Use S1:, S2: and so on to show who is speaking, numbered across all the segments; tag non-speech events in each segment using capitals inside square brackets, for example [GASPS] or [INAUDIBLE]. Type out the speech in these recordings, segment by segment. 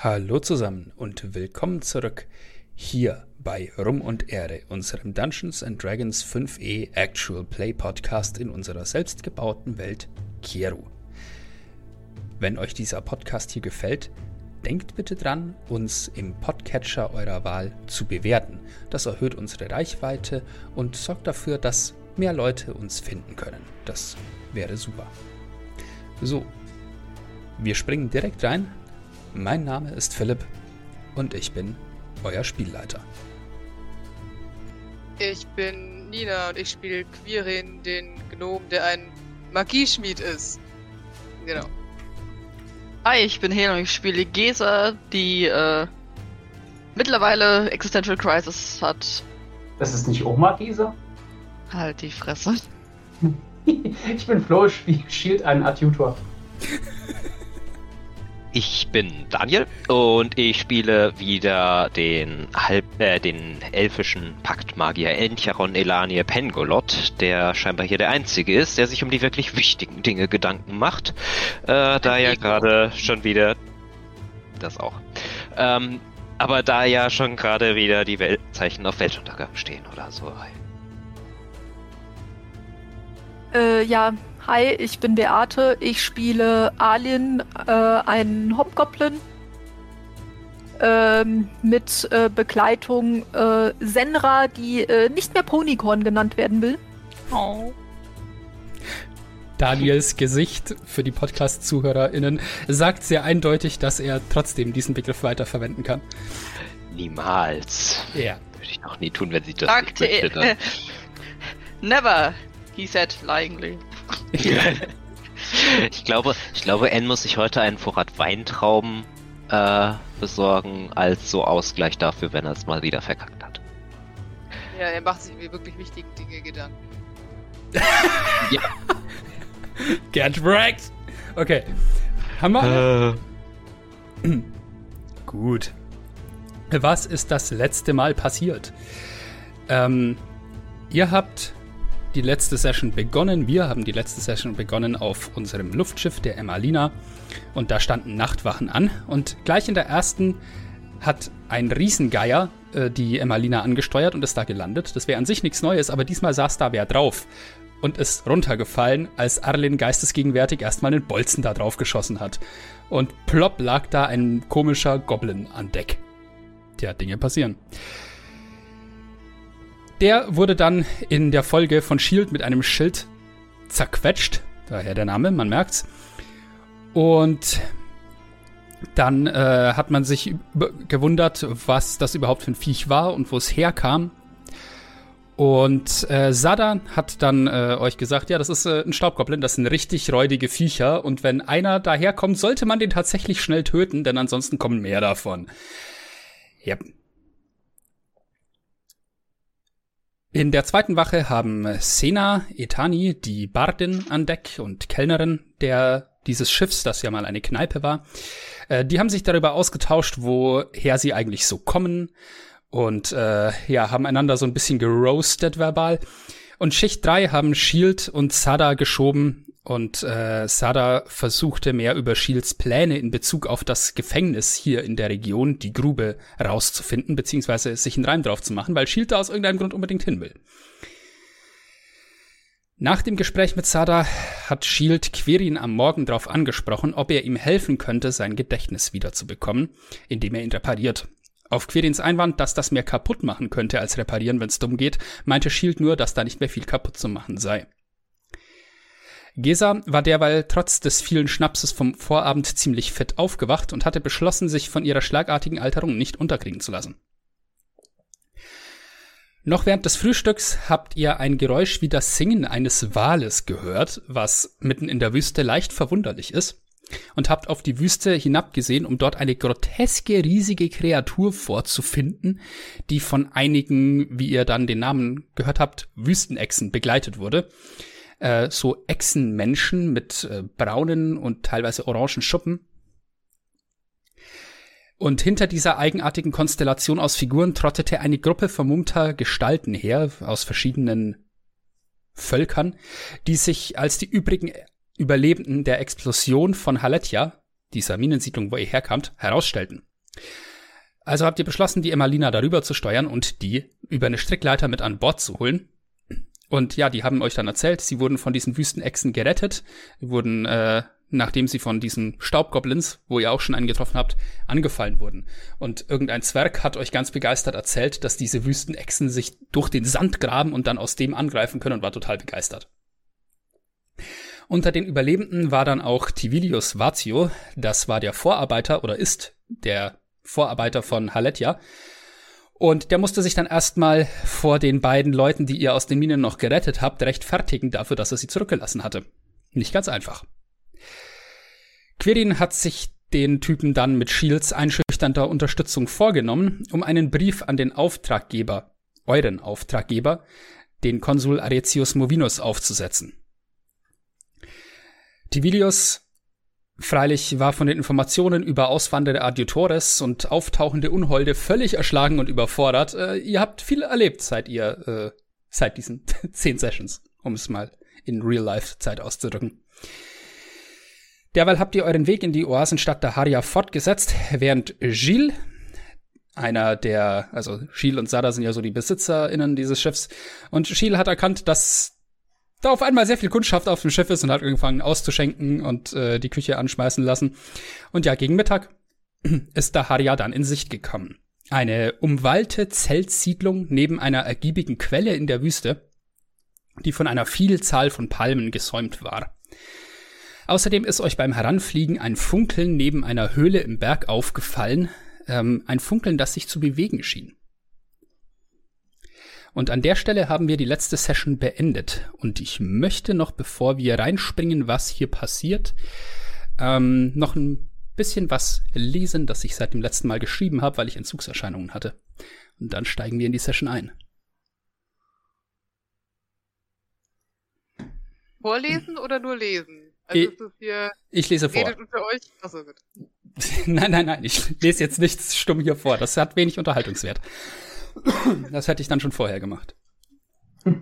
S1: Hallo zusammen und willkommen zurück hier bei Rum und Erde, unserem Dungeons and Dragons 5e Actual Play Podcast in unserer selbstgebauten Welt Kieru. Wenn euch dieser Podcast hier gefällt, denkt bitte dran, uns im Podcatcher eurer Wahl zu bewerten. Das erhöht unsere Reichweite und sorgt dafür, dass mehr Leute uns finden können. Das wäre super. So, wir springen direkt rein mein Name ist Philipp und ich bin euer Spielleiter.
S2: Ich bin Nina und ich spiele Quirin, den Gnom, der ein Magieschmied ist. Genau.
S3: Hi, ich bin Helen und ich spiele Gesa, die äh, mittlerweile Existential Crisis hat.
S4: Das ist nicht Oma Gesa?
S3: Halt die Fresse. [LAUGHS]
S4: ich bin Flo, ich spiele Shield, einen Adjutor. [LAUGHS]
S5: Ich bin Daniel und ich spiele wieder den halb äh, den elfischen Paktmagier Encharon Elanie Pengolot, der scheinbar hier der einzige ist, der sich um die wirklich wichtigen Dinge Gedanken macht. Äh, da ja gerade schon wieder das auch. Ähm, aber da ja schon gerade wieder die Weltzeichen auf Weltuntergang stehen oder so.
S6: Äh, ja, Hi, ich bin Beate. Ich spiele Alien, äh, einen Hobgoblin. Ähm, mit äh, Begleitung äh, Senra, die äh, nicht mehr Ponycorn genannt werden will. Oh.
S1: Daniels Gesicht für die Podcast-ZuhörerInnen sagt sehr eindeutig, dass er trotzdem diesen Begriff weiterverwenden kann.
S5: Niemals.
S1: Ja.
S5: Würde ich noch nie tun, wenn sie das
S3: Sagte
S5: nicht möchte.
S3: er. [LAUGHS] Never, he said lyingly. [LAUGHS]
S5: ich glaube, ich glaube, N muss sich heute einen Vorrat Weintrauben äh, besorgen, als so Ausgleich dafür, wenn er es mal wieder verkackt hat.
S2: Ja, er macht sich über wirklich wichtige Dinge Gedanken. [LAUGHS]
S1: ja. Get wrecked! Okay. Haben wir? Äh. [CLEARS THROAT] Gut. Was ist das letzte Mal passiert? Ähm, ihr habt die letzte Session begonnen. Wir haben die letzte Session begonnen auf unserem Luftschiff, der Emmalina. Und da standen Nachtwachen an. Und gleich in der ersten hat ein Riesengeier äh, die Emmalina angesteuert und ist da gelandet. Das wäre an sich nichts Neues, aber diesmal saß da wer drauf und ist runtergefallen, als Arlen geistesgegenwärtig erstmal einen Bolzen da drauf geschossen hat. Und plopp lag da ein komischer Goblin an Deck. Tja, Dinge passieren. Der wurde dann in der Folge von Shield mit einem Schild zerquetscht. Daher der Name, man merkt's. Und dann äh, hat man sich gewundert, was das überhaupt für ein Viech war und wo es herkam. Und äh, Sada hat dann äh, euch gesagt, ja, das ist äh, ein Staubgoblin, das sind richtig räudige Viecher. Und wenn einer daherkommt, sollte man den tatsächlich schnell töten, denn ansonsten kommen mehr davon. Ja, In der zweiten Wache haben Sena Etani, die Bardin an Deck und Kellnerin der dieses Schiffs, das ja mal eine Kneipe war, äh, die haben sich darüber ausgetauscht, woher sie eigentlich so kommen und äh, ja, haben einander so ein bisschen geroastet verbal. Und Schicht 3 haben Shield und Sada geschoben, und äh, Sada versuchte mehr über Shields Pläne in Bezug auf das Gefängnis hier in der Region, die Grube, rauszufinden, beziehungsweise sich einen Reim drauf zu machen, weil Shield da aus irgendeinem Grund unbedingt hin will. Nach dem Gespräch mit Sada hat Shield Quirin am Morgen darauf angesprochen, ob er ihm helfen könnte, sein Gedächtnis wiederzubekommen, indem er ihn repariert. Auf Quirins Einwand, dass das mehr kaputt machen könnte als reparieren, wenn es dumm geht, meinte Shield nur, dass da nicht mehr viel kaputt zu machen sei. Gesa war derweil trotz des vielen Schnapses vom Vorabend ziemlich fett aufgewacht und hatte beschlossen, sich von ihrer schlagartigen Alterung nicht unterkriegen zu lassen. Noch während des Frühstücks habt ihr ein Geräusch wie das Singen eines Wales gehört, was mitten in der Wüste leicht verwunderlich ist, und habt auf die Wüste hinabgesehen, um dort eine groteske, riesige Kreatur vorzufinden, die von einigen, wie ihr dann den Namen gehört habt, Wüstenechsen begleitet wurde äh, so Echsenmenschen mit äh, braunen und teilweise orangen Schuppen. Und hinter dieser eigenartigen Konstellation aus Figuren trottete eine Gruppe vermummter Gestalten her, aus verschiedenen Völkern, die sich als die übrigen Überlebenden der Explosion von Haletja dieser Minensiedlung, wo ihr herkamt, herausstellten. Also habt ihr beschlossen, die Emmalina darüber zu steuern und die über eine Strickleiter mit an Bord zu holen. Und ja, die haben euch dann erzählt, sie wurden von diesen Wüstenechsen gerettet, wurden, äh, nachdem sie von diesen Staubgoblins, wo ihr auch schon einen getroffen habt, angefallen wurden. Und irgendein Zwerg hat euch ganz begeistert erzählt, dass diese Wüstenechsen sich durch den Sand graben und dann aus dem angreifen können und war total begeistert. Unter den Überlebenden war dann auch Tivilius Vatio, das war der Vorarbeiter oder ist der Vorarbeiter von Haletja, und der musste sich dann erstmal vor den beiden Leuten, die ihr aus den Minen noch gerettet habt, rechtfertigen dafür, dass er sie zurückgelassen hatte. Nicht ganz einfach. Quirin hat sich den Typen dann mit Shields einschüchternder Unterstützung vorgenommen, um einen Brief an den Auftraggeber, euren Auftraggeber, den Konsul Aretius Movinus aufzusetzen. Tivilius Freilich war von den Informationen über auswandernde Adjutores und auftauchende Unholde völlig erschlagen und überfordert. Äh, ihr habt viel erlebt seit ihr, äh, seit diesen [LAUGHS] zehn Sessions, um es mal in Real-Life-Zeit auszudrücken. Derweil habt ihr euren Weg in die Oasenstadt Daharia fortgesetzt, während Gilles, einer der, also Gilles und Sada sind ja so die BesitzerInnen dieses Schiffs, und Gilles hat erkannt, dass da auf einmal sehr viel Kundschaft auf dem Schiff ist und hat angefangen auszuschenken und äh, die Küche anschmeißen lassen. Und ja, gegen Mittag [CLEARS THROAT] ist Daharia dann in Sicht gekommen. Eine umwallte Zeltsiedlung neben einer ergiebigen Quelle in der Wüste, die von einer Vielzahl von Palmen gesäumt war. Außerdem ist euch beim Heranfliegen ein Funkeln neben einer Höhle im Berg aufgefallen, ähm, ein Funkeln, das sich zu bewegen schien. Und an der Stelle haben wir die letzte Session beendet. Und ich möchte noch, bevor wir reinspringen, was hier passiert, ähm, noch ein bisschen was lesen, das ich seit dem letzten Mal geschrieben habe, weil ich Entzugserscheinungen hatte. Und dann steigen wir in die Session ein.
S2: Vorlesen oder nur lesen? Also
S1: ich, hier, ich lese vor. Unter euch? Achso, gut. [LAUGHS] nein, nein, nein, ich lese jetzt nichts stumm hier vor. Das hat wenig Unterhaltungswert. [COUGHS] Das hätte ich dann schon vorher gemacht. [LAUGHS]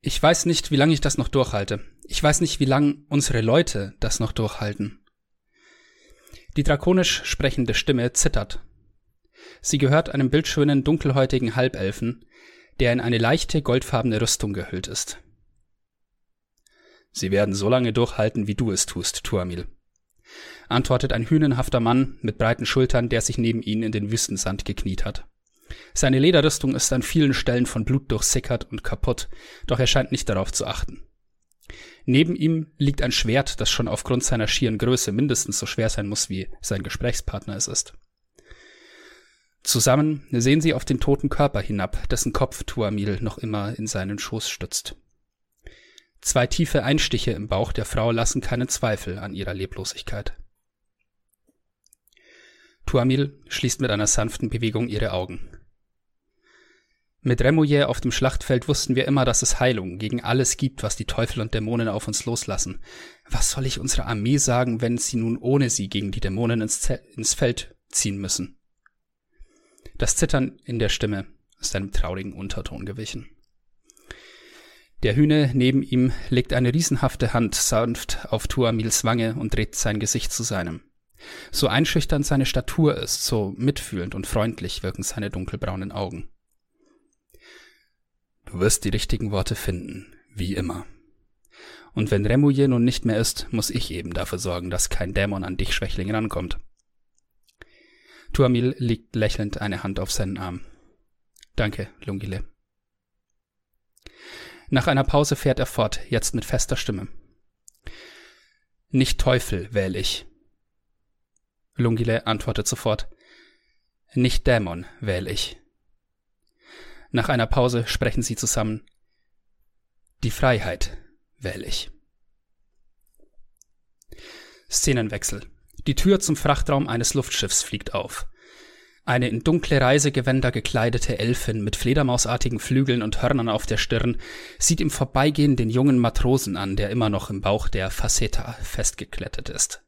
S1: Ich weiß nicht, wie lange ich das noch durchhalte. Ich weiß nicht, wie lange unsere Leute das noch durchhalten. Die drakonisch sprechende Stimme zittert. Sie gehört einem bildschönen, dunkelhäutigen Halbelfen, der in eine leichte, goldfarbene Rüstung gehüllt ist. Sie werden so lange durchhalten, wie du es tust, Tuamil antwortet ein hünenhafter Mann mit breiten Schultern, der sich neben ihn in den Wüstensand gekniet hat. Seine Lederrüstung ist an vielen Stellen von Blut durchsickert und kaputt, doch er scheint nicht darauf zu achten. Neben ihm liegt ein Schwert, das schon aufgrund seiner schieren Größe mindestens so schwer sein muss, wie sein Gesprächspartner es ist. Zusammen sehen sie auf den toten Körper hinab, dessen Kopf Tuamil noch immer in seinen Schoß stützt. Zwei tiefe Einstiche im Bauch der Frau lassen keinen Zweifel an ihrer Leblosigkeit. Tuamil schließt mit einer sanften Bewegung ihre Augen. Mit Remouillet auf dem Schlachtfeld wussten wir immer, dass es Heilung gegen alles gibt, was die Teufel und Dämonen auf uns loslassen. Was soll ich unserer Armee sagen, wenn sie nun ohne sie gegen die Dämonen ins, ins Feld ziehen müssen? Das Zittern in der Stimme ist einem traurigen Unterton gewichen. Der Hühne neben ihm legt eine riesenhafte Hand sanft auf Tuamils Wange und dreht sein Gesicht zu seinem. So einschüchternd seine Statur ist, so mitfühlend und freundlich wirken seine dunkelbraunen Augen. Du wirst die richtigen Worte finden, wie immer. Und wenn Remouillet nun nicht mehr ist, muss ich eben dafür sorgen, dass kein Dämon an dich, Schwächling, rankommt. Tuamil legt lächelnd eine Hand auf seinen Arm. Danke, Lungile. Nach einer Pause fährt er fort, jetzt mit fester Stimme. Nicht Teufel wähle ich, Lungile antwortet sofort. Nicht Dämon wähle ich. Nach einer Pause sprechen sie zusammen. Die Freiheit wähle ich. Szenenwechsel. Die Tür zum Frachtraum eines Luftschiffs fliegt auf. Eine in dunkle Reisegewänder gekleidete Elfin mit fledermausartigen Flügeln und Hörnern auf der Stirn sieht im Vorbeigehen den jungen Matrosen an, der immer noch im Bauch der Faceta festgeklettet ist.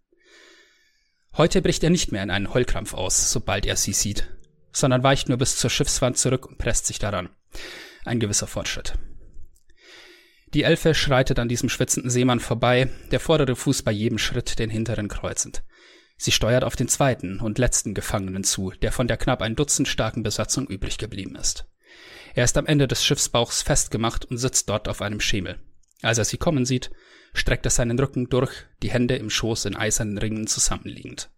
S1: Heute bricht er nicht mehr in einen Heulkrampf aus, sobald er sie sieht, sondern weicht nur bis zur Schiffswand zurück und presst sich daran. Ein gewisser Fortschritt. Die Elfe schreitet an diesem schwitzenden Seemann vorbei, der vordere Fuß bei jedem Schritt den hinteren kreuzend. Sie steuert auf den zweiten und letzten Gefangenen zu, der von der knapp ein Dutzend starken Besatzung übrig geblieben ist. Er ist am Ende des Schiffsbauchs festgemacht und sitzt dort auf einem Schemel. Als er sie kommen sieht, streckt er seinen Rücken durch, die Hände im Schoß in eisernen Ringen zusammenliegend.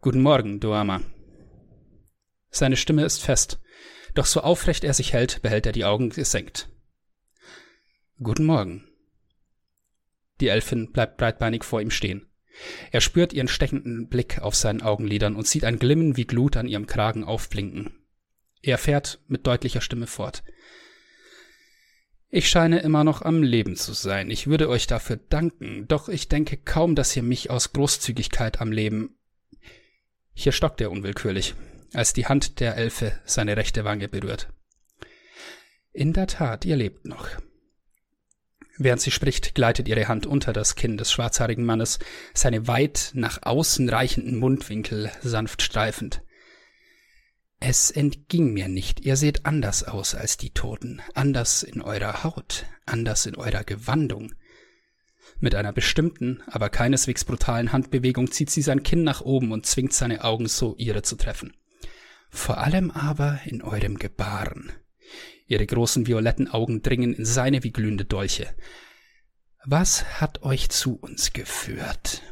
S1: Guten Morgen, Doama. Seine Stimme ist fest, doch so aufrecht er sich hält, behält er die Augen gesenkt. Guten Morgen. Die Elfin bleibt breitbeinig vor ihm stehen. Er spürt ihren stechenden Blick auf seinen Augenlidern und sieht ein Glimmen wie Glut an ihrem Kragen aufblinken. Er fährt mit deutlicher Stimme fort. Ich scheine immer noch am Leben zu sein. Ich würde euch dafür danken, doch ich denke kaum, dass ihr mich aus Großzügigkeit am Leben. Hier stockt er unwillkürlich, als die Hand der Elfe seine rechte Wange berührt. In der Tat, ihr lebt noch. Während sie spricht, gleitet ihre Hand unter das Kinn des schwarzhaarigen Mannes, seine weit nach außen reichenden Mundwinkel sanft streifend. Es entging mir nicht, ihr seht anders aus als die Toten, anders in eurer Haut, anders in eurer Gewandung. Mit einer bestimmten, aber keineswegs brutalen Handbewegung zieht sie sein Kinn nach oben und zwingt seine Augen so ihre zu treffen. Vor allem aber in eurem Gebaren. Ihre großen violetten Augen dringen in seine wie glühende Dolche. Was hat euch zu uns geführt?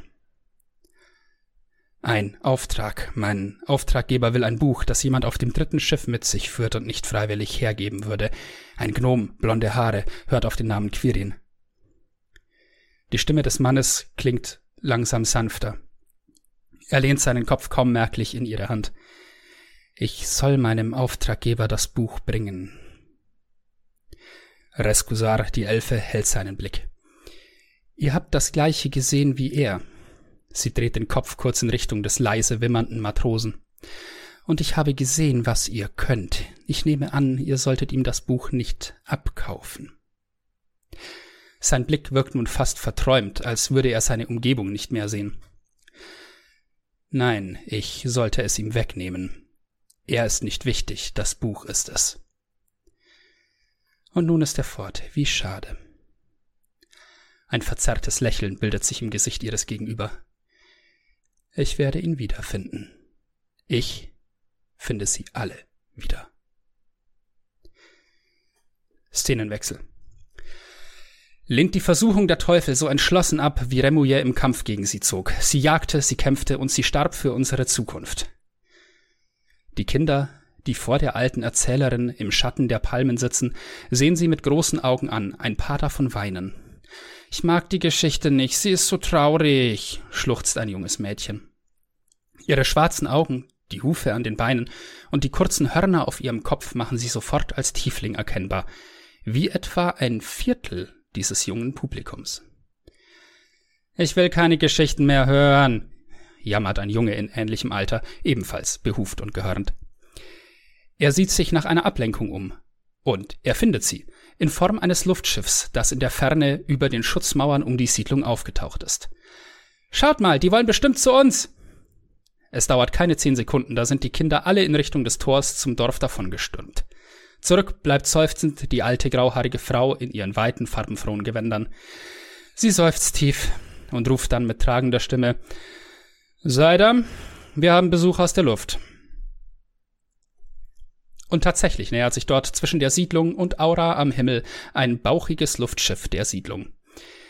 S1: Ein Auftrag. Mein Auftraggeber will ein Buch, das jemand auf dem dritten Schiff mit sich führt und nicht freiwillig hergeben würde. Ein Gnom, blonde Haare, hört auf den Namen Quirin. Die Stimme des Mannes klingt langsam sanfter. Er lehnt seinen Kopf kaum merklich in ihre Hand. Ich soll meinem Auftraggeber das Buch bringen. Rescusar, die Elfe, hält seinen Blick. Ihr habt das gleiche gesehen wie er. Sie dreht den Kopf kurz in Richtung des leise wimmernden Matrosen. Und ich habe gesehen, was ihr könnt. Ich nehme an, ihr solltet ihm das Buch nicht abkaufen. Sein Blick wirkt nun fast verträumt, als würde er seine Umgebung nicht mehr sehen. Nein, ich sollte es ihm wegnehmen. Er ist nicht wichtig, das Buch ist es. Und nun ist er fort, wie schade. Ein verzerrtes Lächeln bildet sich im Gesicht ihres Gegenüber. Ich werde ihn wiederfinden. Ich finde sie alle wieder. Szenenwechsel. Lehnt die Versuchung der Teufel so entschlossen ab, wie Remouillet im Kampf gegen sie zog. Sie jagte, sie kämpfte und sie starb für unsere Zukunft. Die Kinder, die vor der alten Erzählerin im Schatten der Palmen sitzen, sehen sie mit großen Augen an, ein paar davon weinen. Ich mag die Geschichte nicht, sie ist so traurig, schluchzt ein junges Mädchen. Ihre schwarzen Augen, die Hufe an den Beinen und die kurzen Hörner auf ihrem Kopf machen sie sofort als Tiefling erkennbar, wie etwa ein Viertel dieses jungen Publikums. Ich will keine Geschichten mehr hören, jammert ein Junge in ähnlichem Alter, ebenfalls behuft und gehörnt. Er sieht sich nach einer Ablenkung um. Und er findet sie in Form eines Luftschiffs, das in der Ferne über den Schutzmauern um die Siedlung aufgetaucht ist. Schaut mal, die wollen bestimmt zu uns. Es dauert keine zehn Sekunden, da sind die Kinder alle in Richtung des Tors zum Dorf davongestürmt. Zurück bleibt seufzend die alte grauhaarige Frau in ihren weiten, farbenfrohen Gewändern. Sie seufzt tief und ruft dann mit tragender Stimme Seidam, wir haben Besuch aus der Luft. Und tatsächlich nähert sich dort zwischen der Siedlung und Aura am Himmel ein bauchiges Luftschiff der Siedlung.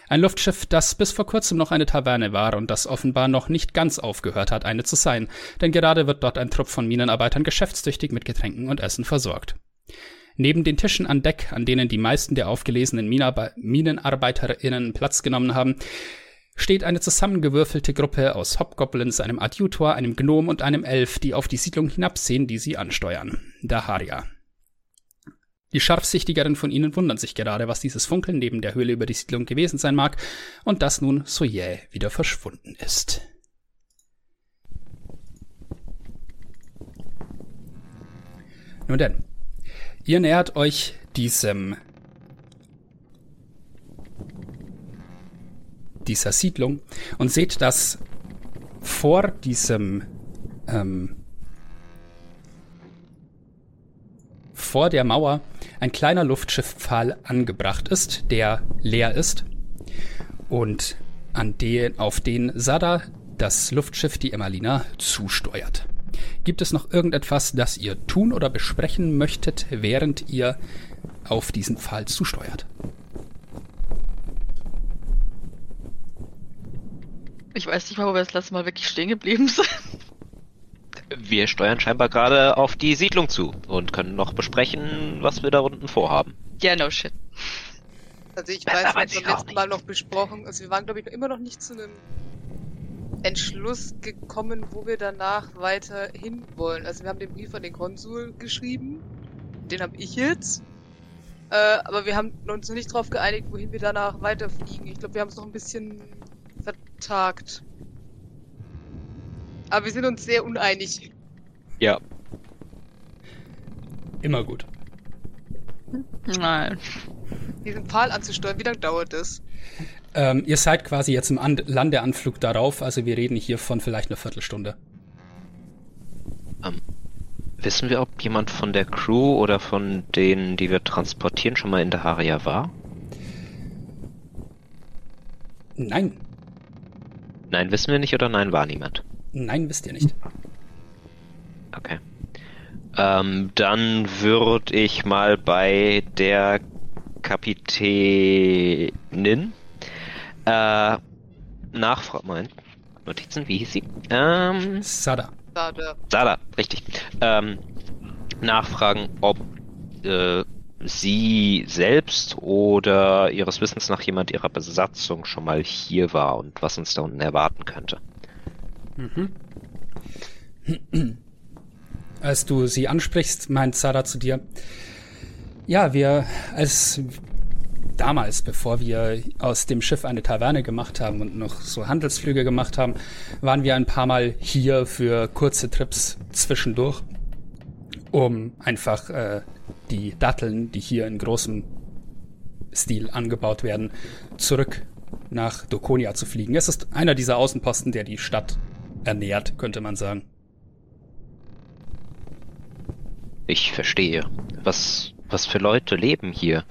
S1: Ein Luftschiff, das bis vor kurzem noch eine Taverne war und das offenbar noch nicht ganz aufgehört hat, eine zu sein, denn gerade wird dort ein Trupp von Minenarbeitern geschäftstüchtig mit Getränken und Essen versorgt. Neben den Tischen an Deck, an denen die meisten der aufgelesenen MinenarbeiterInnen Platz genommen haben, steht eine zusammengewürfelte Gruppe aus Hobgoblins, einem Adjutor, einem Gnom und einem Elf, die auf die Siedlung hinabsehen, die sie ansteuern. Daharia. Die Scharfsichtigeren von ihnen wundern sich gerade, was dieses Funkeln neben der Höhle über die Siedlung gewesen sein mag und das nun so jäh wieder verschwunden ist. Nun denn, ihr nähert euch diesem dieser Siedlung und seht, dass vor diesem ähm, vor der Mauer ein kleiner Luftschifffpfahl angebracht ist, der leer ist und an den, auf den Sada das Luftschiff, die Emmalina, zusteuert. Gibt es noch irgendetwas, das ihr tun oder besprechen möchtet, während ihr auf diesen Pfahl zusteuert?
S3: Ich weiß nicht mal, wo wir das letzte Mal wirklich stehen geblieben [LAUGHS] sind.
S5: Wir steuern scheinbar gerade auf die Siedlung zu und können noch besprechen, was wir da unten vorhaben.
S3: Ja, yeah, no shit.
S2: Also ich weiß, wir haben beim letzten Mal noch besprochen, also wir waren glaube ich immer noch nicht zu einem Entschluss gekommen, wo wir danach weiter hin wollen. Also wir haben den Brief an den Konsul geschrieben, den habe ich jetzt. Äh, aber wir haben uns noch nicht darauf geeinigt, wohin wir danach weiterfliegen. Ich glaube, wir haben es noch ein bisschen vertagt. Aber wir sind uns sehr uneinig.
S5: Ja.
S1: Immer gut.
S3: Nein.
S2: Diesen Pfahl anzusteuern, wie lange dauert das?
S1: Ähm, ihr seid quasi jetzt im An Landeanflug darauf, also wir reden hier von vielleicht einer Viertelstunde.
S5: Ähm, wissen wir, ob jemand von der Crew oder von denen, die wir transportieren, schon mal in der Haria war?
S1: Nein.
S5: Nein, wissen wir nicht oder nein, war niemand?
S1: Nein, wisst ihr nicht.
S5: Okay. Ähm, dann würde ich mal bei der Kapitänin äh, nachfragen. Moment. Notizen, wie hieß sie? Ähm,
S1: Sada.
S2: Sada.
S5: Sada, richtig. Ähm, nachfragen, ob äh, sie selbst oder ihres Wissens nach jemand ihrer Besatzung schon mal hier war und was uns da unten erwarten könnte.
S1: Mhm. Als du sie ansprichst, meint Sada zu dir, ja, wir, als damals, bevor wir aus dem Schiff eine Taverne gemacht haben und noch so Handelsflüge gemacht haben, waren wir ein paar Mal hier für kurze Trips zwischendurch, um einfach äh, die Datteln, die hier in großem Stil angebaut werden, zurück nach Dokonia zu fliegen. Es ist einer dieser Außenposten, der die Stadt ernährt, könnte man sagen.
S5: Ich verstehe. Was, was für Leute leben hier?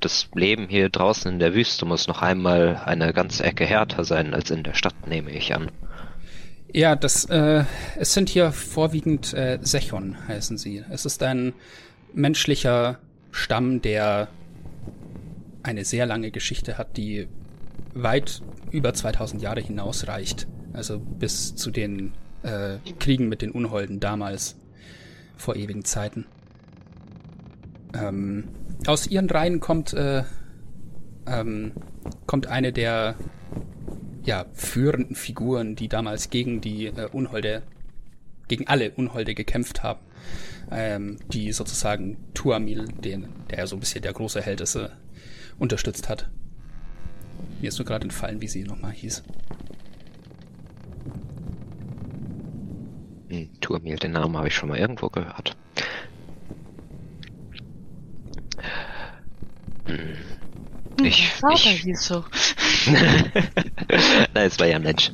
S5: Das Leben hier draußen in der Wüste muss noch einmal eine ganze Ecke härter sein als in der Stadt, nehme ich an.
S1: Ja, das, äh, es sind hier vorwiegend äh, Sechon, heißen sie. Es ist ein menschlicher Stamm, der eine sehr lange Geschichte hat, die weit über 2000 Jahre hinausreicht. Also bis zu den äh, Kriegen mit den Unholden damals, vor ewigen Zeiten. Ähm, aus ihren Reihen kommt, äh, ähm, kommt eine der ja, führenden Figuren, die damals gegen die äh, Unholde, gegen alle Unholde gekämpft haben. Ähm, die sozusagen Tuamil, den, der ja so ein bisschen der große Held ist, äh, unterstützt hat. Mir ist nur gerade entfallen, wie sie nochmal hieß.
S5: Hm, Tuamil, den Namen habe ich schon mal irgendwo gehört. Hm. Ich,
S3: Vater
S5: ich,
S3: hieß so. [LAUGHS]
S5: Nein, es war ja ein Mensch.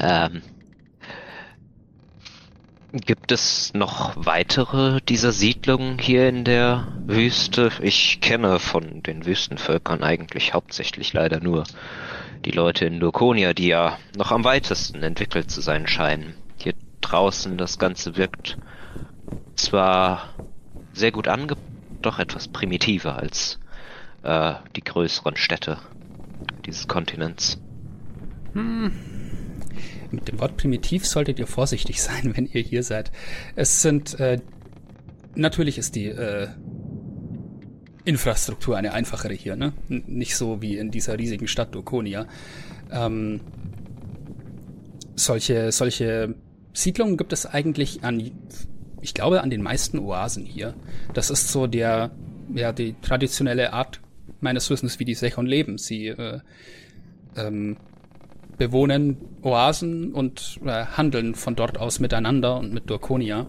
S5: Ähm, gibt es noch weitere dieser Siedlungen hier in der Wüste? Ich kenne von den Wüstenvölkern eigentlich hauptsächlich leider nur die Leute in Dokonia, die ja noch am weitesten entwickelt zu sein scheinen. Hier draußen das Ganze wirkt zwar sehr gut ange, doch etwas primitiver als äh, die größeren Städte dieses Kontinents.
S1: Hm. Mit dem Wort primitiv solltet ihr vorsichtig sein, [LAUGHS] wenn ihr hier seid. Es sind äh, natürlich ist die äh, Infrastruktur eine einfachere hier, ne? N nicht so wie in dieser riesigen Stadt Dokonia. Ähm, solche, solche Siedlungen gibt es eigentlich an, ich glaube, an den meisten Oasen hier. Das ist so der, ja, die traditionelle Art meines Wissens, wie die Sechon leben. Sie äh, ähm, bewohnen Oasen und äh, handeln von dort aus miteinander und mit Dorkonia.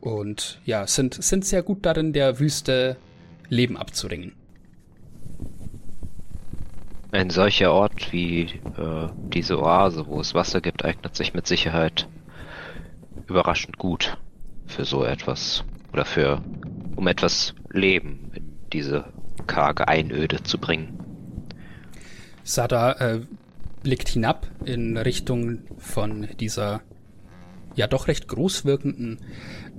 S1: Und ja, sind, sind sehr gut darin, der Wüste Leben abzuringen.
S5: Ein solcher Ort wie äh, diese Oase, wo es Wasser gibt, eignet sich mit Sicherheit überraschend gut für so etwas. Oder für, um etwas Leben in diese karge Einöde zu bringen.
S1: Sada äh, blickt hinab in Richtung von dieser ja doch recht groß wirkenden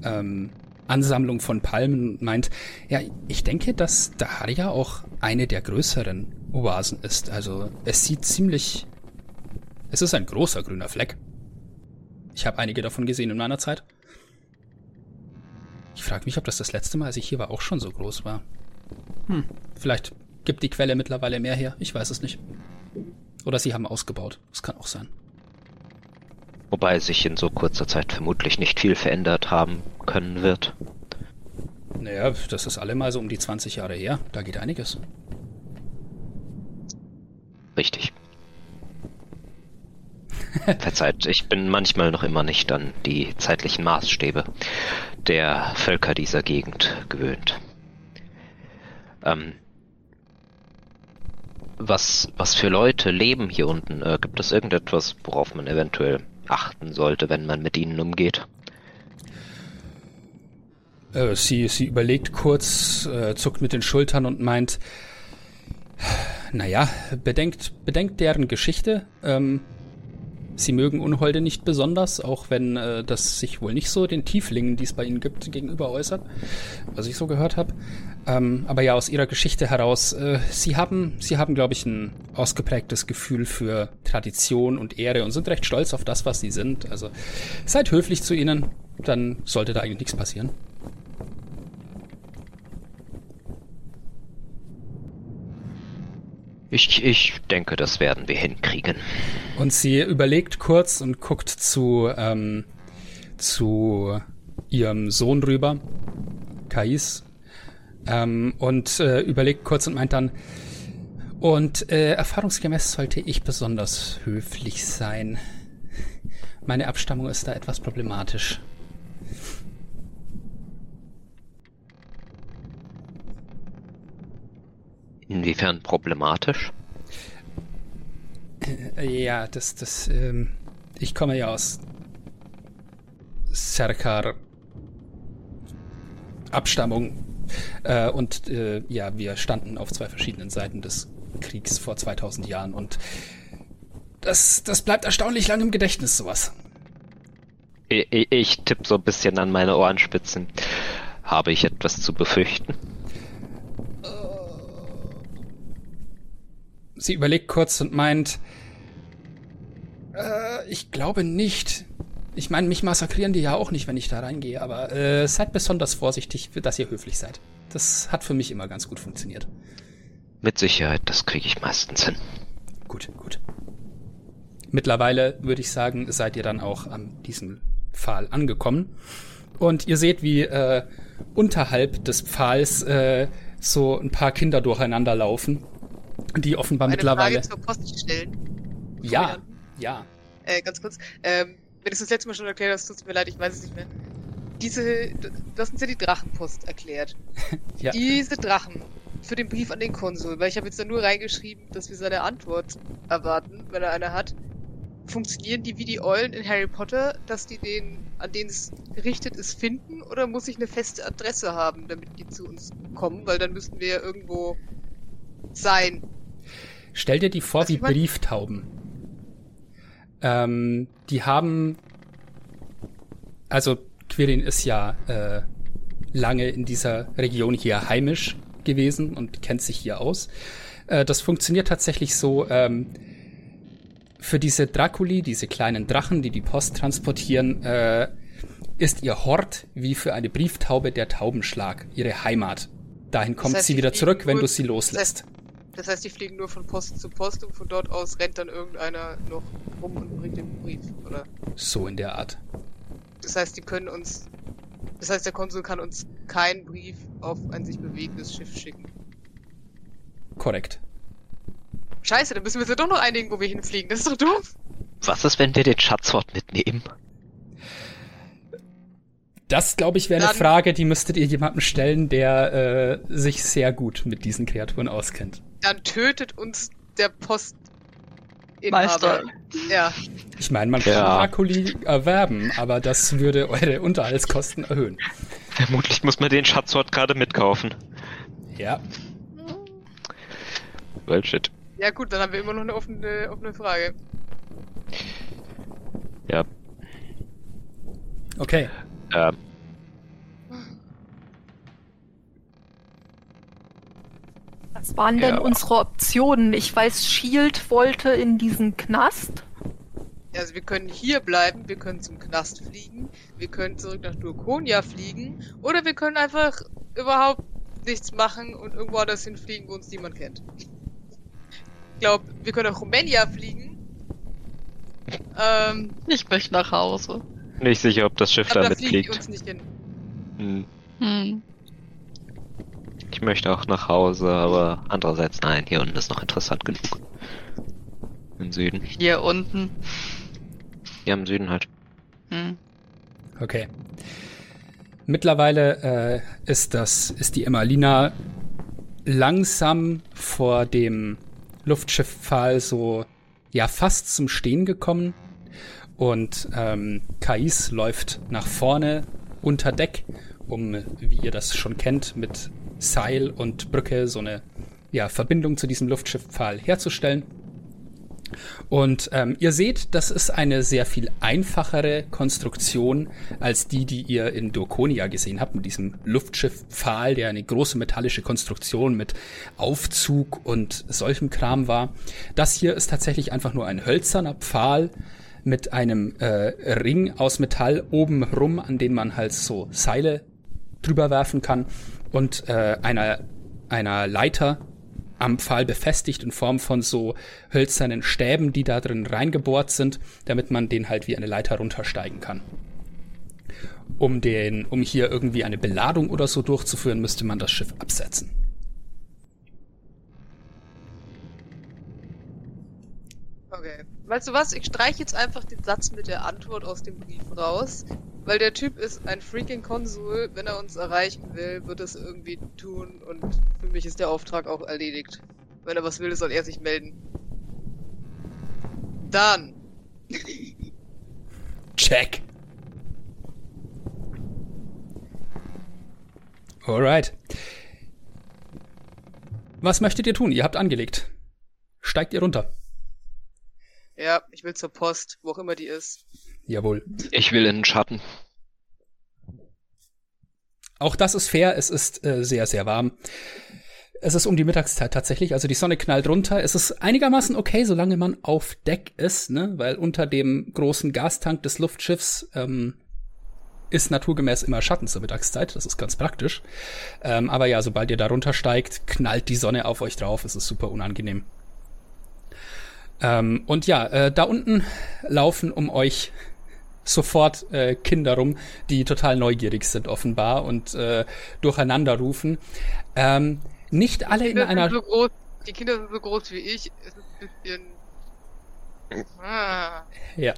S1: ähm, Ansammlung von Palmen und meint, ja, ich denke, dass Daharia auch eine der größeren Oasen ist. Also es sieht ziemlich... Es ist ein großer grüner Fleck. Ich habe einige davon gesehen in meiner Zeit. Ich frage mich, ob das das letzte Mal, als ich hier war, auch schon so groß war. Hm, vielleicht gibt die Quelle mittlerweile mehr her. Ich weiß es nicht. Oder sie haben ausgebaut. Das kann auch sein.
S5: Wobei sich in so kurzer Zeit vermutlich nicht viel verändert haben können wird.
S1: Naja, das ist allemal so um die 20 Jahre her. Da geht einiges.
S5: Richtig. [LAUGHS] Verzeiht, ich bin manchmal noch immer nicht an die zeitlichen Maßstäbe der Völker dieser Gegend gewöhnt. Ähm, was, was für Leute leben hier unten? Äh, gibt es irgendetwas, worauf man eventuell achten sollte, wenn man mit ihnen umgeht?
S1: Äh, sie, sie überlegt kurz, äh, zuckt mit den Schultern und meint, naja, bedenkt, bedenkt deren Geschichte. Ähm, Sie mögen Unholde nicht besonders, auch wenn äh, das sich wohl nicht so den Tieflingen, die es bei ihnen gibt, gegenüber äußert, was ich so gehört habe. Ähm, aber ja, aus ihrer Geschichte heraus, äh, sie haben, sie haben, glaube ich, ein ausgeprägtes Gefühl für Tradition und Ehre und sind recht stolz auf das, was sie sind. Also seid höflich zu ihnen, dann sollte da eigentlich nichts passieren.
S5: Ich, ich denke, das werden wir hinkriegen.
S1: Und sie überlegt kurz und guckt zu, ähm, zu ihrem Sohn rüber, Kais, ähm, und äh, überlegt kurz und meint dann, und äh, erfahrungsgemäß sollte ich besonders höflich sein. Meine Abstammung ist da etwas problematisch.
S5: Inwiefern problematisch?
S1: Äh, ja, das, das, ähm, ich komme ja aus Serkar Abstammung äh, und äh, ja, wir standen auf zwei verschiedenen Seiten des Kriegs vor 2000 Jahren und das, das bleibt erstaunlich lang im Gedächtnis, sowas.
S5: Ich, ich tippe so ein bisschen an meine Ohrenspitzen. Habe ich etwas zu befürchten?
S1: Sie überlegt kurz und meint, äh, ich glaube nicht. Ich meine, mich massakrieren die ja auch nicht, wenn ich da reingehe, aber äh, seid besonders vorsichtig, dass ihr höflich seid. Das hat für mich immer ganz gut funktioniert.
S5: Mit Sicherheit, das kriege ich meistens hin.
S1: Gut, gut. Mittlerweile würde ich sagen, seid ihr dann auch an diesem Pfahl angekommen. Und ihr seht, wie äh, unterhalb des Pfahls äh, so ein paar Kinder durcheinander laufen die offenbar
S2: Eine
S1: mittlerweile.
S2: Frage zur Post stellen.
S1: Ja, ja.
S2: Äh, ganz kurz. Ähm, wenn du es das letzte Mal schon erklärt hast, tut es mir leid, ich weiß es nicht mehr. Diese, du hast uns ja die Drachenpost erklärt. [LAUGHS]
S1: ja.
S2: Diese Drachen für den Brief an den Konsul, weil ich habe jetzt da nur reingeschrieben, dass wir seine Antwort erwarten, wenn er eine hat. Funktionieren die wie die Eulen in Harry Potter, dass die den, an denen es gerichtet ist, finden? Oder muss ich eine feste Adresse haben, damit die zu uns kommen? Weil dann müssten wir ja irgendwo sein.
S1: Stell dir die vor Was wie Brieftauben. Ähm, die haben, also Quirin ist ja äh, lange in dieser Region hier heimisch gewesen und kennt sich hier aus. Äh, das funktioniert tatsächlich so, ähm, für diese Draculi, diese kleinen Drachen, die die Post transportieren, äh, ist ihr Hort wie für eine Brieftaube der Taubenschlag, ihre Heimat. Dahin kommt das heißt, sie wieder zurück, wenn du sie loslässt.
S2: Das heißt, das heißt, die fliegen nur von Post zu Post und von dort aus rennt dann irgendeiner noch rum und bringt den Brief, oder?
S1: So in der Art.
S2: Das heißt, die können uns. Das heißt, der Konsul kann uns keinen Brief auf ein sich bewegendes Schiff schicken.
S1: Korrekt.
S2: Scheiße, dann müssen wir uns ja doch noch einigen, wo wir hinfliegen. Das ist doch doof.
S5: Was ist, wenn wir den Schatzwort mitnehmen?
S1: Das, glaube ich, wäre eine Frage, die müsstet ihr jemandem stellen, der äh, sich sehr gut mit diesen Kreaturen auskennt.
S2: Dann tötet uns der Post
S3: Meister.
S2: Ja.
S1: Ich meine, man kann
S5: Ja.
S1: Akuli erwerben, aber das würde eure Unterhaltskosten erhöhen.
S5: Vermutlich muss man den Schatzort gerade mitkaufen.
S1: Ja.
S5: Well, shit.
S2: Ja gut, dann haben wir immer noch eine offene, offene Frage.
S5: Ja.
S1: Okay.
S5: Ähm,
S6: Was waren denn
S5: Ja.
S6: unsere Optionen? Ich weiß, Shield wollte in diesen Knast.
S2: Also wir können hier bleiben, wir können zum Knast fliegen, wir können zurück nach Durkonia fliegen oder wir können einfach überhaupt nichts machen und irgendwo anders hinfliegen, wo uns niemand kennt. Ich glaube, wir können auch Rumänien fliegen. [LAUGHS] Ähm,
S3: Ich möchte nach Hause.
S5: Nicht sicher, ob das Schiff
S2: aber
S5: da
S2: da uns nicht hin.
S5: Hm.
S3: Hm.
S5: Ich möchte auch nach Hause, aber andererseits nein, hier unten ist noch interessant genug. Im Süden.
S3: Hier unten.
S5: Ja, im Süden halt.
S3: Hm.
S1: Okay. Mittlerweile äh, ist das, ist die Emmalina langsam vor dem Luftschifffall so, ja, fast zum Stehen gekommen. Und ähm, Kais läuft nach vorne unter Deck, um, wie ihr das schon kennt, mit Seil und Brücke so eine ja, Verbindung zu diesem Luftschifffall herzustellen. Und ähm, ihr seht, das ist eine sehr viel einfachere Konstruktion als die, die ihr in Dorkonia gesehen habt, mit diesem Luftschiff-Pfahl, der eine große metallische Konstruktion mit Aufzug und solchem Kram war. Das hier ist tatsächlich einfach nur ein hölzerner Pfahl mit einem äh, Ring aus Metall oben rum, an den man halt so Seile drüber werfen kann und äh, einer, einer Leiter am Pfahl befestigt in Form von so hölzernen Stäben, die da drin reingebohrt sind, damit man den halt wie eine Leiter runtersteigen kann. Um den, um hier irgendwie eine Beladung oder so durchzuführen, müsste man das Schiff absetzen.
S2: Okay. Weißt du was? Ich streiche jetzt einfach den Satz mit der Antwort aus dem Brief raus, weil der Typ ist ein freaking Konsul. Wenn er uns erreichen will, wird es irgendwie tun und für mich ist der Auftrag auch erledigt. Wenn er was will, soll er sich melden. Dann.
S1: Check. Alright. Was möchtet ihr tun? Ihr habt angelegt. Steigt ihr runter?
S2: Ja, ich will zur Post, wo auch immer die ist.
S1: Jawohl.
S5: Ich will in den Schatten.
S1: Auch das ist fair. Es ist äh, sehr, sehr warm. Es ist um die Mittagszeit tatsächlich. Also die Sonne knallt runter. Es ist einigermaßen okay, solange man auf Deck ist, ne? Weil unter dem großen Gastank des Luftschiffs ähm, ist naturgemäß immer Schatten zur Mittagszeit. Das ist ganz praktisch. Ähm, aber ja, sobald ihr da runtersteigt, knallt die Sonne auf euch drauf. Es ist super unangenehm. Ähm, und ja, äh, da unten laufen um euch sofort äh, Kinder rum, die total neugierig sind offenbar und äh, durcheinander rufen. Ähm, nicht alle in einer
S2: so groß, die Kinder sind so groß wie ich. Es ist ein bisschen. Ah.
S1: Ja.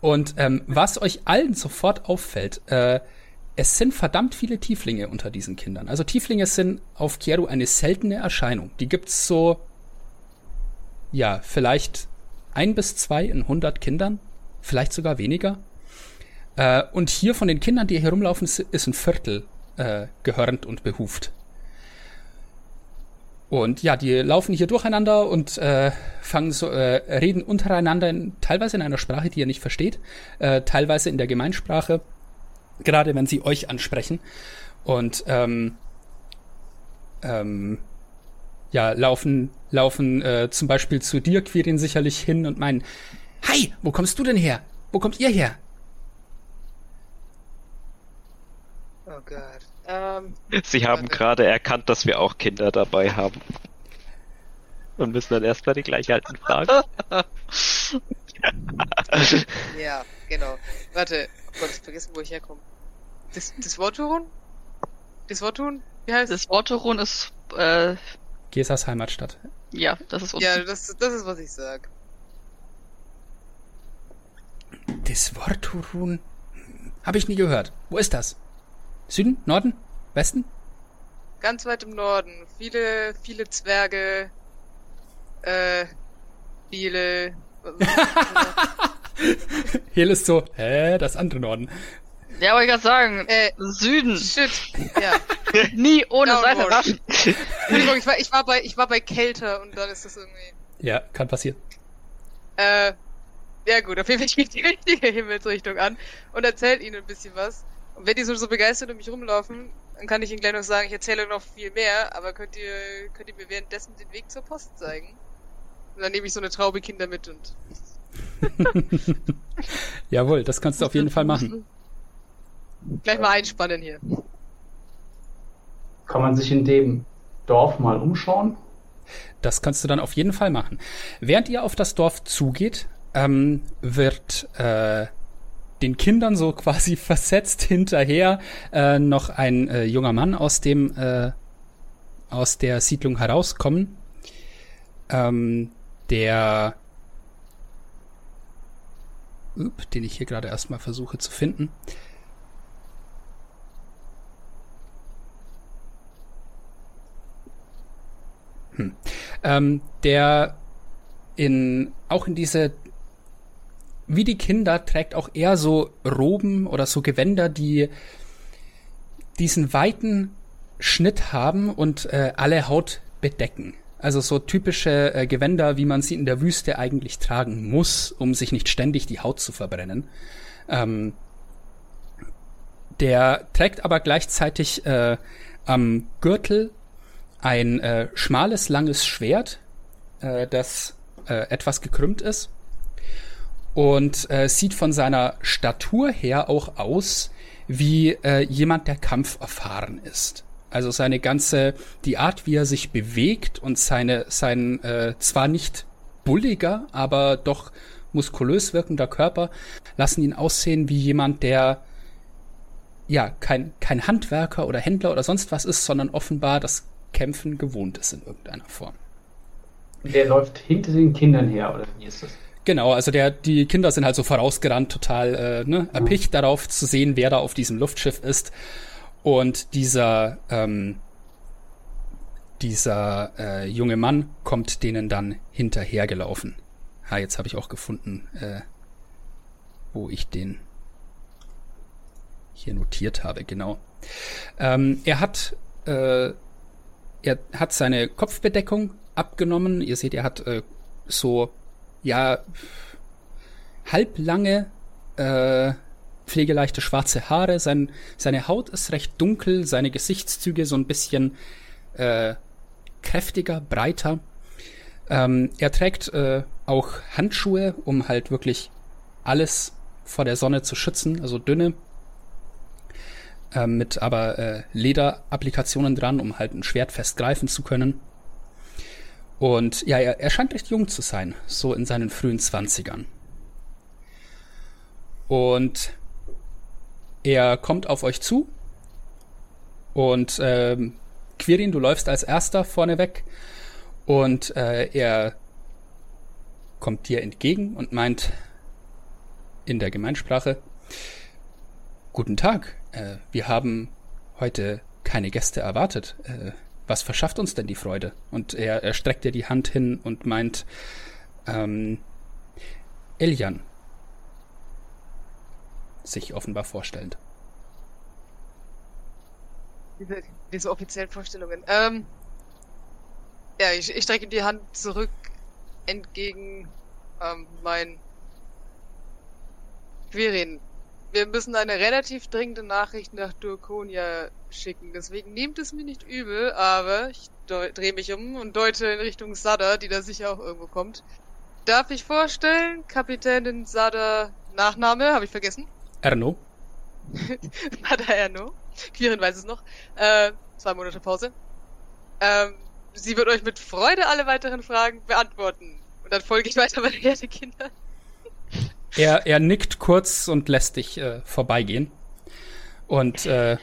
S1: Und ähm, was euch allen sofort auffällt, äh, es sind verdammt viele Tieflinge unter diesen Kindern. Also Tieflinge sind auf Kieru eine seltene Erscheinung. Die gibt's so, ja, vielleicht ein bis zwei in 100 Kindern, vielleicht sogar weniger. Äh, und hier von den Kindern, die hier rumlaufen, ist ein Viertel äh, gehörnt und behuft. Und ja, die laufen hier durcheinander und äh, fangen so, äh, reden untereinander, in, teilweise in einer Sprache, die ihr nicht versteht, äh, teilweise in der Gemeinsprache, gerade wenn sie euch ansprechen. Und ähm, ähm, ja, laufen, laufen äh, zum Beispiel zu dir, Quirin, sicherlich hin und meinen, Hi, wo kommst du denn her? Wo kommt ihr her?
S2: Oh Gott. Ähm,
S5: Sie haben gerade erkannt, dass wir auch Kinder dabei haben. Und müssen dann erstmal die gleich alten fragen. [LAUGHS]
S2: ja, genau. Warte. Oh Gott, ich vergessen, wo ich herkomme. Das, das Worturun? Das Worturun? Wie heißt
S3: Das Waterrun ist, äh,
S1: Gesas Heimatstadt.
S3: Ja, das ist unten.
S2: Ja, das, das ist, was ich sag.
S1: Das Worturun habe ich nie gehört. Wo ist das? Süden? Norden? Westen?
S2: Ganz weit im Norden. Viele, viele Zwerge, äh, viele
S1: Hel [LAUGHS] ist so, hä, das andere Norden.
S3: Ja, wollte ich gerade sagen,
S2: Äh,
S3: Süden.
S2: Shit. Ja. [LAUGHS]
S3: Nie ohne. Seife waschen.
S2: Entschuldigung, ich war, ich war bei, ich war bei Kälter und dann ist das irgendwie.
S1: Ja, kann passieren.
S2: Äh, ja gut, auf jeden Fall schiebt die richtige Himmelsrichtung an und erzählt ihnen ein bisschen was. Und wenn die so, so begeistert um mich rumlaufen, dann kann ich ihnen gleich noch sagen, ich erzähle noch viel mehr, aber könnt ihr, könnt ihr mir währenddessen den Weg zur Post zeigen? Und dann nehme ich so eine Traube Kinder mit und [LAUGHS]
S1: Jawohl, das kannst du auf jeden Fall machen.
S2: Gleich mal einspannen hier.
S4: Kann man sich in dem Dorf mal umschauen?
S1: Das kannst du dann auf jeden Fall machen. Während ihr auf das Dorf zugeht, ähm, wird äh, den Kindern so [LAUGHS] quasi versetzt hinterher äh, noch ein äh, junger Mann aus dem äh, aus der Siedlung herauskommen, ähm, der Upp, den ich hier gerade erstmal versuche zu finden. Hm. Ähm, der in auch in diese wie die Kinder trägt auch er so Roben oder so Gewänder, die diesen weiten Schnitt haben und äh, alle Haut bedecken. Also so typische äh, Gewänder, wie man sie in der Wüste eigentlich tragen muss, um sich nicht ständig die Haut zu verbrennen. Ähm, der trägt aber gleichzeitig äh, am Gürtel ein äh, schmales, langes Schwert, äh, das äh, etwas gekrümmt ist und äh, sieht von seiner Statur her auch aus wie äh, jemand, der Kampf erfahren ist. Also seine ganze, die Art, wie er sich bewegt und seine, sein äh, zwar nicht bulliger, aber doch muskulös wirkender Körper lassen ihn aussehen wie jemand, der ja kein, kein Handwerker oder Händler oder sonst was ist, sondern offenbar das Kämpfen gewohnt ist in irgendeiner Form.
S4: Der läuft hinter den Kindern her, oder wie ist das?
S1: Genau, also der, die Kinder sind halt so vorausgerannt, total äh, ne, erpicht darauf zu sehen, wer da auf diesem Luftschiff ist. Und dieser, ähm, dieser äh, junge Mann kommt denen dann hinterhergelaufen. Ha, jetzt habe ich auch gefunden, äh, wo ich den hier notiert habe, genau. Ähm, er hat, äh, er hat seine Kopfbedeckung abgenommen. Ihr seht, er hat äh, so ja, halblange, äh, pflegeleichte schwarze Haare. Sein, seine Haut ist recht dunkel, seine Gesichtszüge so ein bisschen äh, kräftiger, breiter. Ähm, er trägt äh, auch Handschuhe, um halt wirklich alles vor der Sonne zu schützen, also dünne, äh, mit aber äh, Lederapplikationen dran, um halt ein Schwert fest greifen zu können. Und ja, er, er scheint recht jung zu sein, so in seinen frühen Zwanzigern. Und er kommt auf euch zu und ähm, Quirin, du läufst als erster vorneweg und äh, er kommt dir entgegen und meint in der Gemeinsprache, Guten Tag, äh, wir haben heute keine Gäste erwartet. Äh, was verschafft uns denn die Freude? Und er, er streckt dir die Hand hin und meint, ähm, Elian. Sich offenbar vorstellend.
S2: Diese, diese offiziellen Vorstellungen. Ähm, ja, ich, ich strecke die Hand zurück entgegen ähm, mein Quirin. Wir müssen eine relativ dringende Nachricht nach Durkonia schicken, deswegen nehmt es mir nicht übel, aber ich drehe mich um und deute in Richtung Sada, die da sicher auch irgendwo kommt. Darf ich vorstellen, Kapitänin Sada Nachname, habe ich vergessen?
S1: Erno? [LAUGHS]
S2: Sada Erno. Quirin weiß es noch. Äh, zwei Monate Pause. Ähm, sie wird euch mit Freude alle weiteren Fragen beantworten. Und dann folge ich weiter bei der Herde Kinder.
S1: Er, er nickt kurz und lässt dich äh, vorbeigehen und äh,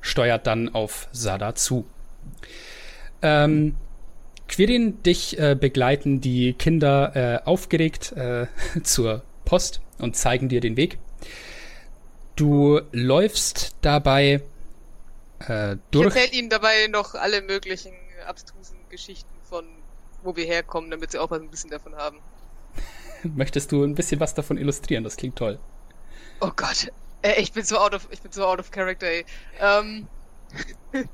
S1: steuert dann auf Sada zu. Ähm, Quirin, dich äh, begleiten die Kinder äh, aufgeregt äh, [LAUGHS] zur Post und zeigen dir den Weg. Du läufst dabei äh,
S2: Ich
S1: durch.
S2: erzähle ihnen dabei noch alle möglichen abstrusen Geschichten von wo wir herkommen, damit sie auch was ein bisschen davon haben. [LAUGHS]
S1: Möchtest du ein bisschen was davon illustrieren? Das klingt toll.
S2: Oh Gott. Ich bin so out of, ich bin so out of character, ey. Ähm. [LAUGHS]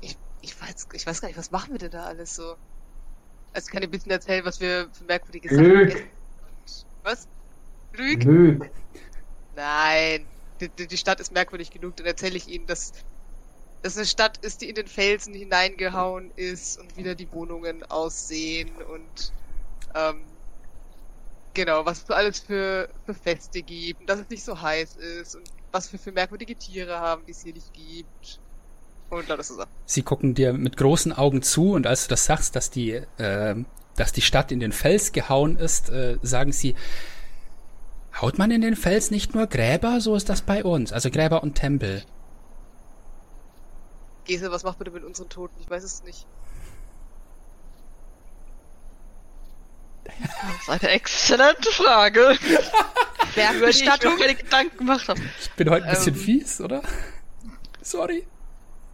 S2: ich, ich weiß, ich weiß gar nicht, was machen wir denn da alles so? Also kann ich ein bisschen erzählen, was wir für merkwürdige Sachen. Und- Was? Lüg?
S4: Lüg.
S2: Nein. Die, die, die Stadt ist merkwürdig genug, dann erzähle ich Ihnen, dass das eine Stadt ist, die in den Felsen hineingehauen ist und wieder die Wohnungen aussehen und ähm, genau, was es alles für, für Feste gibt und dass es nicht so heiß ist und was wir für merkwürdige Tiere haben, die es hier nicht gibt. Und lauter so.
S1: Sie gucken dir mit großen Augen zu und als du das sagst, dass die, äh, dass die Stadt in den Fels gehauen ist, äh, sagen sie, haut man in den Fels nicht nur Gräber? So ist das bei uns. Also Gräber und Tempel.
S2: Gese, was macht bitte mit unseren Toten? Ich weiß es nicht.
S3: Das ist eine exzellente Frage, [LAUGHS] über die ich mir
S2: Bergbestattung?
S3: keine Gedanken gemacht habe.
S1: Ich bin heute ein bisschen
S2: Ähm.
S1: fies, oder? Sorry.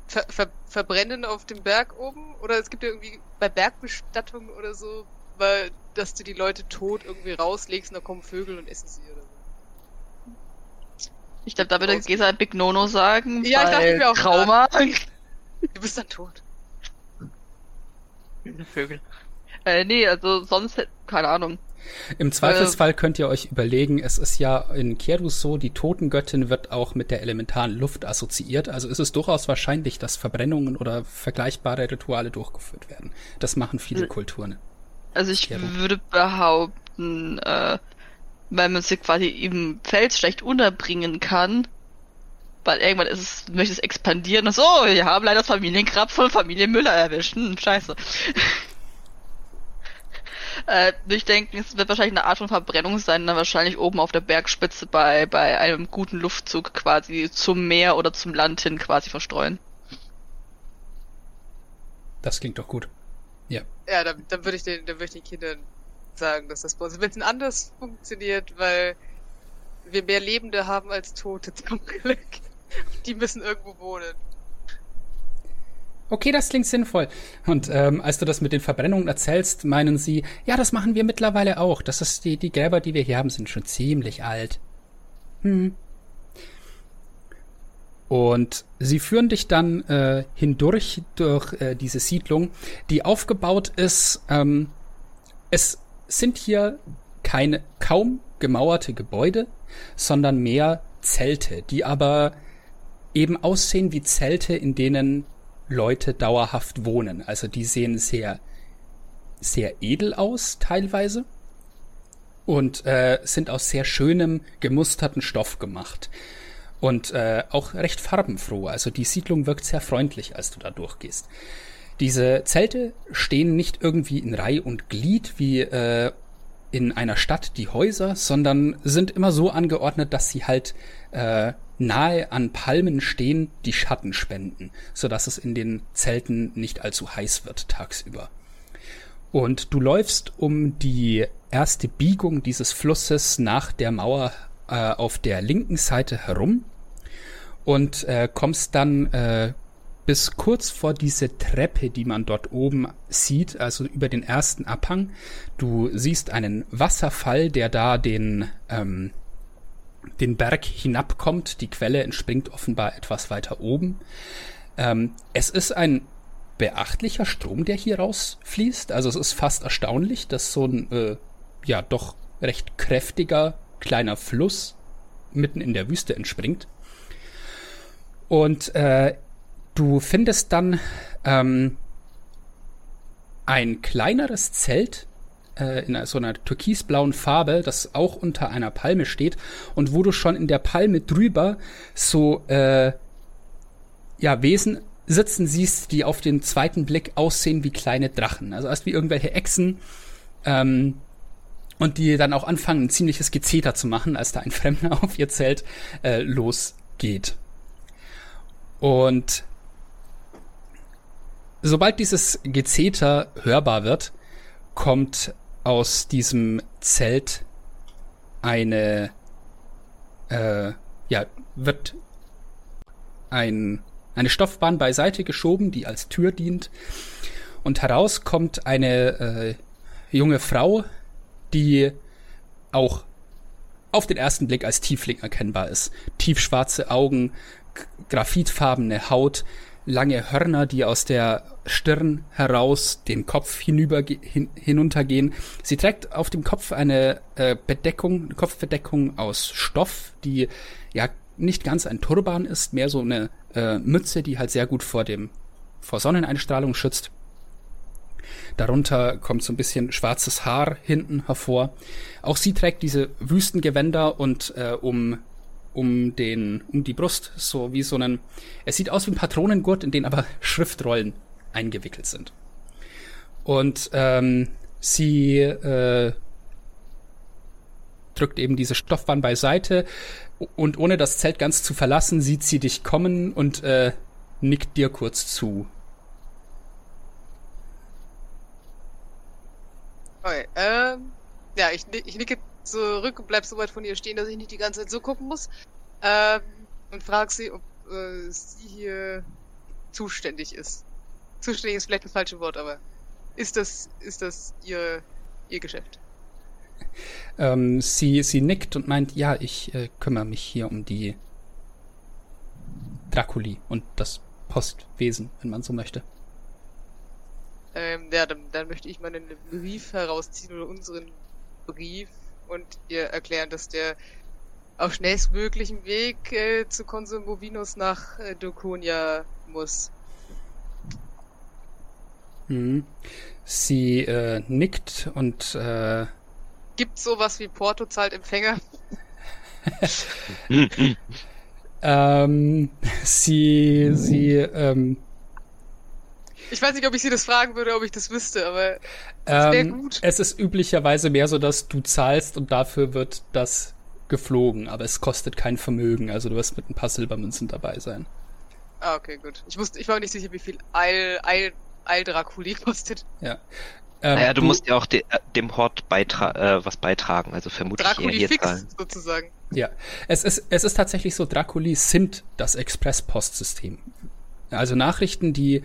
S2: Ver, ver, verbrennen auf dem Berg oben? Oder es gibt ja irgendwie bei Bergbestattung oder so, weil, dass du die Leute tot irgendwie rauslegst und da kommen Vögel und essen sie oder so.
S3: Ich glaube, da würde Gesa Big Nono sagen.
S2: Ja, ich dachte
S3: weil
S2: mir auch
S3: Trauma. [LAUGHS]
S2: Du bist dann tot.
S3: Vögel. Äh, nee, also sonst, keine Ahnung.
S1: Im Zweifelsfall könnt ihr euch überlegen, es ist ja in Kierus so, die Totengöttin wird auch mit der elementaren Luft assoziiert. Also ist es durchaus wahrscheinlich, dass Verbrennungen oder vergleichbare Rituale durchgeführt werden. Das machen viele
S3: Äh,
S1: Kulturen.
S3: Also ich
S1: Kehrung.
S3: würde behaupten, äh, weil man sie quasi im Fels schlecht unterbringen kann, weil irgendwann ist es, möchte es expandieren und so, wir haben leider das Familiengrab von Familie Müller erwischt. Hm, scheiße. [LAUGHS] äh, ich denke, es wird wahrscheinlich eine Art von Verbrennung sein, dann wahrscheinlich oben auf der Bergspitze bei, bei einem guten Luftzug quasi zum Meer oder zum Land hin quasi verstreuen.
S1: Das klingt doch gut.
S2: Ja, dann, dann würde ich den, dann würde ich den Kindern sagen, dass das bei uns ein bisschen anders funktioniert, weil wir mehr Lebende haben als Tote zum Glück. [LAUGHS] Die müssen irgendwo wohnen.
S1: Okay, das klingt sinnvoll. Und ähm, als du das mit den Verbrennungen erzählst, meinen sie, ja, das machen wir mittlerweile auch. Das ist die, die Gräber, die wir hier haben, sind schon ziemlich alt. Hm. Und sie führen dich dann äh, hindurch durch äh, diese Siedlung, die aufgebaut ist. Ähm, es sind hier keine kaum gemauerte Gebäude, sondern mehr Zelte, die aber eben aussehen wie Zelte, in denen Leute dauerhaft wohnen. Also die sehen sehr, sehr edel aus teilweise und äh, sind aus sehr schönem gemusterten Stoff gemacht und äh, auch recht farbenfroh. Also die Siedlung wirkt sehr freundlich, als du da durchgehst. Diese Zelte stehen nicht irgendwie in Reih und Glied wie äh, in einer Stadt die Häuser, sondern sind immer so angeordnet, dass sie halt äh, nahe an Palmen stehen, die Schatten spenden, so dass es in den Zelten nicht allzu heiß wird tagsüber. Und du läufst um die erste Biegung dieses Flusses nach der Mauer äh, auf der linken Seite herum und äh, kommst dann äh, bis kurz vor diese Treppe, die man dort oben sieht, also über den ersten Abhang. Du siehst einen Wasserfall, der da den ähm, den Berg hinabkommt. Die Quelle entspringt offenbar etwas weiter oben. Ähm, es ist ein beachtlicher Strom, der hier rausfließt. Also es ist fast erstaunlich, dass so ein äh, ja doch recht kräftiger kleiner Fluss mitten in der Wüste entspringt. Und äh, du findest dann ähm, ein kleineres Zelt äh, in so einer türkisblauen Farbe, das auch unter einer Palme steht und wo du schon in der Palme drüber so äh, ja Wesen sitzen siehst, die auf den zweiten Blick aussehen wie kleine Drachen, also erst wie irgendwelche Echsen ähm, und die dann auch anfangen ein ziemliches Gezeter zu machen, als da ein [LAUGHS] Fremder auf ihr Zelt äh, losgeht. Und sobald dieses Gezeter hörbar wird, kommt aus diesem Zelt eine, äh, ja, wird ein, eine Stoffbahn beiseite geschoben, die als Tür dient. Und heraus kommt eine äh, junge Frau, die auch auf den ersten Blick als Tiefling erkennbar ist. Tiefschwarze Augen, graphitfarbene Haut, lange Hörner, die aus der Stirn heraus den Kopf hinüber hin, hinuntergehen. Sie trägt auf dem Kopf eine äh, Bedeckung, eine Kopfbedeckung aus Stoff, die ja nicht ganz ein Turban ist, mehr so eine äh, Mütze, die halt sehr gut vor dem vor Sonneneinstrahlung schützt. Darunter kommt so ein bisschen schwarzes Haar hinten hervor. Auch sie trägt diese Wüstengewänder und äh, um um den um die Brust so wie so einen es sieht aus wie ein Patronengurt, in den aber Schriftrollen eingewickelt sind. Und ähm, sie äh, drückt eben diese Stoffbahn beiseite und ohne das Zelt ganz zu verlassen, sieht sie dich kommen und äh, nickt dir kurz zu.
S2: Okay, ähm, ja, ich, ich nicke zurück und bleib so weit von ihr stehen, dass ich nicht die ganze Zeit so gucken muss. Ähm, und frage sie, ob äh, sie hier zuständig ist. Zuständig ist vielleicht das falsche Wort, aber ist das, ist das ihr, ihr Geschäft?
S1: Ähm, sie, sie nickt und meint, ja, ich äh, kümmere mich hier um die Draculi und das Postwesen, wenn man so möchte.
S2: Ähm, ja, dann, dann möchte ich meinen Brief herausziehen oder unseren Brief und ihr erklären, dass der auf schnellstmöglichen Weg äh, zu Konsum Bovinus nach äh, Dokonia muss.
S1: Mhm. Sie äh, nickt und äh,
S2: gibt sowas wie Porto zahlt Empfänger? [LAUGHS]
S1: ähm, sie, sie, ähm,
S2: ich weiß nicht, ob ich sie das fragen würde, ob ich das wüsste, aber das
S1: ähm, gut. Es ist üblicherweise mehr so, dass du zahlst und dafür wird das geflogen, aber es kostet kein Vermögen, also du wirst mit ein paar Silbermünzen dabei sein.
S2: Ah, okay, gut. Ich wusste, ich war nicht sicher, wie viel Eil, Eil, Eil Draculi [LAUGHS] kostet.
S1: Ja.
S5: Ähm, naja, du, du musst ja auch de, äh, dem Hort beitra äh, was beitragen, also vermutlich
S2: Draculi
S5: eher hier
S2: fix,
S5: zahlen.
S2: sozusagen.
S1: Ja, es ist, es ist tatsächlich so, Draculi sind das Express-Postsystem. Also Nachrichten, die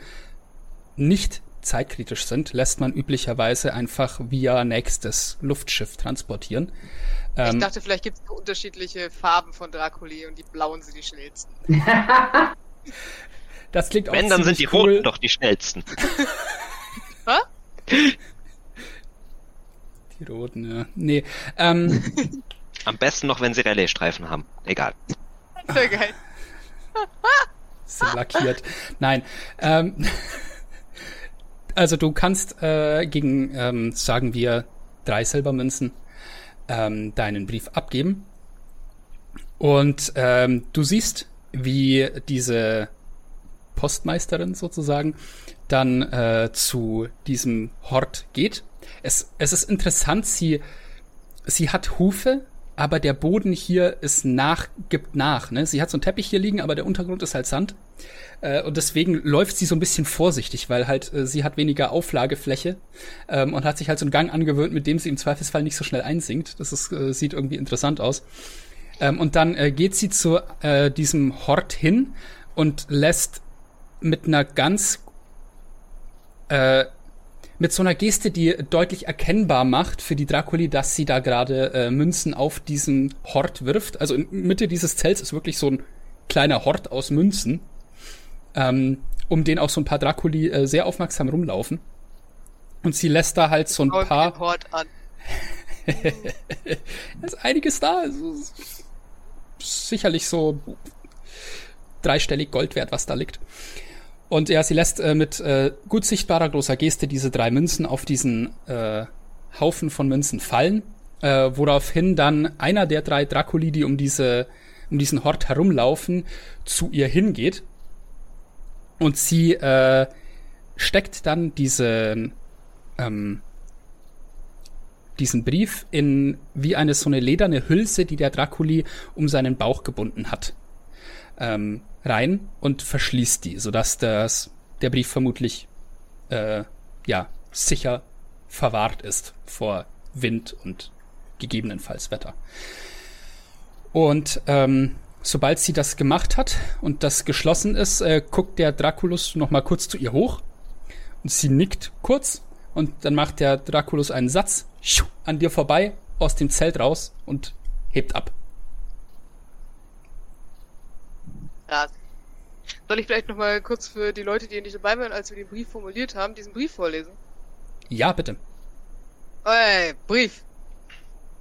S1: nicht zeitkritisch sind, lässt man üblicherweise einfach via nächstes Luftschiff transportieren.
S2: Ich ähm, dachte, vielleicht gibt es unterschiedliche Farben von Draculi und die blauen sind die schnellsten. [LAUGHS]
S1: das klingt auch
S5: Wenn, dann sind die
S1: cool.
S5: roten doch die schnellsten. [LAUGHS]
S2: Hä?
S1: Die roten, ja. Nee. Ähm, [LAUGHS]
S5: Am besten noch, wenn sie Rallye-Streifen haben. Egal.
S2: Sehr geil.
S1: Sind lackiert. Nein. Ähm, also du kannst äh, gegen, ähm, sagen wir, drei Silbermünzen ähm, deinen Brief abgeben. Und ähm, du siehst, wie diese Postmeisterin sozusagen dann äh, zu diesem Hort geht. Es, es ist interessant, sie, sie hat Hufe, aber der Boden hier ist nach, gibt nach. Ne? Sie hat so einen Teppich hier liegen, aber der Untergrund ist halt Sand. Äh, und deswegen läuft sie so ein bisschen vorsichtig, weil halt äh, sie hat weniger Auflagefläche ähm, und hat sich halt so einen Gang angewöhnt, mit dem sie im Zweifelsfall nicht so schnell einsinkt. Das ist, äh, sieht irgendwie interessant aus. Ähm, und dann äh, geht sie zu äh, diesem Hort hin und lässt mit einer ganz äh, mit so einer Geste, die deutlich erkennbar macht für die Draculi, dass sie da gerade äh, Münzen auf diesen Hort wirft. Also in Mitte dieses Zelts ist wirklich so ein kleiner Hort aus Münzen, ähm, um den auch so ein paar Draculi äh, sehr aufmerksam rumlaufen. Und sie lässt da halt so ein
S2: Schaut
S1: paar.
S2: den Hort an. [LAUGHS]
S1: da ist einiges da. Also, sicherlich so dreistellig Gold wert, was da liegt. Und ja, sie lässt äh, mit äh, gut sichtbarer großer Geste diese drei Münzen auf diesen äh, Haufen von Münzen fallen, äh, woraufhin dann einer der drei Draculi, die um diese um diesen Hort herumlaufen, zu ihr hingeht und sie äh, steckt dann diesen ähm, diesen Brief in wie eine so eine lederne Hülse, die der Draculi um seinen Bauch gebunden hat. Ähm, rein und verschließt die, sodass das, der Brief vermutlich äh, ja sicher verwahrt ist vor Wind und gegebenenfalls Wetter. Und ähm, sobald sie das gemacht hat und das geschlossen ist, äh, guckt der Draculus noch mal kurz zu ihr hoch und sie nickt kurz und dann macht der Draculus einen Satz an dir vorbei, aus dem Zelt raus und hebt ab.
S2: Ja. Soll ich vielleicht nochmal kurz für die Leute, die nicht dabei waren, als wir den Brief formuliert haben, diesen Brief vorlesen?
S1: Ja, bitte.
S2: Hey, Brief.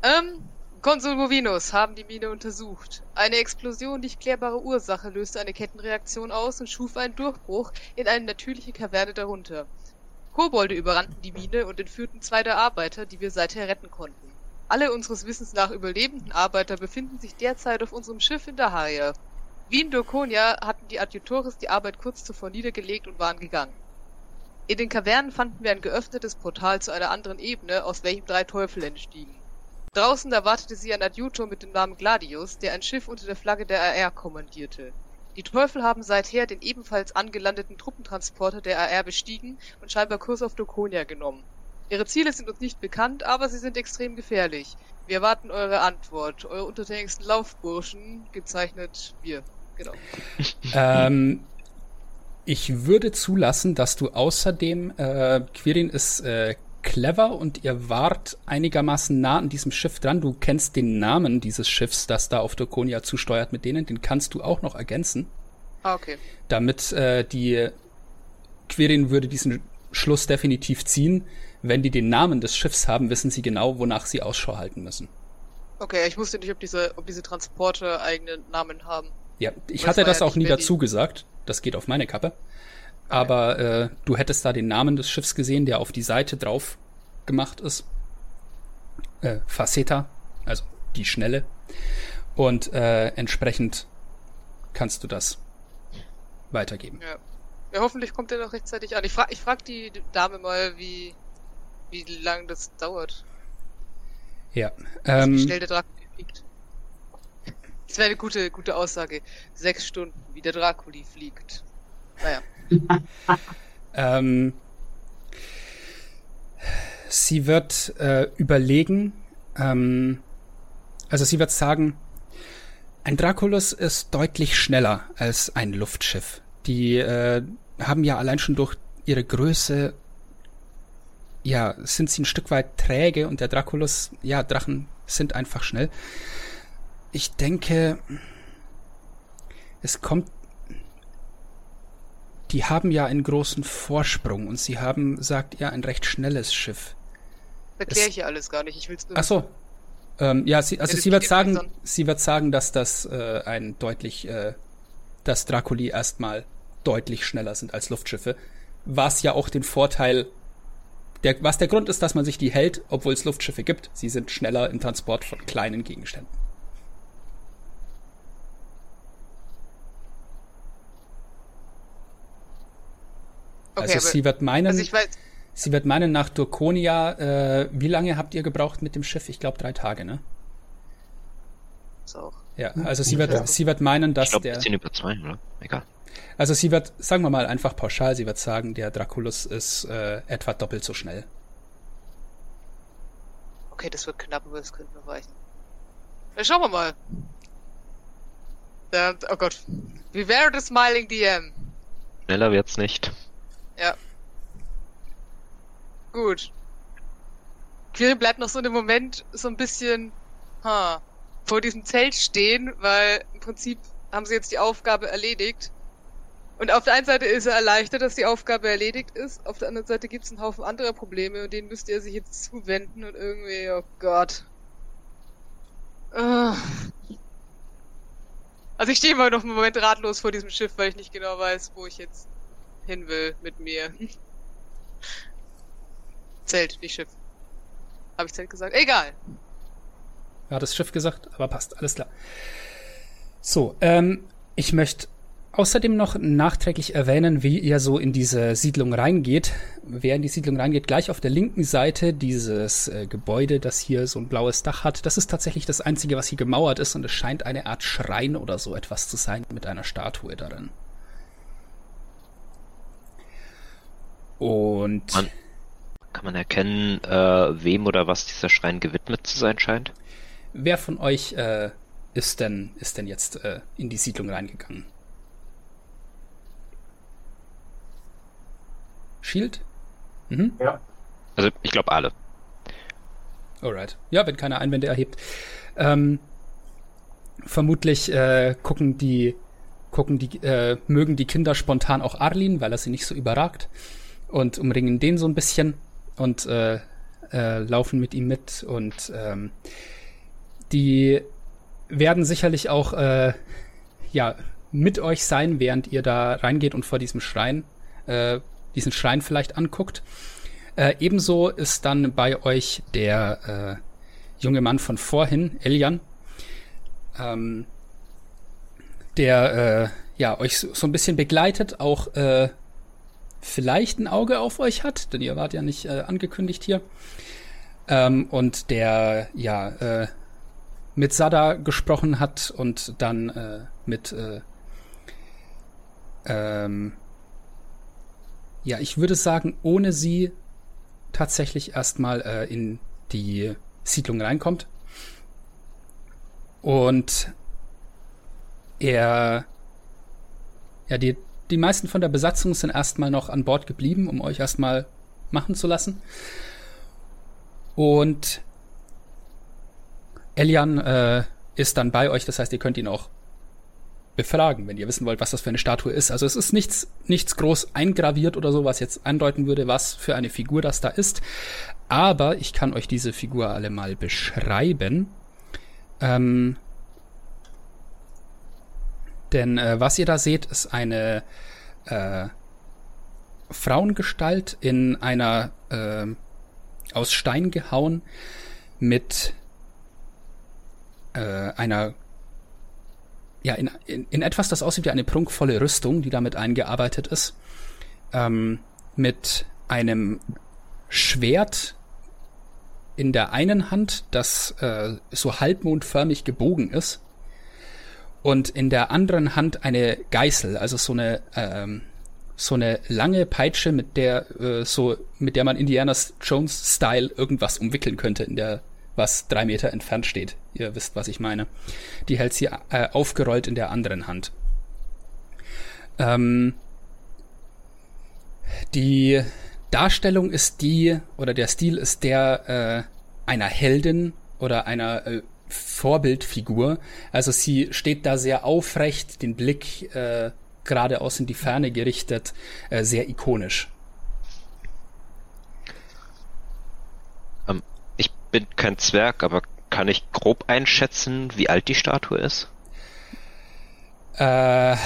S2: Ähm, Konsul Movinus haben die Mine untersucht. Eine Explosion nicht klärbare Ursache löste eine Kettenreaktion aus und schuf einen Durchbruch in eine natürliche Kaverne darunter. Kobolde überrannten die Mine und entführten zwei der Arbeiter, die wir seither retten konnten. Alle unseres Wissens nach überlebenden Arbeiter befinden sich derzeit auf unserem Schiff in Daharia. Wie in Dokonia hatten die Adjutores die Arbeit kurz zuvor niedergelegt und waren gegangen. In den Kavernen fanden wir ein geöffnetes Portal zu einer anderen Ebene, aus welchem drei Teufel entstiegen. Draußen erwartete sie ein Adjutor mit dem Namen Gladius, der ein Schiff unter der Flagge der AR kommandierte. Die Teufel haben seither den ebenfalls angelandeten Truppentransporter der AR bestiegen und scheinbar Kurs auf Dokonia genommen. Ihre Ziele sind uns nicht bekannt, aber sie sind extrem gefährlich. Wir erwarten eure Antwort. Eure untertänigsten Laufburschen, gezeichnet wir. Genau.
S1: ähm, ich würde zulassen, dass du außerdem, äh, Quirin ist äh, clever und ihr wart einigermaßen nah an diesem Schiff dran. Du kennst den Namen dieses Schiffs, das da auf Dokonia zusteuert mit denen. Den kannst du auch noch ergänzen.
S2: Ah, okay.
S1: Damit äh, die Quirin würde diesen Schluss definitiv ziehen. Wenn die den Namen des Schiffs haben, wissen sie genau, wonach sie Ausschau halten müssen.
S2: Okay, ich wusste nicht, ob diese, ob diese Transporte eigene Namen haben.
S1: Ja, ich hatte das ja auch nie dazu gesagt. Das geht auf meine Kappe. Aber äh, du hättest da den Namen des Schiffs gesehen, der auf die Seite drauf gemacht ist. Äh, Faceta, also die Schnelle. Und äh, entsprechend kannst du das weitergeben.
S2: Ja. ja hoffentlich kommt er noch rechtzeitig an. Ich frage ich frag die Dame mal, wie, wie lange das dauert.
S1: Ja.
S2: Also wie schnell der Dracula fliegt. Das wäre eine gute, gute Aussage. Sechs Stunden, wie der Draculi fliegt. Naja. [LAUGHS]
S1: ähm, sie wird äh, überlegen, ähm, also sie wird sagen, ein Draculus ist deutlich schneller als ein Luftschiff. Die äh, haben ja allein schon durch ihre Größe, ja, sind sie ein Stück weit träge und der Draculus, ja, Drachen sind einfach schnell. Ich denke, es kommt die haben ja einen großen Vorsprung und sie haben, sagt ihr, ein recht schnelles Schiff.
S2: Erkläre ich ja alles gar nicht, ich will's nur.
S1: Ach so. Ähm, ja, sie, also ja, sie wird sagen, sie wird sagen, dass das äh, ein deutlich, äh, dass Draculi erstmal deutlich schneller sind als Luftschiffe, was ja auch den Vorteil, der, was der Grund ist, dass man sich die hält, obwohl es Luftschiffe gibt. Sie sind schneller im Transport von kleinen Gegenständen. Okay, also sie wird meinen, also weiß, sie wird meinen nach Durkonia, äh, wie lange habt ihr gebraucht mit dem Schiff? Ich glaube drei Tage, ne?
S2: So.
S1: Ja, also sie wird, ja. sie wird meinen, dass
S5: ich glaub,
S1: der.
S5: Bisschen über zwei, oder? Egal.
S1: Also sie wird, sagen wir mal einfach pauschal, sie wird sagen, der Draculus ist äh, etwa doppelt so schnell.
S2: Okay, das wird knapp, aber das könnte noch reichen. Ja, schauen wir mal. Uh, oh Gott. Wie wäre das Smiling DM?
S5: Schneller wird's nicht.
S2: Ja. Gut. Quirin bleibt noch so in dem Moment so ein bisschen ha, vor diesem Zelt stehen, weil im Prinzip haben sie jetzt die Aufgabe erledigt. Und auf der einen Seite ist er erleichtert, dass die Aufgabe erledigt ist, auf der anderen Seite gibt es einen Haufen anderer Probleme und denen müsste er sich jetzt zuwenden und irgendwie, oh Gott. Ah. Also ich stehe immer noch einen Moment ratlos vor diesem Schiff, weil ich nicht genau weiß, wo ich jetzt hin will mit mir. Zelt, nicht Schiff. Habe ich Zelt gesagt? Egal.
S1: Ja, das Schiff gesagt, aber passt, alles klar. So, ähm, ich möchte außerdem noch nachträglich erwähnen, wie ihr so in diese Siedlung reingeht. Wer in die Siedlung reingeht, gleich auf der linken Seite dieses äh, Gebäude, das hier so ein blaues Dach hat, das ist tatsächlich das einzige, was hier gemauert ist und es scheint eine Art Schrein oder so etwas zu sein mit einer Statue darin. Und
S5: man, kann man erkennen, äh, wem oder was dieser Schrein gewidmet zu sein scheint?
S1: Wer von euch äh, ist denn ist denn jetzt äh, in die Siedlung reingegangen? Shield?
S4: Mhm. Ja.
S5: Also ich glaube alle.
S1: Alright. Ja, wenn keiner Einwände erhebt. Ähm, vermutlich äh, gucken die, gucken die, äh, mögen die Kinder spontan auch Arlin, weil er sie nicht so überragt und umringen den so ein bisschen und äh, äh, laufen mit ihm mit und ähm, die werden sicherlich auch äh, ja mit euch sein, während ihr da reingeht und vor diesem Schrein äh, diesen Schrein vielleicht anguckt. Äh, ebenso ist dann bei euch der äh, junge Mann von vorhin, Elian, ähm, der äh, ja euch so, so, ein bisschen begleitet, auch äh, vielleicht ein Auge auf euch hat, denn ihr wart ja nicht äh, angekündigt hier. Ähm, und der ja äh, mit Sada gesprochen hat und dann äh, mit äh, ähm, ja, ich würde sagen, ohne sie tatsächlich erstmal äh, in die Siedlung reinkommt. Und er, ja, die, die meisten von der Besatzung sind erstmal noch an Bord geblieben, um euch erstmal machen zu lassen. Und Elian äh, ist dann bei euch, das heißt, ihr könnt ihn auch befragen, wenn ihr wissen wollt, was das für eine Statue ist. Also es ist nichts, nichts groß eingraviert oder so, was jetzt andeuten würde, was für eine Figur das da ist. Aber ich kann euch diese Figur alle mal beschreiben. Ähm, denn äh, was ihr da seht, ist eine äh, Frauengestalt in einer äh, aus Stein gehauen mit äh, einer ja, in, in, in etwas, das aussieht wie eine prunkvolle Rüstung, die damit eingearbeitet ist, ähm, mit einem Schwert in der einen Hand, das äh, so halbmondförmig gebogen ist, und in der anderen Hand eine Geißel, also so eine ähm, so eine lange Peitsche, mit der äh, so mit der man Indiana Jones Style irgendwas umwickeln könnte in der was drei Meter entfernt steht. Ihr wisst, was ich meine. Die hält sie äh, aufgerollt in der anderen Hand. Ähm, die Darstellung ist die, oder der Stil ist der äh, einer Heldin oder einer äh, Vorbildfigur. Also sie steht da sehr aufrecht, den Blick äh, geradeaus in die Ferne gerichtet, äh, sehr ikonisch.
S5: bin kein Zwerg, aber kann ich grob einschätzen, wie alt die Statue ist?
S1: Äh,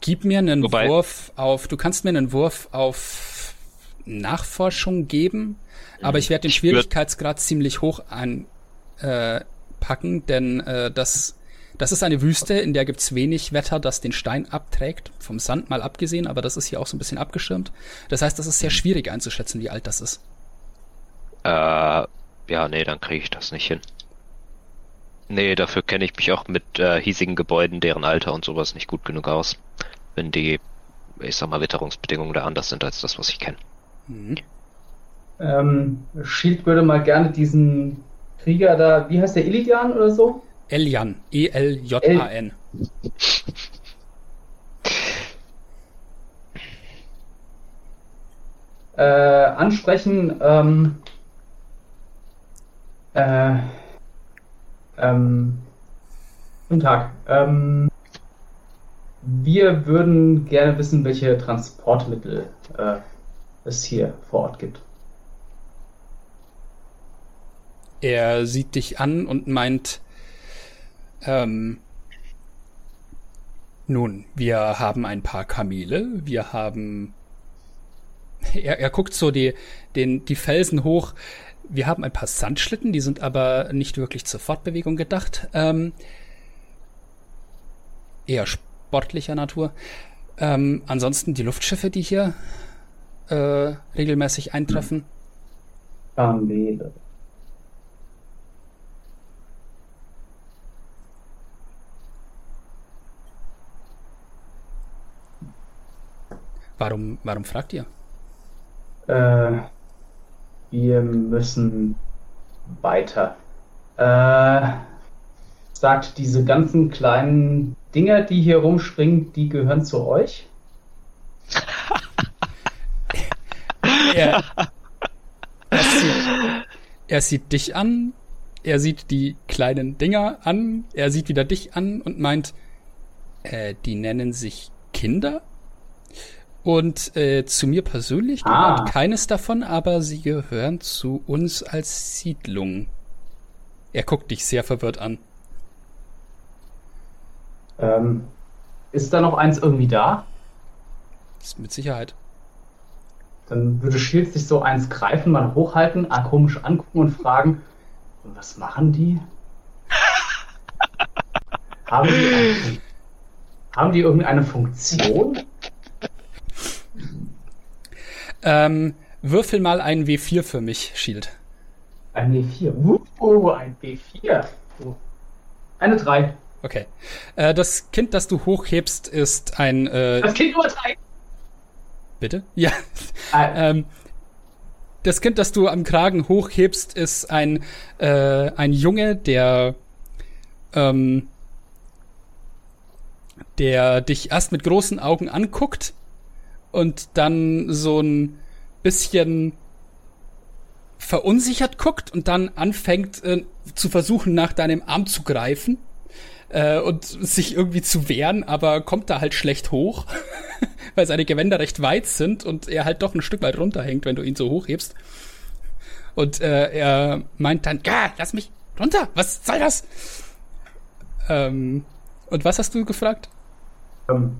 S1: gib mir einen Wobei, Wurf auf, du kannst mir einen Wurf auf Nachforschung geben, aber ich werde den Schwierigkeitsgrad ziemlich hoch anpacken, äh, denn äh, das das ist eine Wüste, in der gibt's wenig Wetter, das den Stein abträgt, vom Sand mal abgesehen, aber das ist hier auch so ein bisschen abgeschirmt. Das heißt, das ist sehr schwierig einzuschätzen, wie alt das ist.
S5: Äh, ja, nee, dann kriege ich das nicht hin. Nee, dafür kenne ich mich auch mit äh, hiesigen Gebäuden, deren Alter und sowas nicht gut genug aus. Wenn die, ich sag mal, Witterungsbedingungen da anders sind als das, was ich kenne. Mhm.
S4: Ähm, Shield würde mal gerne diesen Krieger da, wie heißt der, Illidian oder so?
S1: Eljan. E-L-J-A-N.
S4: Äh, ansprechen, ähm, äh, ähm, guten Tag. Ähm, wir würden gerne wissen, welche Transportmittel äh, es hier vor Ort gibt.
S1: Er sieht dich an und meint, ähm, nun, wir haben ein paar Kamele, wir haben. Er, er guckt so die, den, die Felsen hoch. Wir haben ein paar Sandschlitten, die sind aber nicht wirklich zur Fortbewegung gedacht. Ähm, eher sportlicher Natur. Ähm, ansonsten die Luftschiffe, die hier äh, regelmäßig eintreffen.
S4: Kamele.
S1: Warum, warum fragt ihr?
S4: Äh, wir müssen weiter. Äh, sagt, diese ganzen kleinen Dinger, die hier rumspringen, die gehören zu euch?
S1: Er, [LAUGHS] er, sieht, er sieht dich an, er sieht die kleinen Dinger an, er sieht wieder dich an und meint, äh, die nennen sich Kinder? Und äh, zu mir persönlich gehört
S4: Ah.
S1: keines davon, aber sie gehören zu uns als Siedlung. Er guckt dich sehr verwirrt an.
S4: Ähm, ist da noch eins irgendwie da?
S1: Ist mit Sicherheit.
S4: Dann würde Shields sich so eins greifen, mal hochhalten, ah, komisch angucken und fragen, was machen die? [LAUGHS] haben, die ein, haben die irgendeine Funktion?
S1: Ähm, würfel mal einen W4 für mich, Shield.
S4: Ein W4. Uh, ein W4. Oh. Eine 3.
S1: Okay. Äh, das Kind, das du hochhebst, ist ein. Äh,
S4: Das Kind nur 3.
S1: bitte? Ja.
S4: Äh,
S1: Ähm, das Kind, das du am Kragen hochhebst, ist ein, äh, ein Junge, der, ähm, der dich erst mit großen Augen anguckt und dann so ein bisschen verunsichert guckt und dann anfängt äh, zu versuchen, nach deinem Arm zu greifen äh, und sich irgendwie zu wehren, aber kommt da halt schlecht hoch, [LAUGHS] weil seine Gewänder recht weit sind und er halt doch ein Stück weit runterhängt, wenn du ihn so hochhebst. Und äh, er meint dann, ja, lass mich runter, was soll das? Ähm, und was hast du gefragt?
S4: ähm,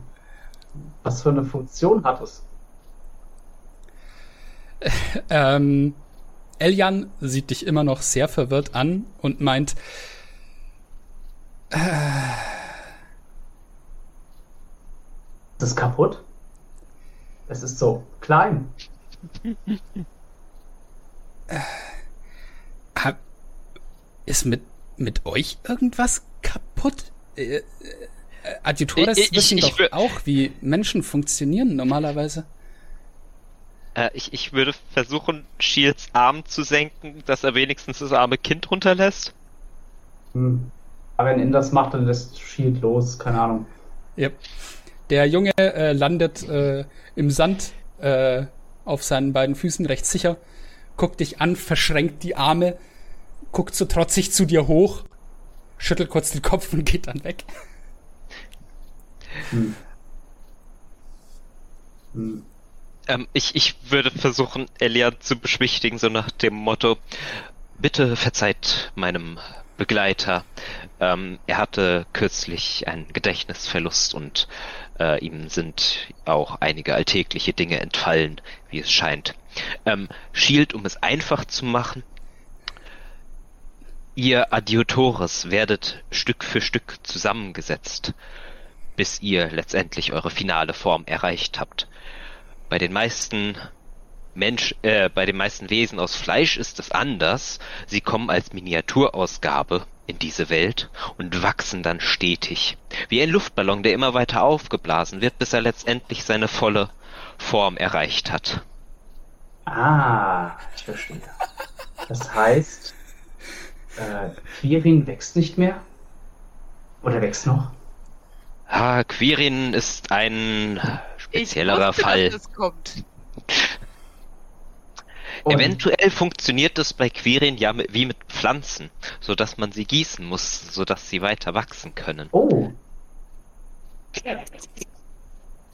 S4: was für eine Funktion hat es? [LAUGHS]
S1: Ähm, Eljan sieht dich immer noch sehr verwirrt an und meint,
S4: Ist es kaputt? Es ist so klein.
S1: hab, ist mit, mit euch irgendwas kaputt? Äh, äh, Adjutores
S5: Ich- ich-
S1: wissen
S5: ich
S1: doch
S5: wür-
S1: auch, wie Menschen funktionieren normalerweise.
S5: Äh, ich, ich würde versuchen, Shields Arm zu senken, dass er wenigstens das arme Kind runterlässt.
S4: Hm. Aber wenn ihn das macht, dann lässt Shield los. Keine Ahnung.
S1: Yep. Der Junge äh, landet äh, im Sand äh, auf seinen beiden Füßen recht sicher, guckt dich an, verschränkt die Arme, guckt so trotzig zu dir hoch, schüttelt kurz den Kopf und geht dann weg.
S4: Hm. Hm.
S5: Ähm, ich, ich würde versuchen, Elian zu beschwichtigen, so nach dem Motto, bitte verzeiht meinem Begleiter. Ähm, er hatte kürzlich einen Gedächtnisverlust und äh, ihm sind auch einige alltägliche Dinge entfallen, wie es scheint. Ähm, Shield, um es einfach zu machen, ihr Adiotores werdet Stück für Stück zusammengesetzt, bis ihr letztendlich eure finale Form erreicht habt. Bei den meisten Mensch, äh, bei den meisten Wesen aus Fleisch ist es anders. Sie kommen als Miniaturausgabe in diese Welt und wachsen dann stetig. Wie ein Luftballon, der immer weiter aufgeblasen wird, bis er letztendlich seine volle Form erreicht hat.
S4: Ah, ich verstehe. Das heißt, äh, Quirin wächst nicht mehr? Oder wächst noch?
S5: Ah, Quirin ist ein speziellerer
S2: ich wusste,
S5: Fall.
S2: Dass das kommt. [LAUGHS]
S4: Und-
S5: Eventuell funktioniert es bei Quirin ja mit, wie mit Pflanzen, so dass man sie gießen muss, so dass sie weiter wachsen können.
S4: Oh.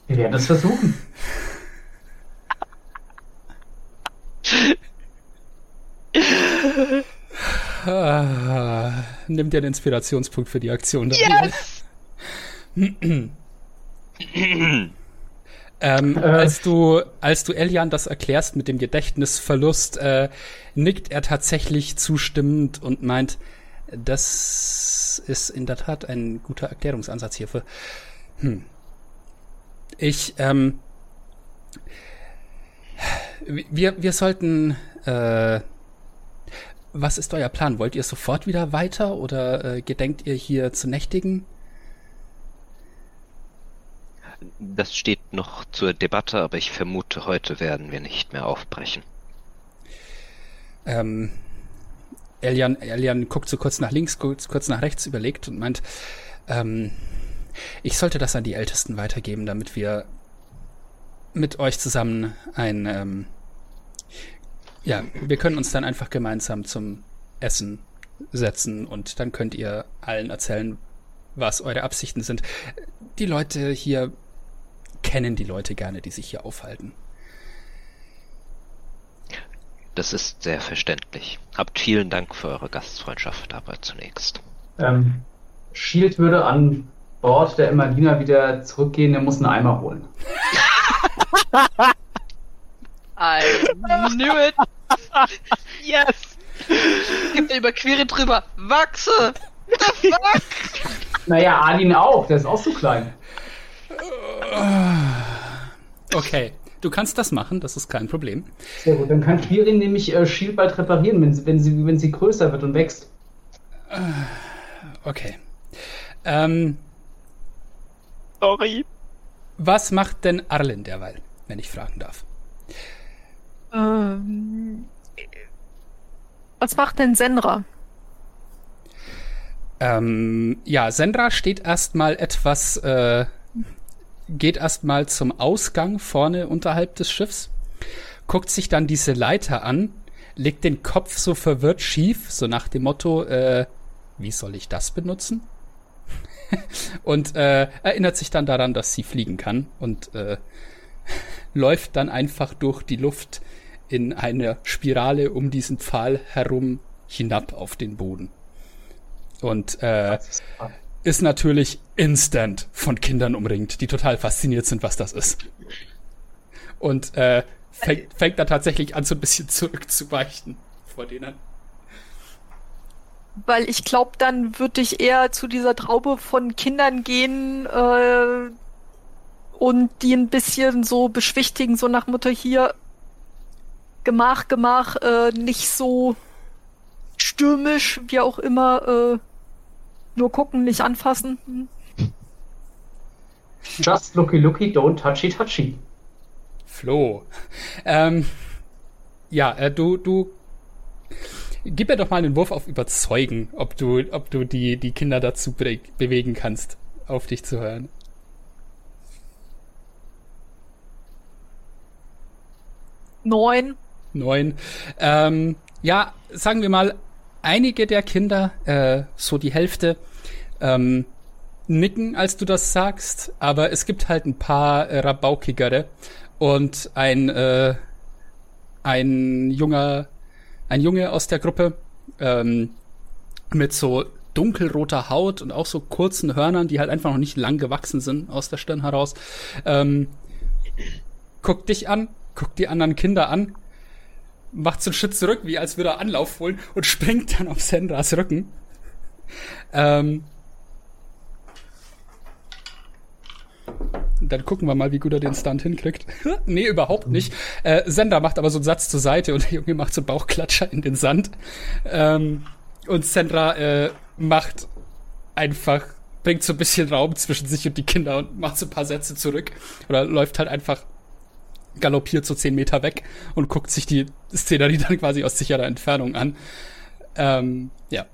S4: Wir werden es versuchen.
S1: Ah, nimm dir einen Inspirationspunkt für die Aktion.
S5: Yes! [CLEARS THROAT] [CLEARS THROAT]
S1: Ähm, [LAUGHS]
S4: Äh.
S1: als du, als du Elian das erklärst mit dem Gedächtnisverlust, äh, nickt er tatsächlich zustimmend und meint, das ist in der Tat ein guter Erklärungsansatz hierfür. Hm. Ich, ähm, wir, wir sollten, äh, was ist euer Plan? Wollt ihr sofort wieder weiter oder äh, gedenkt ihr hier zu nächtigen?
S5: Das steht noch zur Debatte, aber ich vermute, heute werden wir nicht mehr aufbrechen.
S1: Ähm, Elian, Elian guckt so kurz nach links, kurz, kurz nach rechts, überlegt und meint, ähm, ich sollte das an die Ältesten weitergeben, damit wir mit euch zusammen ein, ähm, Ja, wir können uns dann einfach gemeinsam zum Essen setzen und dann könnt ihr allen erzählen, was eure Absichten sind. Die Leute hier kennen die Leute gerne, die sich hier aufhalten.
S5: Das ist sehr verständlich. Habt vielen Dank für eure Gastfreundschaft aber zunächst.
S4: Ähm, Shield würde an Bord der Imagina wieder zurückgehen, er muss einen Eimer holen.
S3: I knew it! [LAUGHS] yes! Gib dir Überquere drüber. Wachse! The fuck?
S4: Naja, Alin auch, der ist auch so klein.
S1: Okay, du kannst das machen, das ist kein Problem.
S4: Sehr gut, dann kann Quirin nämlich äh, Shield bald reparieren, wenn sie, wenn, sie, wenn sie größer wird und wächst.
S1: Okay. Ähm,
S5: Sorry.
S1: was macht denn Arlen derweil, wenn ich fragen darf?
S6: Ähm, was macht denn Senra?
S1: Ähm, ja, Sendra steht erstmal etwas, äh, geht erstmal zum Ausgang vorne unterhalb des Schiffs, guckt sich dann diese Leiter an, legt den Kopf so verwirrt schief, so nach dem Motto, äh, wie soll ich das benutzen? [LAUGHS] und äh, erinnert sich dann daran, dass sie fliegen kann und äh, [LAUGHS] läuft dann einfach durch die Luft in einer Spirale um diesen Pfahl herum hinab auf den Boden. Und äh, ist natürlich instant von Kindern umringt, die total fasziniert sind, was das ist. Und äh, fängt, fängt da tatsächlich an, so ein bisschen zurückzuweichen vor denen.
S6: Weil ich glaube, dann würde ich eher zu dieser Traube von Kindern gehen äh, und die ein bisschen so beschwichtigen, so nach Mutter hier, Gemach, Gemach, äh, nicht so stürmisch, wie auch immer, äh, nur gucken, nicht anfassen. Hm.
S4: Just looky looky, don't touchy touchy.
S1: Flo. Ähm, ja, äh, du, du. Gib mir doch mal einen Wurf auf Überzeugen, ob du, ob du die, die Kinder dazu be bewegen kannst, auf dich zu hören.
S6: Neun.
S1: Neun. Ähm, ja, sagen wir mal, einige der Kinder, äh, so die Hälfte, ähm, nicken, als du das sagst, aber es gibt halt ein paar äh, rabaukigere und ein äh, ein junger ein Junge aus der Gruppe ähm, mit so dunkelroter Haut und auch so kurzen Hörnern, die halt einfach noch nicht lang gewachsen sind aus der Stirn heraus. Ähm, guckt dich an, guckt die anderen Kinder an, macht so einen Schritt zurück, wie als würde er Anlauf holen und springt dann auf Sandras Rücken. Ähm, dann gucken wir mal, wie gut er den Stunt hinkriegt. [LAUGHS] nee, überhaupt nicht. Äh, Sender macht aber so einen Satz zur Seite und der Junge macht so einen Bauchklatscher in den Sand. Ähm, und Sandra äh, macht einfach, bringt so ein bisschen Raum zwischen sich und die Kinder und macht so ein paar Sätze zurück. Oder läuft halt einfach galoppiert so zehn Meter weg und guckt sich die Szenerie dann quasi aus sicherer Entfernung an. Ähm, ja.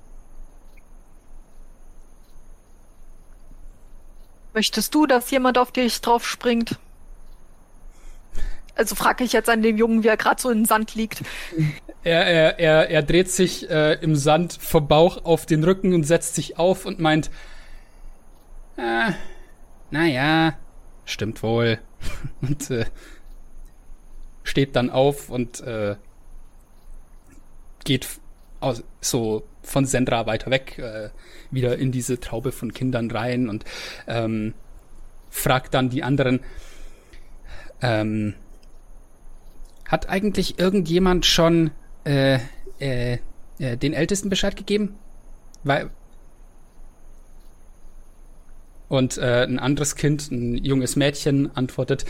S6: Möchtest du, dass jemand auf dich drauf springt? Also frage ich jetzt an den Jungen, wie er gerade so im Sand liegt.
S1: Er, er, er, er dreht sich äh, im Sand vom Bauch auf den Rücken und setzt sich auf und meint, äh, naja, stimmt wohl. [LAUGHS] und äh, steht dann auf und äh, geht aus, so von Sendra weiter weg, äh, wieder in diese Traube von Kindern rein und ähm, fragt dann die anderen, ähm, hat eigentlich irgendjemand schon äh, äh, äh, den Ältesten Bescheid gegeben? Weil und äh, ein anderes Kind, ein junges Mädchen, antwortet,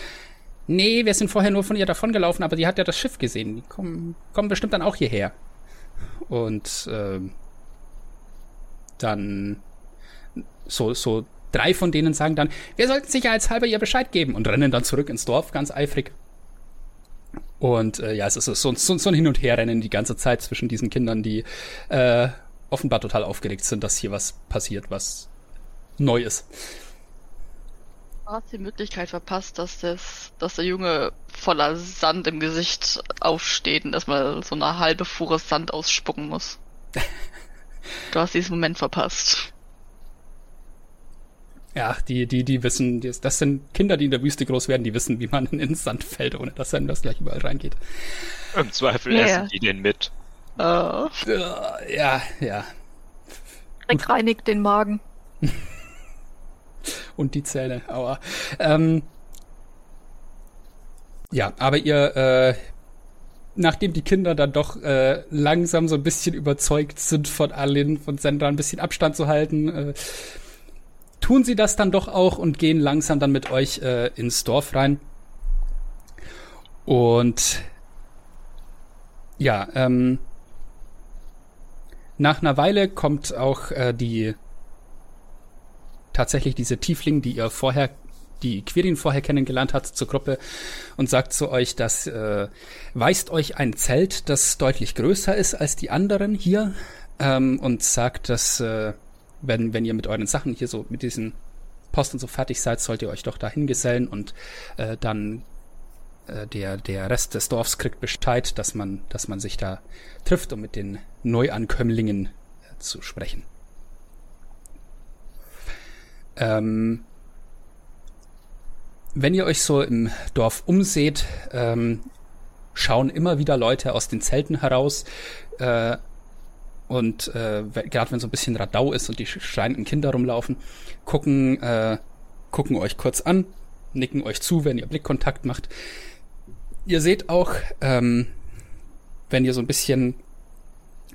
S1: nee, wir sind vorher nur von ihr davongelaufen, aber die hat ja das Schiff gesehen. Die kommen, kommen bestimmt dann auch hierher. Und äh, dann so, so drei von denen sagen dann, wir sollten sicherheitshalber ihr Bescheid geben und rennen dann zurück ins Dorf, ganz eifrig. Und äh, ja, es ist so, so, so ein Hin- und Herrennen die ganze Zeit zwischen diesen Kindern, die äh, offenbar total aufgeregt sind, dass hier was passiert, was neu ist.
S3: Hast die Möglichkeit verpasst, dass, das, dass der Junge voller Sand im Gesicht aufsteht und erstmal so eine halbe Fuhre Sand ausspucken muss. [LAUGHS] du hast diesen Moment verpasst.
S1: Ja, die, die, die wissen, das sind Kinder, die in der Wüste groß werden, die wissen, wie man [LAUGHS] ins Sand fällt, ohne dass einem das gleich überall reingeht.
S5: Im Zweifel ja. essen die den mit.
S1: Uh. Ja, ja.
S6: Dreck reinigt den Magen. [LAUGHS]
S1: Und die Zähne, aua. Ähm, ja, aber ihr, äh, nachdem die Kinder dann doch äh, langsam so ein bisschen überzeugt sind von Alin, von Sandra ein bisschen Abstand zu halten, äh, tun sie das dann doch auch und gehen langsam dann mit euch äh, ins Dorf rein. Und ja, ähm, nach einer Weile kommt auch äh, die tatsächlich diese Tiefling, die ihr vorher, die Quirin vorher kennengelernt hat, zur Gruppe und sagt zu euch, dass äh, weist euch ein Zelt, das deutlich größer ist als die anderen hier ähm, und sagt, dass äh, wenn, wenn ihr mit euren Sachen hier so, mit diesen Posten so fertig seid, sollt ihr euch doch dahin gesellen und äh, dann äh, der, der Rest des Dorfs kriegt Bescheid, dass man, dass man sich da trifft, um mit den Neuankömmlingen äh, zu sprechen. Ähm, wenn ihr euch so im Dorf umseht, ähm, schauen immer wieder Leute aus den Zelten heraus, äh, und äh, gerade wenn so ein bisschen Radau ist und die schreienden Kinder rumlaufen, gucken, äh, gucken euch kurz an, nicken euch zu, wenn ihr Blickkontakt macht. Ihr seht auch, ähm, wenn ihr so ein bisschen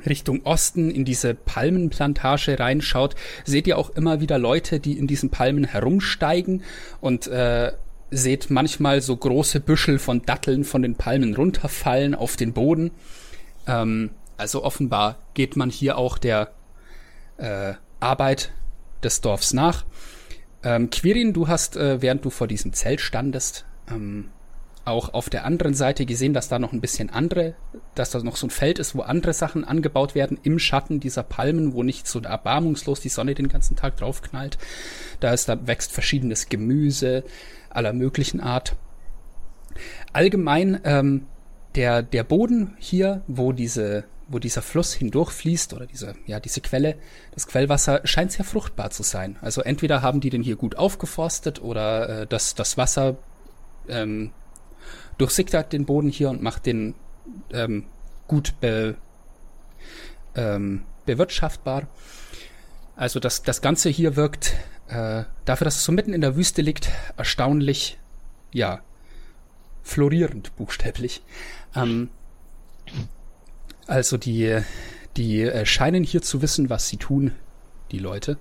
S1: Richtung Osten in diese Palmenplantage reinschaut, seht ihr auch immer wieder Leute, die in diesen Palmen herumsteigen und äh, seht manchmal so große Büschel von Datteln von den Palmen runterfallen auf den Boden. Ähm, also offenbar geht man hier auch der äh, Arbeit des Dorfs nach. Ähm, Quirin, du hast, äh, während du vor diesem Zelt standest, ähm, auch auf der anderen Seite gesehen, dass da noch ein bisschen andere, dass da noch so ein Feld ist, wo andere Sachen angebaut werden im Schatten dieser Palmen, wo nicht so erbarmungslos die Sonne den ganzen Tag draufknallt. Da ist, da wächst verschiedenes Gemüse aller möglichen Art. Allgemein ähm, der der Boden hier, wo diese wo dieser Fluss hindurchfließt oder diese, ja, diese Quelle, das Quellwasser scheint sehr fruchtbar zu sein. Also entweder haben die den hier gut aufgeforstet oder äh, das, das Wasser ähm, durchsickert den Boden hier und macht den ähm, gut be, ähm, bewirtschaftbar. Also das, das Ganze hier wirkt äh, dafür, dass es so mitten in der Wüste liegt, erstaunlich, ja, florierend buchstäblich. Ähm, also die, die äh, scheinen hier zu wissen, was sie tun, die Leute.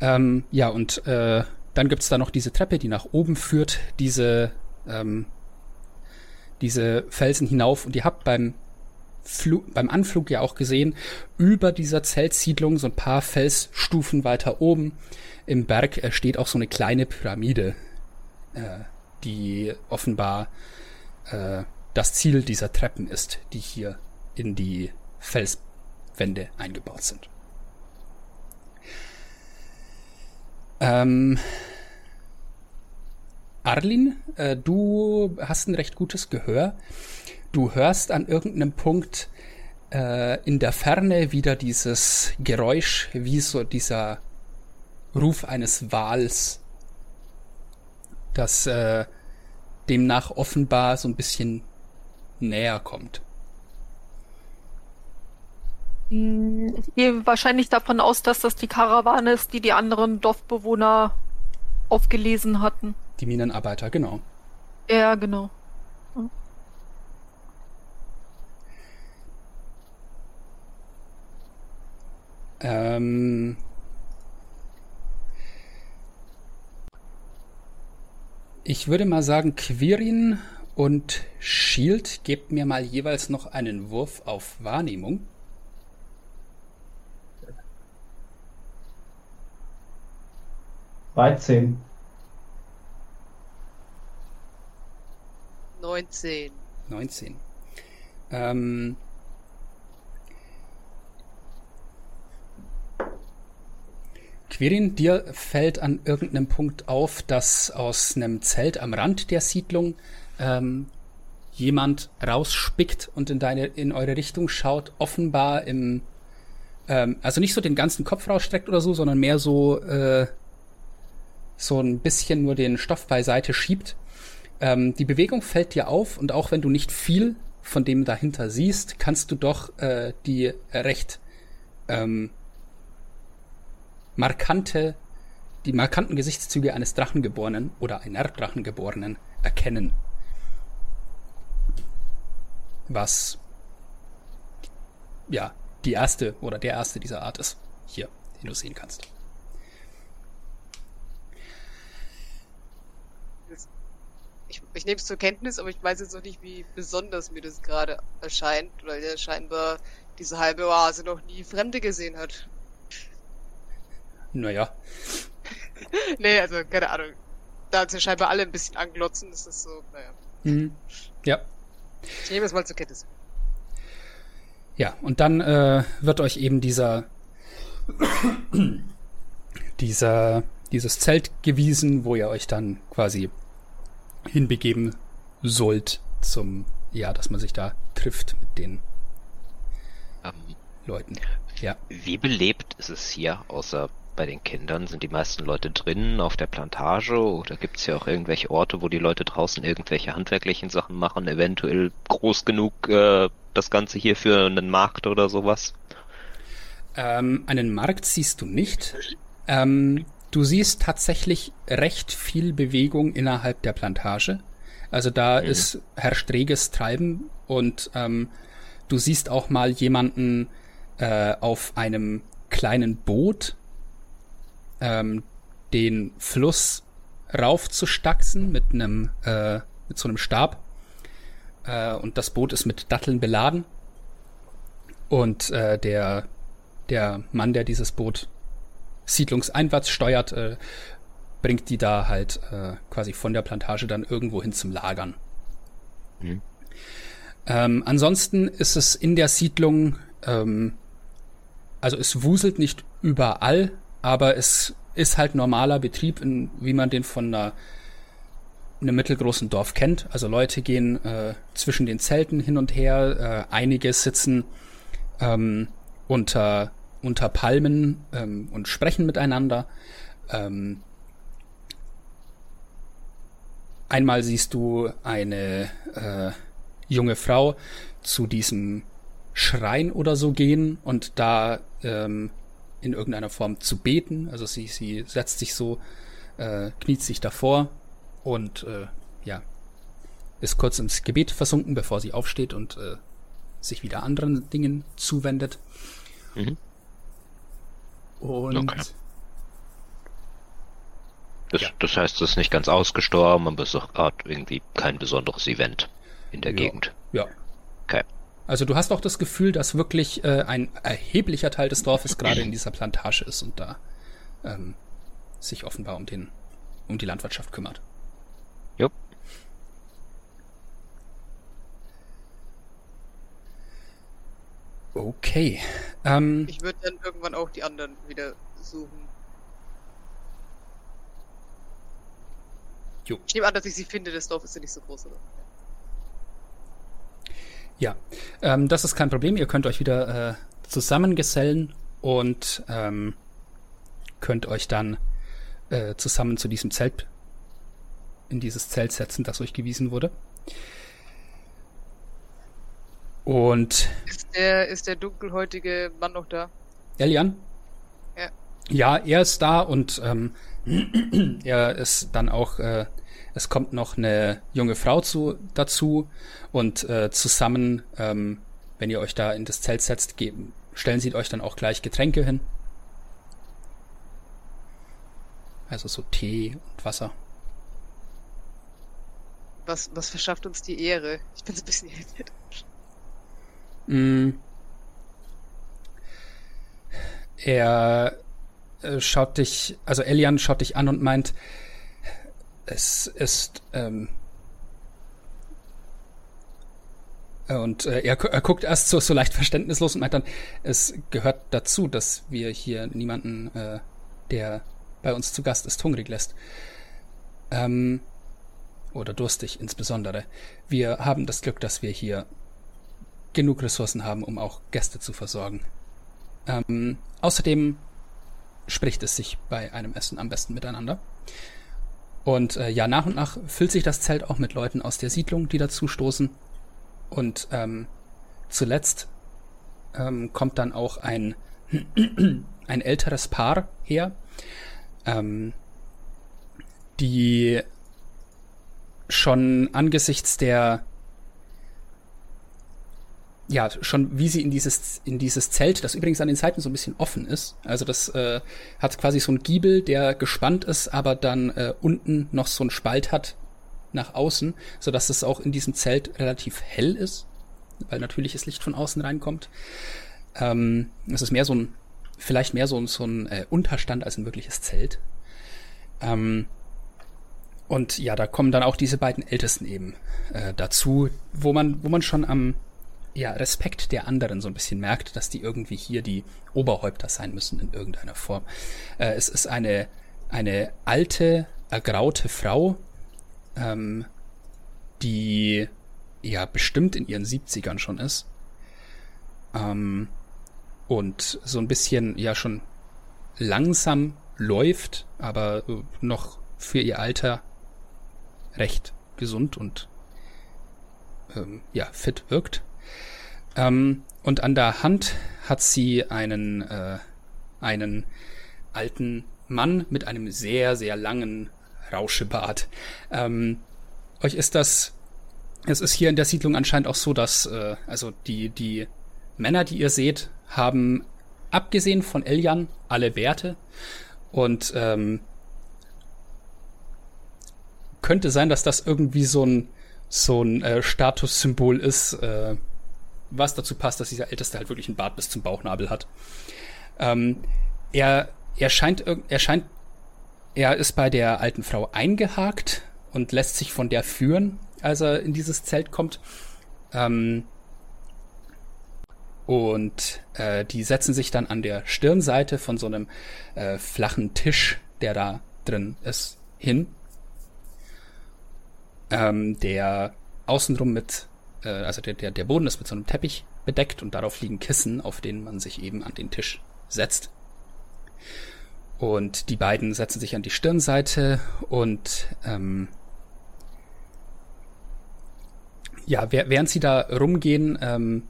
S1: Ähm, ja, und äh, dann gibt's da noch diese Treppe, die nach oben führt, diese, ähm, diese Felsen hinauf. Und ihr habt beim, Flu beim Anflug ja auch gesehen, über dieser Zeltsiedlung, so ein paar Felsstufen weiter oben im Berg, äh, steht auch so eine kleine Pyramide, äh, die offenbar äh, das Ziel dieser Treppen ist, die hier in die Felswände eingebaut sind. Ähm, Arlin, äh, du hast ein recht gutes Gehör. Du hörst an irgendeinem Punkt äh, in der Ferne wieder dieses Geräusch, wie so dieser Ruf eines Wals, das äh, demnach offenbar so ein bisschen näher kommt.
S6: Ich gehe wahrscheinlich davon aus, dass das die Karawane ist, die die anderen Dorfbewohner aufgelesen hatten.
S1: Die Minenarbeiter, genau.
S6: Ja, genau. Hm.
S1: Ähm. Ich würde mal sagen, Quirin und Shield, gebt mir mal jeweils noch einen Wurf auf Wahrnehmung.
S4: 13.
S2: 19.
S1: 19. Ähm, Quirin, dir fällt an irgendeinem Punkt auf, dass aus einem Zelt am Rand der Siedlung ähm, jemand rausspickt und in deine, in eure Richtung schaut, offenbar im, ähm, also nicht so den ganzen Kopf rausstreckt oder so, sondern mehr so, äh, so ein bisschen nur den Stoff beiseite schiebt. Ähm, die Bewegung fällt dir auf und auch wenn du nicht viel von dem dahinter siehst, kannst du doch äh, die recht ähm, markante, die markanten Gesichtszüge eines Drachengeborenen oder einer Drachengeborenen erkennen. Was ja die erste oder der erste dieser Art ist. Hier, den du sehen kannst.
S2: Ich, ich nehme es zur Kenntnis, aber ich weiß jetzt noch nicht, wie besonders mir das gerade erscheint, weil er scheinbar diese halbe Oase noch nie Fremde gesehen hat.
S1: Naja. [LAUGHS]
S2: nee, also keine Ahnung. Da uns ja scheinbar alle ein bisschen anglotzen, ist das so, naja.
S1: Mhm. Ja.
S2: Ich nehme es mal zur Kenntnis.
S1: Ja, und dann äh, wird euch eben dieser [CLEARS THROAT] dieser dieses Zelt gewiesen, wo ihr euch dann quasi hinbegeben sollt zum ja, dass man sich da trifft mit den
S5: Ähm,
S1: Leuten. Ja.
S5: wie belebt ist es hier, außer bei den Kindern? Sind die meisten Leute drinnen auf der Plantage oder gibt es ja auch irgendwelche Orte, wo die Leute draußen irgendwelche handwerklichen Sachen machen, eventuell groß genug äh, das Ganze hier für einen Markt oder sowas?
S1: Ähm, einen Markt siehst du nicht. Ähm, du siehst tatsächlich recht viel Bewegung innerhalb der Plantage. Also da
S5: Mhm.
S1: ist herrscht reges Treiben und ähm, du siehst auch mal jemanden äh, auf einem kleinen Boot ähm, den Fluss raufzustaxen mit einem äh, mit so einem Stab. Äh, und das Boot ist mit Datteln beladen. Und äh, der der Mann, der dieses Boot siedlungseinwärts steuert, äh, bringt die da halt äh, quasi von der Plantage dann irgendwo hin zum Lagern.
S5: Mhm.
S1: Ähm, ansonsten ist es in der Siedlung, ähm, also es wuselt nicht überall, aber es ist halt normaler Betrieb, in, wie man den von einer, einem mittelgroßen Dorf kennt. Also Leute gehen äh, zwischen den Zelten hin und her, äh, einige sitzen ähm, unter, unter Palmen ähm, und sprechen miteinander. Ähm, einmal siehst du eine äh, junge Frau zu diesem Schrein oder so gehen und da ähm, in irgendeiner Form zu beten. Also sie, sie setzt sich so, äh, kniet sich davor und äh, ja, ist kurz ins Gebet versunken, bevor sie aufsteht und äh, sich wieder anderen Dingen zuwendet.
S5: Mhm.
S1: Und
S5: Okay. Das,
S1: Ja.
S5: das heißt, es ist nicht ganz ausgestorben, aber es ist auch gerade irgendwie kein besonderes Event in der
S1: Ja.
S5: Gegend.
S1: ja.
S5: Okay.
S1: Also du hast auch das Gefühl, dass wirklich äh, ein erheblicher Teil des Dorfes gerade in dieser Plantage ist und da ähm, sich offenbar um den um die Landwirtschaft kümmert.
S5: Jupp.
S1: Okay. Ähm,
S2: Ich würde dann irgendwann auch die anderen wieder suchen.
S1: Jo.
S2: Ich nehme an, dass ich sie finde, das Dorf ist ja nicht so groß, oder?
S1: Ja, ähm, das ist kein Problem. Ihr könnt euch wieder äh, zusammengesellen und ähm, könnt euch dann äh, zusammen zu diesem Zelt, in dieses Zelt setzen, das euch gewiesen wurde. Und
S2: Ist der, ist der dunkelhäutige Mann noch da?
S1: Elian?
S2: Ja.
S1: Ja, er ist da und ähm, [CLEARS THROAT] er ist dann auch, äh, es kommt noch eine junge Frau zu, dazu und äh, zusammen, ähm, wenn ihr euch da in das Zelt setzt, geben, stellen sie euch dann auch gleich Getränke hin. Also so Tee und Wasser.
S2: Was, was verschafft uns die Ehre? Ich bin so ein bisschen irritiert.
S1: Mm. Er äh, schaut dich, also Elian schaut dich an und meint, es ist, ähm, und äh, er, er guckt erst so, so leicht verständnislos und meint dann, es gehört dazu, dass wir hier niemanden äh, der bei uns zu Gast ist, hungrig lässt. Ähm, oder durstig insbesondere. Wir haben das Glück, dass wir hier genug Ressourcen haben, um auch Gäste zu versorgen. Ähm, außerdem spricht es sich bei einem Essen am besten miteinander. Und äh, ja, nach und nach füllt sich das Zelt auch mit Leuten aus der Siedlung, die dazu stoßen. Und ähm, zuletzt ähm, kommt dann auch ein, [CLEARS THROAT] ein älteres Paar her, ähm, die schon angesichts der ja, schon wie sie in dieses, in dieses Zelt, das übrigens an den Seiten so ein bisschen offen ist. Also das äh, hat quasi so ein Giebel, der gespannt ist, aber dann äh, unten noch so ein Spalt hat nach außen, so dass es auch in diesem Zelt relativ hell ist, weil natürliches Licht von außen reinkommt. Ähm, es ist mehr so ein, vielleicht mehr so, so ein äh, Unterstand als ein wirkliches Zelt. Ähm, und ja, da kommen dann auch diese beiden Ältesten eben äh, dazu, wo man, wo man schon am ja, Respekt der anderen so ein bisschen merkt, dass die irgendwie hier die Oberhäupter sein müssen in irgendeiner Form. Äh, es ist eine, eine alte, ergraute Frau, ähm, die ja bestimmt in ihren 70ern schon ist. Ähm, und so ein bisschen ja schon langsam läuft, aber noch für ihr Alter recht gesund und ähm, ja fit wirkt. Ähm, und an der Hand hat sie einen, äh, einen alten Mann mit einem sehr, sehr langen Rauschebart. Ähm, euch ist das, es ist hier in der Siedlung anscheinend auch so, dass, äh, also die, die Männer, die ihr seht, haben abgesehen von Eljan alle Werte und ähm, könnte sein, dass das irgendwie so ein so ein äh, Statussymbol ist, äh, was dazu passt, dass dieser Älteste halt wirklich einen Bart bis zum Bauchnabel hat. Ähm, er, er scheint, er scheint, er ist bei der alten Frau eingehakt und lässt sich von der führen, als er in dieses Zelt kommt. Ähm, und äh, die setzen sich dann an der Stirnseite von so einem äh, flachen Tisch, der da drin ist, hin. Ähm, der außenrum mit äh, also der, der, der Boden ist mit so einem Teppich bedeckt und darauf liegen Kissen, auf denen man sich eben an den Tisch setzt. Und die beiden setzen sich an die Stirnseite und ähm, ja, während sie da rumgehen, ähm,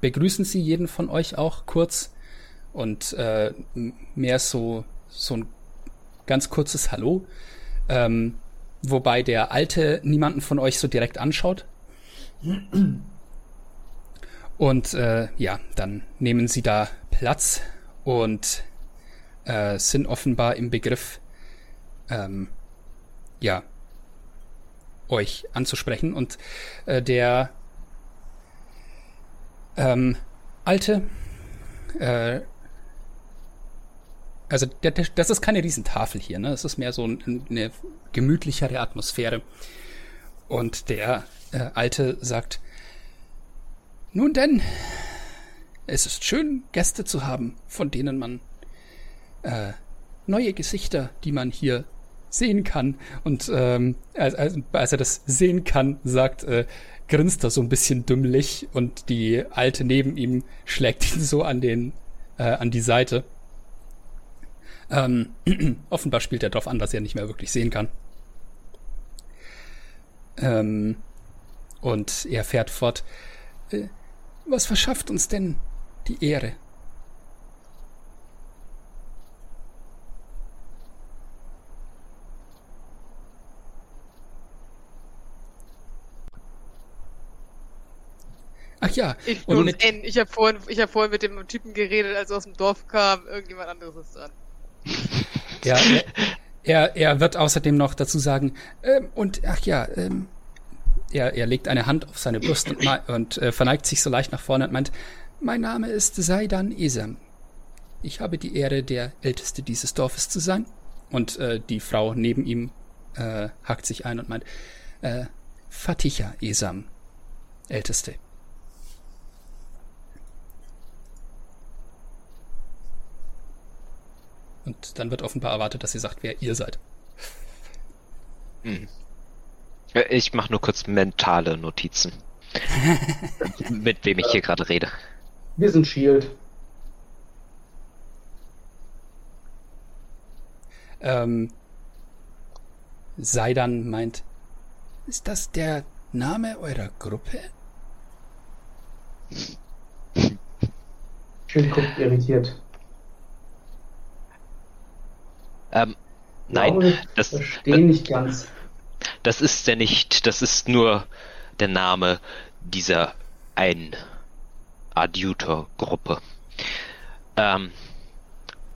S1: begrüßen sie jeden von euch auch kurz und äh, mehr so so ein ganz kurzes Hallo. Ähm, wobei der Alte niemanden von euch so direkt anschaut. Und äh, ja, dann nehmen sie da Platz und äh, sind offenbar im Begriff, ähm, ja, euch anzusprechen. Und äh, der ähm, Alte äh, also der, der, das ist keine Riesentafel hier, ne? Es ist mehr so ein, eine gemütlichere Atmosphäre. Und der äh, Alte sagt, nun denn, es ist schön, Gäste zu haben, von denen man äh, neue Gesichter, die man hier sehen kann. Und ähm, als, als er das sehen kann, sagt, äh, grinst er so ein bisschen dümmlich und die Alte neben ihm schlägt ihn so an den äh, an die Seite. Ähm, [CLEARS THROAT] offenbar spielt er darauf an, dass er nicht mehr wirklich sehen kann. Ähm, und er fährt fort. Äh, was verschafft uns denn die Ehre? Ach ja.
S2: Ich, und mit, ich habe vorhin, hab vorhin mit dem Typen geredet, als er aus dem Dorf kam. Irgendjemand anderes ist dran.
S1: Ja, er, er wird außerdem noch dazu sagen, ähm, und ach ja, ähm, er, er legt eine Hand auf seine Brust und, und äh, verneigt sich so leicht nach vorne und meint, mein Name ist Saidan Esam. Ich habe die Ehre, der Älteste dieses Dorfes zu sein. Und äh, die Frau neben ihm äh, hakt sich ein und meint, äh, Faticha Esam, Älteste. Und dann wird offenbar erwartet, dass sie sagt, wer ihr seid.
S5: Hm. Ich mache nur kurz mentale Notizen. [LAUGHS] Mit wem ich hier gerade rede.
S4: Wir sind Shield.
S1: Ähm, Seidan meint, ist das der Name eurer Gruppe?
S4: Schild guckt irritiert.
S5: Ähm, nein,
S4: ich
S5: das,
S4: verstehe nicht ganz.
S5: das ist ja nicht, das ist nur der Name dieser ein Adjutor-Gruppe. Ähm,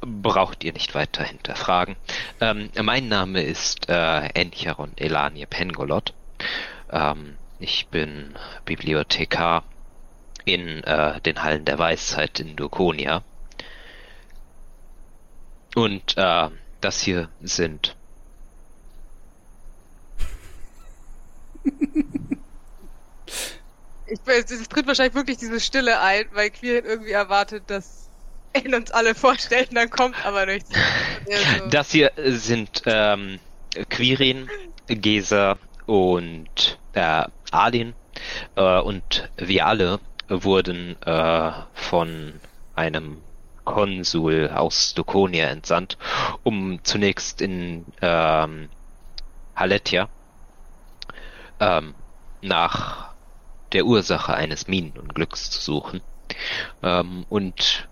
S5: braucht ihr nicht weiter hinterfragen. Ähm, mein Name ist äh, Encharon Elanie Pengolot. Ähm, ich bin Bibliothekar in äh, den Hallen der Weisheit in Dukonia. Und äh, das hier sind
S2: Ich es tritt wahrscheinlich wirklich diese Stille ein, weil Quirin irgendwie erwartet, dass er uns alle vorstellt und dann kommt aber nichts. Also,
S5: Das hier sind ähm, Quirin, Gesa und äh, Alin. Äh, und wir alle wurden äh, von einem Konsul aus Dukonia entsandt, um zunächst in ähm, Haletia ähm, nach der Ursache eines Minenunglücks zu suchen. Ähm, und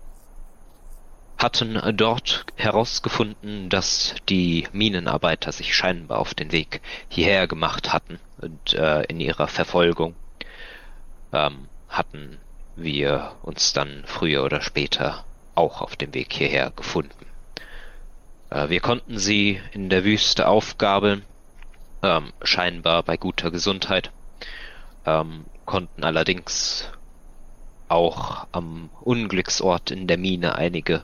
S5: hatten dort herausgefunden, dass die Minenarbeiter sich scheinbar auf den Weg hierher gemacht hatten und äh, in ihrer Verfolgung ähm, hatten wir uns dann früher oder später auch auf dem Weg hierher gefunden. Äh, wir konnten sie in der Wüste aufgabeln, ähm, scheinbar bei guter Gesundheit, ähm, konnten allerdings auch am Unglücksort in der Mine einige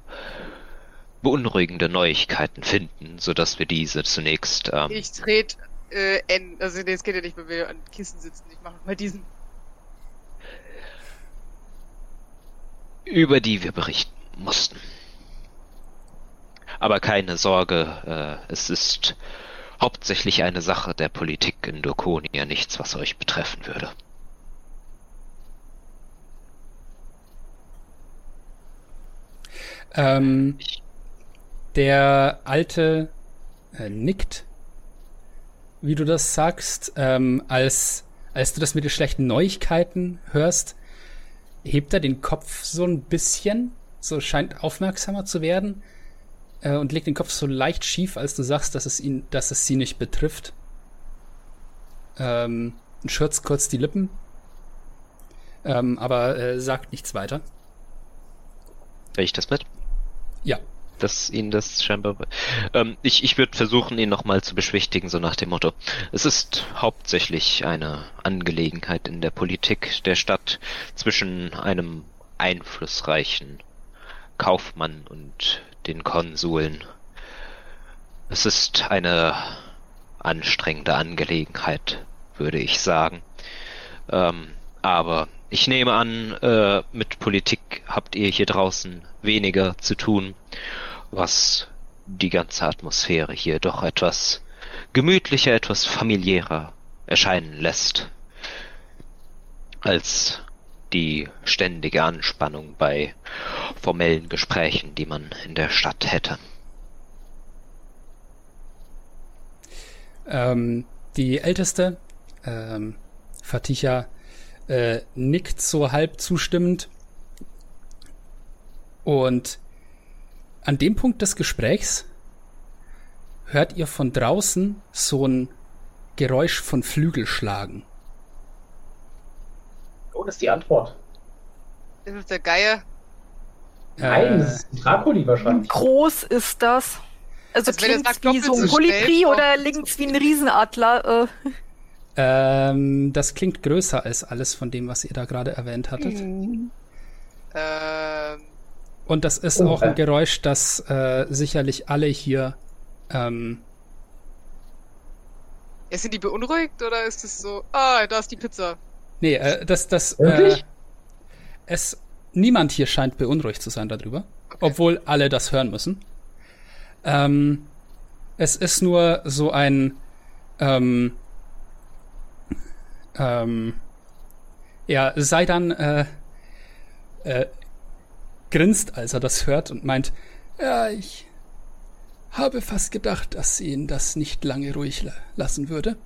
S5: beunruhigende Neuigkeiten finden, so dass wir diese zunächst ähm,
S2: ich trete äh, N. Also nee, es geht ja nicht, wenn wir an Kissen sitzen. Ich mache mal diesen.
S5: über die wir berichten mussten. Aber keine Sorge, äh, es ist hauptsächlich eine Sache der Politik in Dokonia, nichts, was euch betreffen würde.
S1: Ähm, der Alte äh, nickt, wie du das sagst, ähm, als, als du das mit den schlechten Neuigkeiten hörst, hebt er den Kopf so ein bisschen, so scheint aufmerksamer zu werden äh, und legt den Kopf so leicht schief, als du sagst, dass es ihn, dass es sie nicht betrifft. Ähm, und schürzt kurz die Lippen, ähm, aber äh, sagt nichts weiter.
S5: Krieg ich das mit?
S1: Ja.
S5: Dass ihn das scheinbar. Ähm, ich ich würde versuchen, ihn nochmal zu beschwichtigen, so nach dem Motto. Es ist hauptsächlich eine Angelegenheit in der Politik der Stadt zwischen einem einflussreichen Kaufmann und den Konsuln. Es ist eine anstrengende Angelegenheit, würde ich sagen. Ähm, aber ich nehme an, äh, mit Politik habt ihr hier draußen weniger zu tun, was die ganze Atmosphäre hier doch etwas gemütlicher, etwas familiärer erscheinen lässt, als die ständige Anspannung bei formellen Gesprächen, die man in der Stadt hätte.
S1: Ähm, die Älteste, ähm, Faticha, äh, nickt so halb zustimmend. Und an dem Punkt des Gesprächs hört ihr von draußen so ein Geräusch von Flügelschlagen.
S4: Oh, das ist die Antwort.
S2: Ist es der Geier?
S4: Nein,
S1: Äh,
S4: das ist Dracoli wahrscheinlich.
S6: Groß ist das. Also
S2: Also
S6: klingt's
S2: sagt,
S6: wie so ein Kolibri oder klingt's wie ein Riesenadler? Äh,
S1: ähm, das klingt größer als alles von dem, was ihr da gerade erwähnt hattet.
S2: Ähm,
S1: Und das ist
S4: Oh,
S1: auch ein. Geräusch, das äh, sicherlich alle hier ähm,
S2: ja, sind die beunruhigt oder ist es so, ah, da ist die Pizza?
S1: Nee, äh, das, das, äh,
S4: Wirklich?
S1: es, niemand hier scheint beunruhigt zu sein darüber, obwohl alle das hören müssen. Ähm, es ist nur so ein ähm, ähm, ja, sei dann äh, äh, grinst, als er das hört und meint, ja, ich habe fast gedacht, dass sie ihn das nicht lange ruhig lassen würde.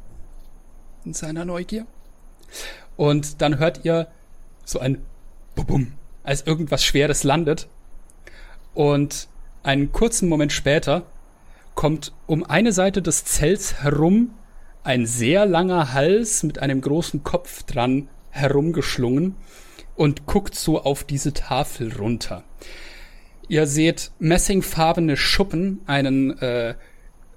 S1: In seiner Neugier. Und dann hört ihr so ein Bum, als irgendwas Schweres landet. Und einen kurzen Moment später kommt um eine Seite des Zelts herum ein sehr langer Hals mit einem großen Kopf dran herumgeschlungen und guckt so auf diese Tafel runter. Ihr seht messingfarbene Schuppen, einen äh,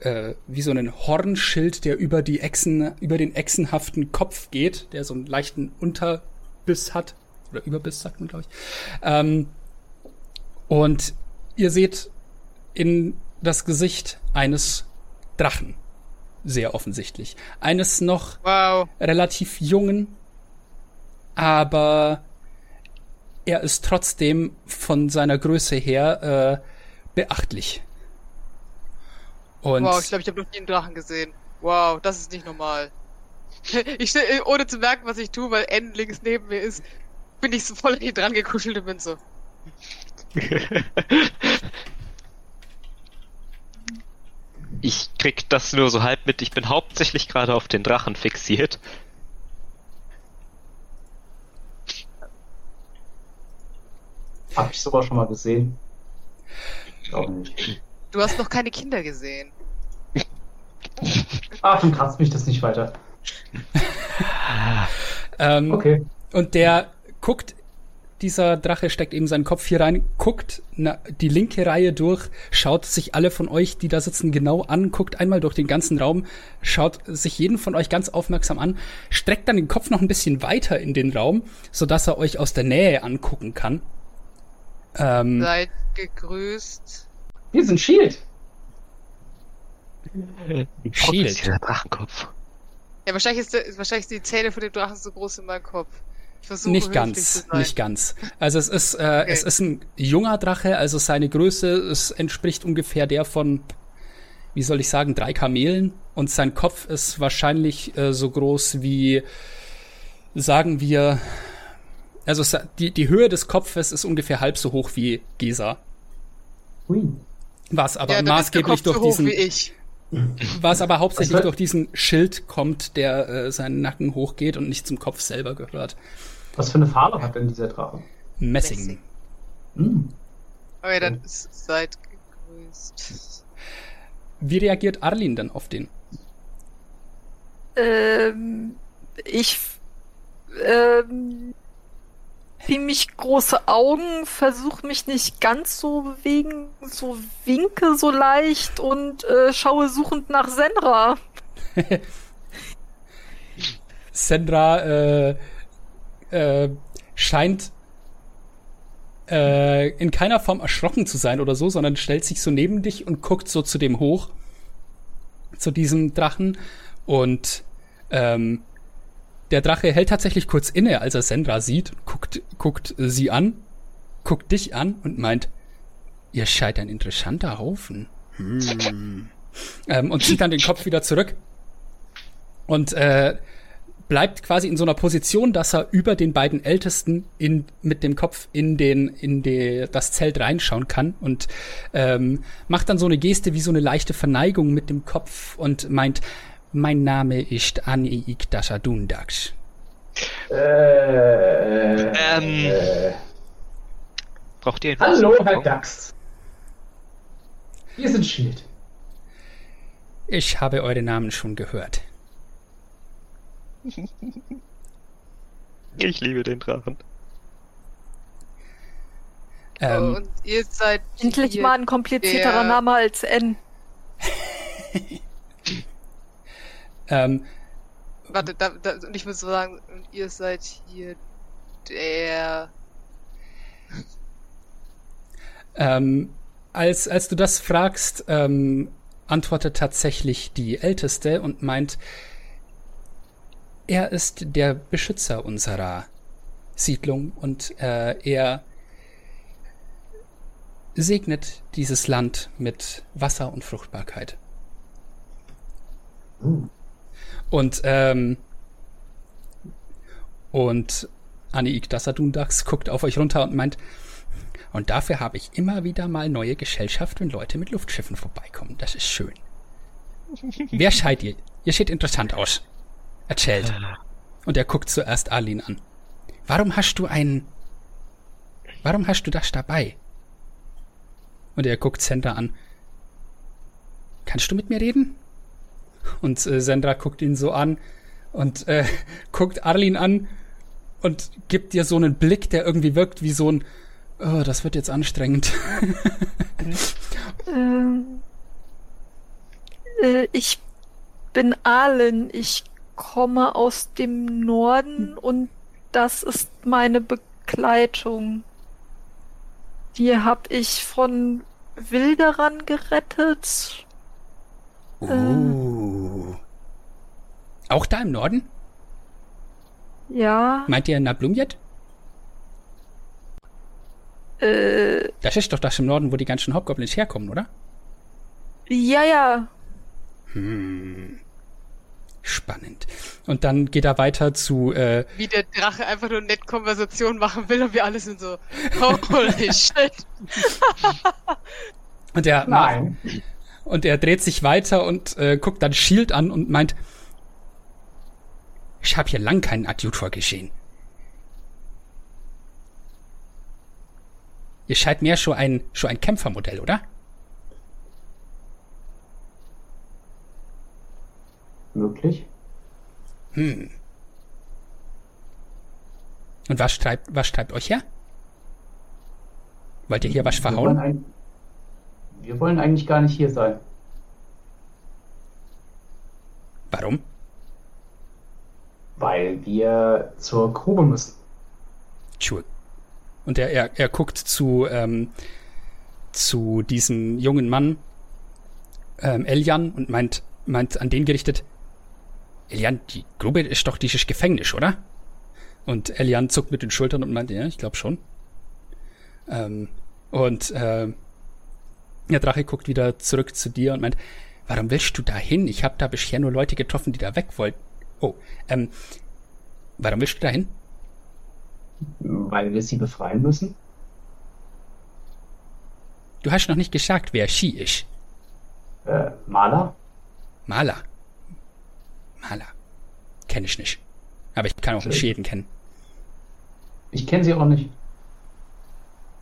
S1: äh, wie so einen Hornschild, der über die Echsen, über den echsenhaften Kopf geht, der so einen leichten Unterbiss hat oder Überbiss sagt man glaube ich. Ähm, und ihr seht in das Gesicht eines Drachen sehr offensichtlich. Eines noch
S2: wow.
S1: relativ jungen, aber er ist trotzdem von seiner Größe her äh, beachtlich.
S2: Und wow, ich glaube, ich habe noch nie einen Drachen gesehen. Wow, das ist nicht normal. [LAUGHS] Ich ohne zu merken, was ich tue, weil N links neben mir ist, bin ich so voll dran gekuschelt und bin so. [LAUGHS]
S5: ich krieg das nur so halb mit. Ich bin hauptsächlich gerade auf den Drachen fixiert.
S4: Hab ich sowas schon mal gesehen? Ich glaube
S2: nicht. Du hast noch keine Kinder gesehen.
S4: Ach, dann kratzt mich das nicht weiter. [LAUGHS]
S1: ähm, okay. Und der guckt dieser Drache steckt eben seinen Kopf hier rein, guckt na, die linke Reihe durch, schaut sich alle von euch, die da sitzen, genau an, guckt einmal durch den ganzen Raum, schaut sich jeden von euch ganz aufmerksam an, streckt dann den Kopf noch ein bisschen weiter in den Raum, sodass er euch aus der Nähe angucken kann.
S2: Ähm, Seid gegrüßt.
S4: Wir sind Shield.
S5: Shield. Der Drachenkopf.
S2: Ja, wahrscheinlich ist, der, wahrscheinlich ist die Zähne von dem Drachen so groß in meinem Kopf.
S1: Nicht ganz, nicht ganz. Also es ist, äh, okay. es ist ein junger Drache, also seine Größe es entspricht ungefähr der von, wie soll ich sagen, drei Kamelen. Und sein Kopf ist wahrscheinlich äh, so groß wie, sagen wir, also die, die Höhe des Kopfes ist ungefähr halb so hoch wie Gesa. Ui. Was aber ja, maßgeblich durch diesen. Was aber hauptsächlich durch diesen Schild kommt, der äh, seinen Nacken hochgeht und nicht zum Kopf selber gehört.
S4: Was für eine Farbe hat denn dieser Drache?
S1: Messing. Messing.
S2: Hm. Okay, dann seid gegrüßt.
S1: Wie reagiert Arlin dann auf den?
S6: Ähm, ich ähm, ziemlich große Augen, versuche mich nicht ganz so bewegen, so winke so leicht und äh, schaue suchend nach Senra.
S1: Sendra [LAUGHS] äh, äh, scheint äh, in keiner Form erschrocken zu sein oder so, sondern stellt sich so neben dich und guckt so zu dem hoch, zu diesem Drachen. Und ähm, der Drache hält tatsächlich kurz inne, als er Sendra sieht, guckt, guckt sie an, guckt dich an und meint, ihr scheint ein interessanter Haufen. Hm. ähm, und zieht dann den Kopf wieder zurück. Und äh, bleibt quasi in so einer Position, dass er über den beiden Ältesten in, mit dem Kopf in den in die, das Zelt reinschauen kann und ähm, macht dann so eine Geste wie so eine leichte Verneigung mit dem Kopf und meint, mein Name ist Ani Ikdasha Dundax.
S5: Äh, ähm, äh, braucht ihr
S4: Hallo, Herr Dax. Wir sind Schild.
S1: Ich habe eure Namen schon gehört.
S5: Ich liebe den Drachen.
S2: Ähm, und ihr seid.
S6: Endlich mal ein komplizierterer der... Name als N. [LAUGHS]
S1: ähm,
S2: Warte, da, da, und ich muss sagen, ihr seid hier der.
S1: Ähm, als, als du das fragst, ähm, antwortet tatsächlich die Älteste und meint, er ist der Beschützer unserer Siedlung und äh, er segnet dieses Land mit Wasser und Fruchtbarkeit.
S4: Hm.
S1: Und, ähm, und Aniik Dassadundax guckt auf euch runter und meint, und dafür habe ich immer wieder mal neue Gesellschaft, wenn Leute mit Luftschiffen vorbeikommen. Das ist schön. [LAUGHS] Wer seid ihr? Ihr seht interessant aus. Erzählt. [LAUGHS] Und er guckt zuerst Arlin an. Warum hast du ein... Warum hast du das dabei? Und er guckt Sandra an. Kannst du mit mir reden? Und äh, Sandra guckt ihn so an und äh, [LAUGHS] guckt Arlin an und gibt dir so einen Blick, der irgendwie wirkt wie so ein Oh, das wird jetzt anstrengend. [LAUGHS]
S6: Ähm, äh, ich bin Arlen. Ich komme aus dem Norden und das ist meine Begleitung. Die hab ich von Wilderern gerettet.
S1: Uh. Auch da im Norden?
S6: Ja.
S1: Meint ihr Nablumjet?
S6: Äh,
S1: Das ist doch das im Norden, wo die ganzen Hobgoblins herkommen, oder?
S6: ja, ja.
S1: Hm. Spannend. Und dann geht er weiter zu, äh,
S2: Wie der Drache einfach nur nett Konversation machen will und wir alle sind so, holy [LAUGHS] shit.
S1: und er,
S4: Nein.
S1: Und er dreht sich weiter und äh, guckt dann Shield an und meint, ich habe hier lang keinen Adjutor gesehen. Ihr scheint mehr schon ein, schon ein Kämpfermodell, oder?
S4: Möglich.
S1: Hm. Und was treibt, was treibt euch her? Wollt ihr hier was verhauen?
S4: Wir wollen eigentlich gar nicht hier sein.
S1: Warum?
S4: Weil wir zur Grube müssen.
S1: Sure. Und er, er, er guckt zu, ähm, zu diesem jungen Mann, ähm, Eljan, und meint, meint an den gerichtet, Eljan, die Grube ist doch dieses Gefängnis, oder? Und Eljan zuckt mit den Schultern und meint, ja, ich glaube schon. Ähm, und äh, der Drache guckt wieder zurück zu dir und meint, warum willst du da hin? Ich habe da bisher nur Leute getroffen, die da weg wollten. Oh, ähm, warum willst du da hin?
S4: Weil wir sie befreien müssen.
S1: Du hast noch nicht gesagt, wer Shi ist.
S4: Äh, Maler?
S1: Maler. Maler. Kenne ich nicht. Aber ich kann auch nicht jeden kennen.
S4: Ich kenne sie auch nicht.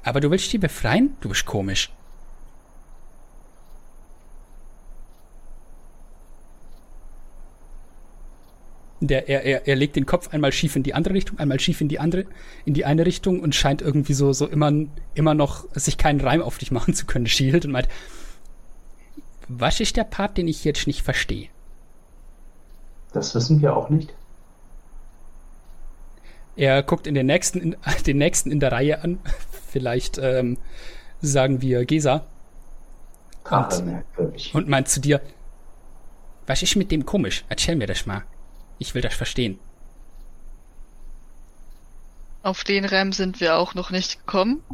S1: Aber du willst die befreien? Du bist komisch. Der, er, er, er legt den Kopf einmal schief in die andere Richtung, einmal schief in die andere, in die eine Richtung und scheint irgendwie so, so immer, immer noch sich keinen Reim auf dich machen zu können, [LAUGHS] Shield, und meint, was ist der Part, den ich jetzt nicht verstehe?
S4: Das wissen wir auch nicht.
S1: Er guckt in den nächsten, in, [LAUGHS] den nächsten in der Reihe an. [LAUGHS] Vielleicht ähm, sagen wir Gesa
S4: Drache
S1: Und-
S4: merkwürdig.
S1: und meint zu dir, was ist mit dem komisch? Erzähl mir das mal. Ich will das verstehen.
S3: Auf den Reim sind wir auch noch nicht gekommen.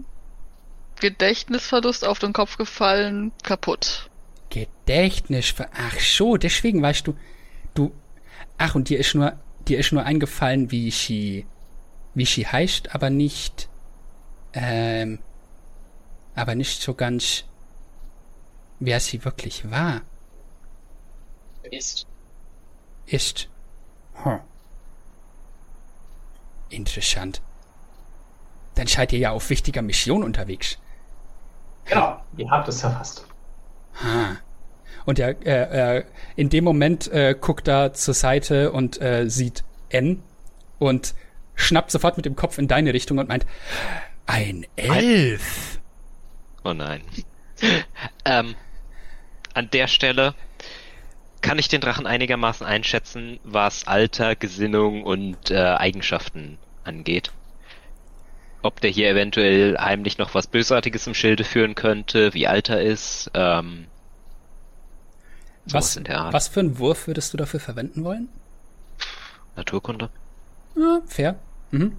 S3: Gedächtnisverlust auf den Kopf gefallen, kaputt.
S1: Gedächtnis. Ach so, deswegen weißt du, du. Ach, und dir ist nur, dir ist nur eingefallen, wie sie, wie sie heißt, aber nicht, ähm, aber nicht so ganz, wer sie wirklich war.
S4: Ist.
S1: ist. Hm. Interessant. Dann seid ihr ja auf wichtiger Mission unterwegs.
S4: Genau, ihr habt es verfasst.
S1: Ha. Und er, äh, äh, in dem Moment äh, guckt er zur Seite und äh, sieht N und schnappt sofort mit dem Kopf in deine Richtung und meint, ein Elf.
S5: Oh nein. [LAUGHS] ähm, an der Stelle kann ich den Drachen einigermaßen einschätzen, was Alter, Gesinnung und äh, Eigenschaften angeht. Ob der hier eventuell heimlich noch was Bösartiges im Schilde führen könnte, wie alt er ist, ähm,
S1: Was,
S5: in der Art.
S1: was für einen Wurf würdest du dafür verwenden wollen?
S5: Naturkunde.
S1: Ja, fair. Mhm.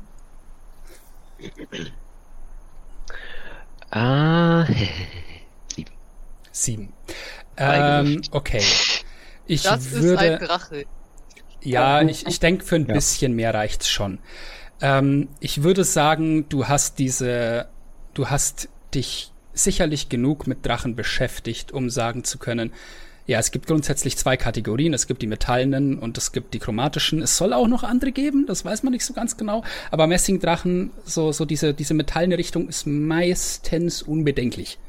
S5: Ah, [LAUGHS]
S1: Sieben.
S5: Drei
S1: Ähm, okay. [LAUGHS] Ich
S2: Das ist ein
S1: würde.
S2: Drache.
S1: Ja, ich, ich denke, für ein
S7: Ja.
S1: bisschen mehr reicht's schon. Ähm, ich würde sagen, du hast diese, du hast dich sicherlich genug mit Drachen beschäftigt, um sagen zu können, ja, es gibt grundsätzlich zwei Kategorien. Es gibt die metallenen und es gibt die chromatischen. Es soll auch noch andere geben, das weiß man nicht so ganz genau. Aber Messingdrachen, so, so diese, diese metallene Richtung ist meistens unbedenklich.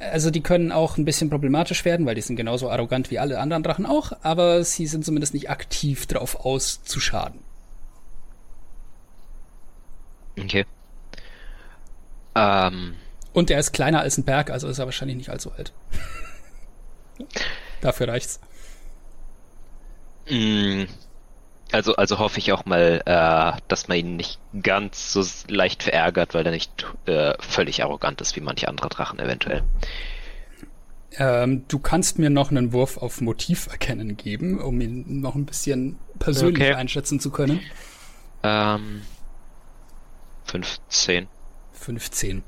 S1: Also die können auch ein bisschen problematisch werden, weil die sind genauso arrogant wie alle anderen Drachen auch, aber sie sind zumindest nicht aktiv drauf aus zu schaden.
S5: okay. Ähm,
S1: Und er ist kleiner als ein Berg, also ist er wahrscheinlich nicht allzu alt. [LAUGHS] Dafür reicht's.
S5: mh, also, also hoffe ich auch mal, äh, dass man ihn nicht ganz so leicht verärgert, weil er nicht äh, völlig arrogant ist wie manche andere Drachen eventuell.
S1: Ähm, du kannst mir noch einen Wurf auf Motiv erkennen geben, um ihn noch ein bisschen persönlich
S5: Okay.
S1: einschätzen zu können.
S5: Ähm, 15.
S1: 15.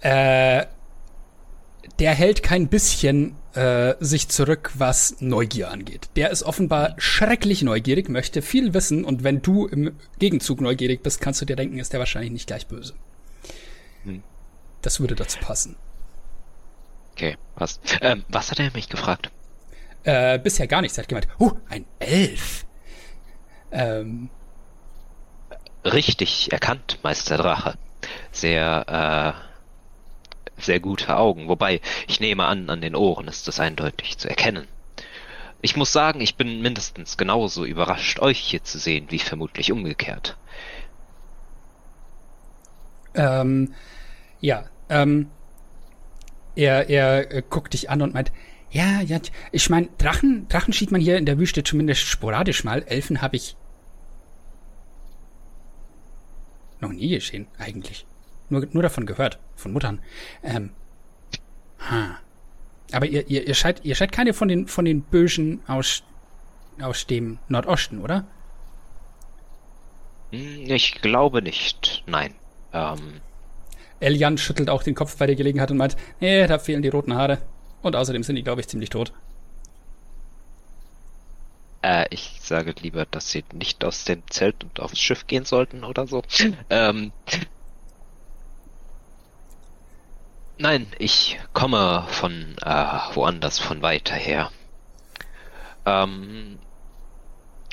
S1: Äh, der hält kein bisschen äh, sich zurück, was Neugier angeht. Der ist offenbar schrecklich neugierig, möchte viel wissen und wenn du im Gegenzug neugierig bist, kannst du dir denken, ist der wahrscheinlich nicht gleich böse.
S5: Hm.
S1: Das würde dazu passen.
S5: Okay, passt. Ähm, was hat er mich gefragt?
S1: Äh, bisher gar nichts. Er hat gemeint, huh, ein Elf. Ähm,
S5: Richtig erkannt, Meister Drache. Sehr, äh, sehr gute Augen. Wobei, ich nehme an, an den Ohren ist das eindeutig zu erkennen. Ich muss sagen, ich bin mindestens genauso überrascht, euch hier zu sehen, wie vermutlich umgekehrt.
S1: Ähm, ja, ähm, er, er äh, guckt dich an und meint, ja, ja, ich meine, Drachen, Drachen sieht man hier in der Wüste zumindest sporadisch mal. Elfen habe ich noch nie gesehen, eigentlich. Nur, nur davon gehört, von Muttern. Ähm, ha. Aber ihr, ihr, ihr scheint, ihr scheint keine von den, von den Bösen aus, aus dem Nordosten, oder?
S5: Hm, Ich glaube nicht. Nein. Ähm,
S1: Elian schüttelt auch den Kopf bei der Gelegenheit und meint, nee, da fehlen die roten Haare. Und außerdem sind die, glaube ich, ziemlich tot.
S5: äh, ich sage lieber, dass sie nicht aus dem Zelt und aufs Schiff gehen sollten oder so. [LAUGHS] Ähm, nein, ich komme von äh, woanders, von weiter her. Ähm,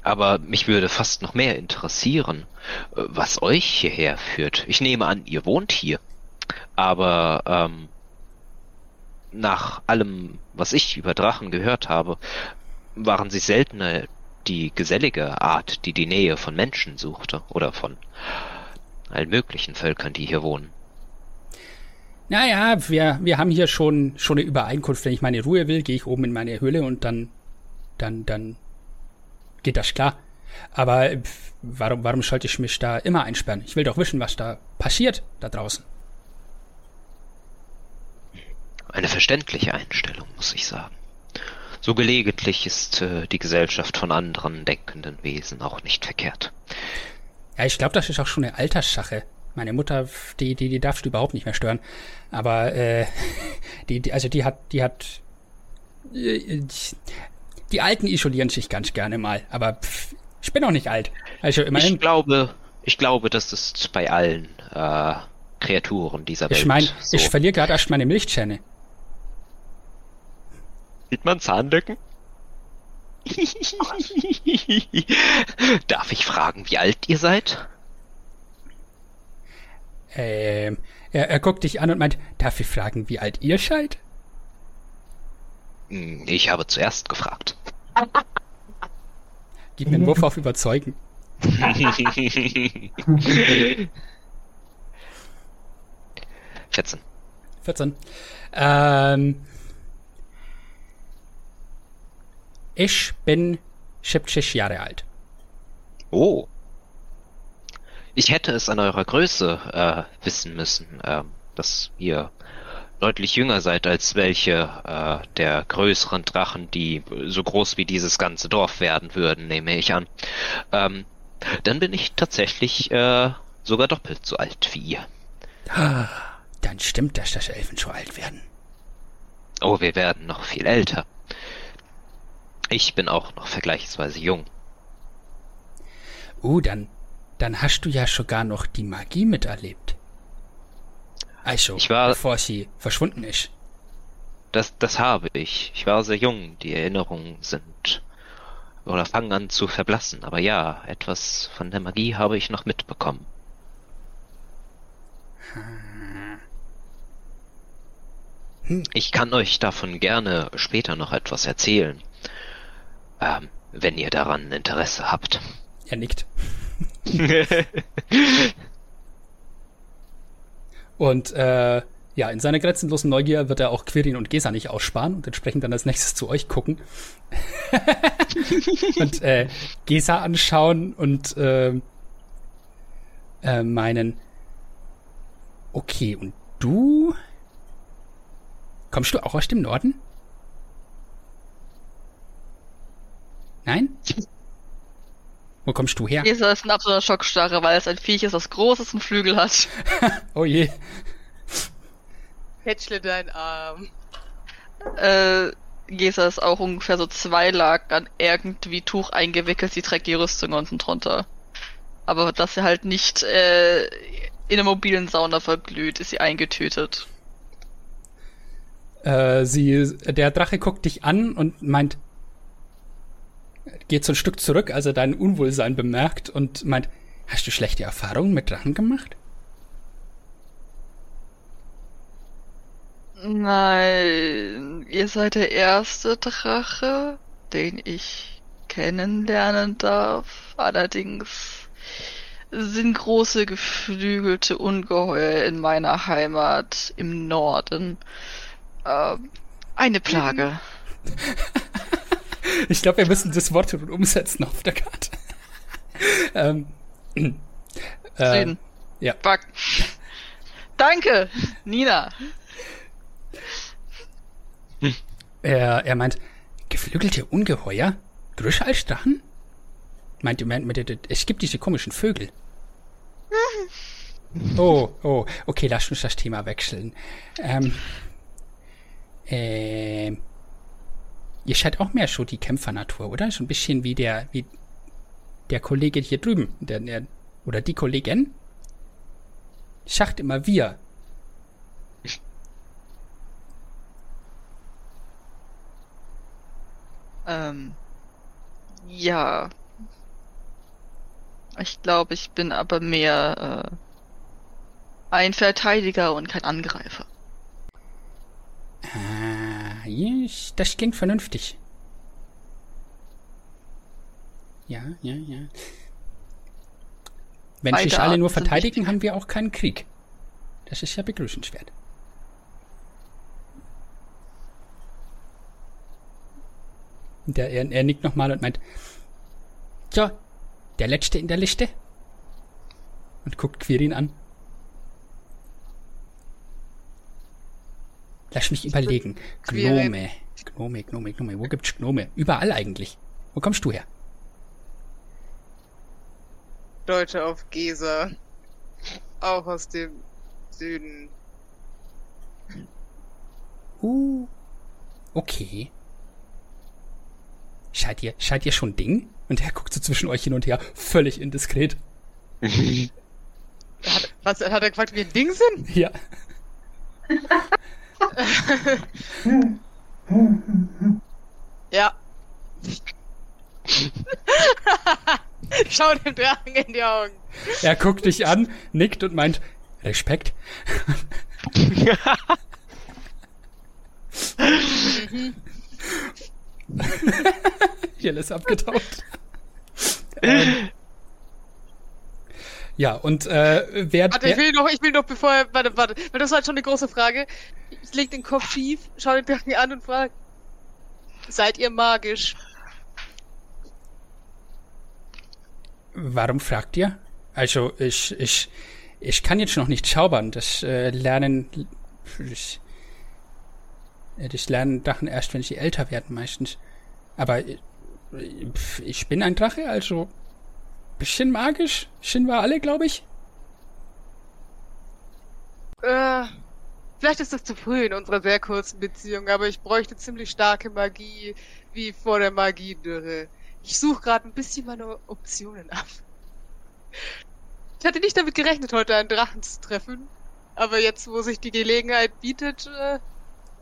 S5: aber mich würde fast noch mehr interessieren, äh, was euch hierher führt. Ich nehme an, ihr wohnt hier. Aber ähm, nach allem, was ich über Drachen gehört habe, waren sie seltener die gesellige Art, die die Nähe von Menschen suchte oder von allen möglichen Völkern, die hier wohnen.
S1: Naja, wir, wir haben hier schon, schon eine Übereinkunft. Wenn ich meine Ruhe will, gehe ich oben in meine Höhle und dann, dann, dann geht das klar. Aber warum, warum sollte ich mich da immer einsperren? Ich will doch wissen, was da passiert da draußen.
S5: Eine verständliche Einstellung, muss ich sagen. So gelegentlich ist äh, die Gesellschaft von anderen denkenden Wesen auch nicht verkehrt.
S1: Ja, ich glaube, das ist auch schon eine Alterssache. Meine Mutter, die, die, die darfst du überhaupt nicht mehr stören. Aber äh, [LAUGHS] die, die, also die hat, die hat, äh, die Alten isolieren sich ganz gerne mal. Aber pff, ich bin auch nicht alt. Also immerhin.
S5: Ich glaube, ich glaube, das ist bei allen äh, Kreaturen dieser Welt
S1: Ich meine,
S5: so.
S1: ich verliere gerade erst meine Milchzähne.
S5: Sieht man Zahnlücken? [LAUGHS] Darf ich fragen, wie alt ihr seid?
S1: Ähm, er, er guckt dich an und meint, darf ich fragen, wie alt ihr seid?
S5: Hm, Ich habe zuerst gefragt.
S1: Gib mir einen Wurf auf Überzeugen. [LAUGHS]
S5: 14.
S1: 14. Ähm, ich bin 70 Jahre alt.
S5: Oh. Ich hätte es an eurer Größe äh, wissen müssen, ähm, dass ihr deutlich jünger seid als welche äh, der größeren Drachen, die so groß wie dieses ganze Dorf werden würden, nehme ich an. Ähm, dann bin ich tatsächlich äh, sogar doppelt so alt wie ihr.
S1: Ah, [GASPS] dann stimmt das, dass Elfen so alt werden.
S5: Oh, wir werden noch viel älter. Ich bin auch noch vergleichsweise jung.
S1: Oh, dann, dann hast du ja sogar noch die Magie miterlebt. Also,
S5: Ich war-
S1: bevor sie verschwunden ist.
S5: Das, das habe ich. Ich war sehr jung. Die Erinnerungen sind oder fangen an zu verblassen. Aber ja, etwas von der Magie habe ich noch mitbekommen. Ich kann euch davon gerne später noch etwas erzählen, ähm, wenn ihr daran Interesse habt.
S1: Er nickt. [LAUGHS] Und äh, ja, in seiner grenzenlosen Neugier wird er auch Quirin und Gesa nicht aussparen und entsprechend dann als nächstes zu euch gucken. [LAUGHS] und äh, Gesa anschauen und äh, äh, meinen, okay, und du? Kommst du auch aus dem Norden? Nein? Wo kommst du her?
S3: Gesa ist ein absoluter Schockstarre, weil es ein Viech ist, das großes und Flügel hat. [LAUGHS]
S1: Oh je.
S2: Hätschle deinen Arm.
S3: Äh, Gesa ist auch ungefähr so zwei Lagen an irgendwie Tuch eingewickelt, sie trägt die Rüstung unten drunter. Aber dass sie halt nicht äh, in der mobilen Sauna verglüht, ist sie eingetütet.
S1: Äh, sie, der Drache guckt dich an und meint, geht so ein Stück zurück, als er dein Unwohlsein bemerkt und meint, hast du schlechte Erfahrungen mit Drachen gemacht?
S3: Nein, ihr seid der erste Drache, den ich kennenlernen darf. Allerdings sind große geflügelte Ungeheuer in meiner Heimat im Norden ähm, eine Plage. [LAUGHS]
S1: Ich glaube, wir müssen das Wort umsetzen auf der Karte. ähm, äh, ja.
S3: Fuck. Danke, Nina.
S1: Er, er meint, geflügelte Ungeheuer? Größer als Drachen? Meint meint, meint, es gibt diese komischen Vögel. Oh, oh, okay, lass uns das Thema wechseln. Ähm, ähm, ihr seid auch mehr so die Kämpfernatur, oder? So ein bisschen wie der, wie der Kollege hier drüben, der, der oder die Kollegin. Sagt immer wir.
S3: Ähm, ja. Ich glaube, ich bin aber mehr äh, ein Verteidiger und kein Angreifer.
S1: Ah, ja, das klingt vernünftig. Ja, ja, ja. Wenn
S3: Beide
S1: sich alle nur verteidigen, haben wir auch keinen Krieg. Das ist ja begrüßenswert. Und der, er, er nickt nochmal und meint, so, der Letzte in der Liste. Und guckt Quirin an. Lass mich überlegen. Gnome. Gnome, Gnome, Gnome. Wo gibt's Gnome? Überall eigentlich. Wo kommst du her?
S2: Deutsche auf Gesa. Auch aus dem Süden.
S1: Uh. Okay. Seid ihr, seid ihr schon Ding? Und er guckt so zwischen euch hin und her, völlig indiskret. [LAUGHS]
S2: Hat, was, hat er gefragt, wie ein Ding sind?
S1: Ja. [LAUGHS] [LAUGHS]
S2: Ja. [LAUGHS] Schau dem Drachen in die Augen.
S1: Er guckt dich an, nickt und meint, Respekt. [LAUGHS] Jell ist abgetaucht. ähm, ja, und äh, wer,
S2: Warte, ich will noch, ich will noch bevor er, warte, warte, weil das war jetzt schon eine große Frage. Ich leg den Kopf schief, schau den Drachen an und frag, seid ihr magisch?
S1: Warum fragt ihr? Also, ich, ich, ich kann jetzt noch nicht zaubern. Das äh, lernen, ich, das lernen Drachen erst, wenn sie älter werden, meistens. Aber äh, ich bin ein Drache, also bisschen magisch. Sind wir alle, glaube ich.
S2: Äh, vielleicht ist das zu früh in unserer sehr kurzen Beziehung, aber ich bräuchte ziemlich starke Magie, wie vor der Magiedürre. Ich suche gerade ein bisschen meine Optionen ab. Ich hatte nicht damit gerechnet, heute einen Drachen zu treffen. Aber jetzt, wo sich die Gelegenheit bietet, äh,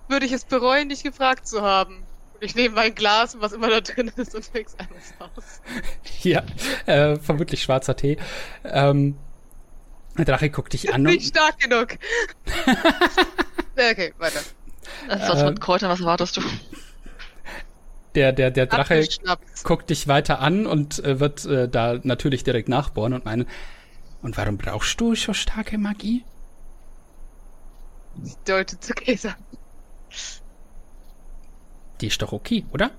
S2: würde ich es bereuen, dich gefragt zu haben. Und ich nehme mein Glas und was immer da drin ist und fix alles aus. [LAUGHS]
S1: Ja, äh, vermutlich schwarzer Tee. Ähm, der Drache guckt dich an.
S2: Nicht stark genug. [LAUGHS] okay, weiter.
S3: Das ist was
S1: Ähm,
S3: mit Kräutern, was erwartest du?
S1: Der, der, der Drache guckt dich weiter an und äh, wird äh, da natürlich direkt nachbohren und meinen, und warum brauchst du so starke Magie?
S2: Ich deute zu Käse.
S1: Die ist doch okay, oder?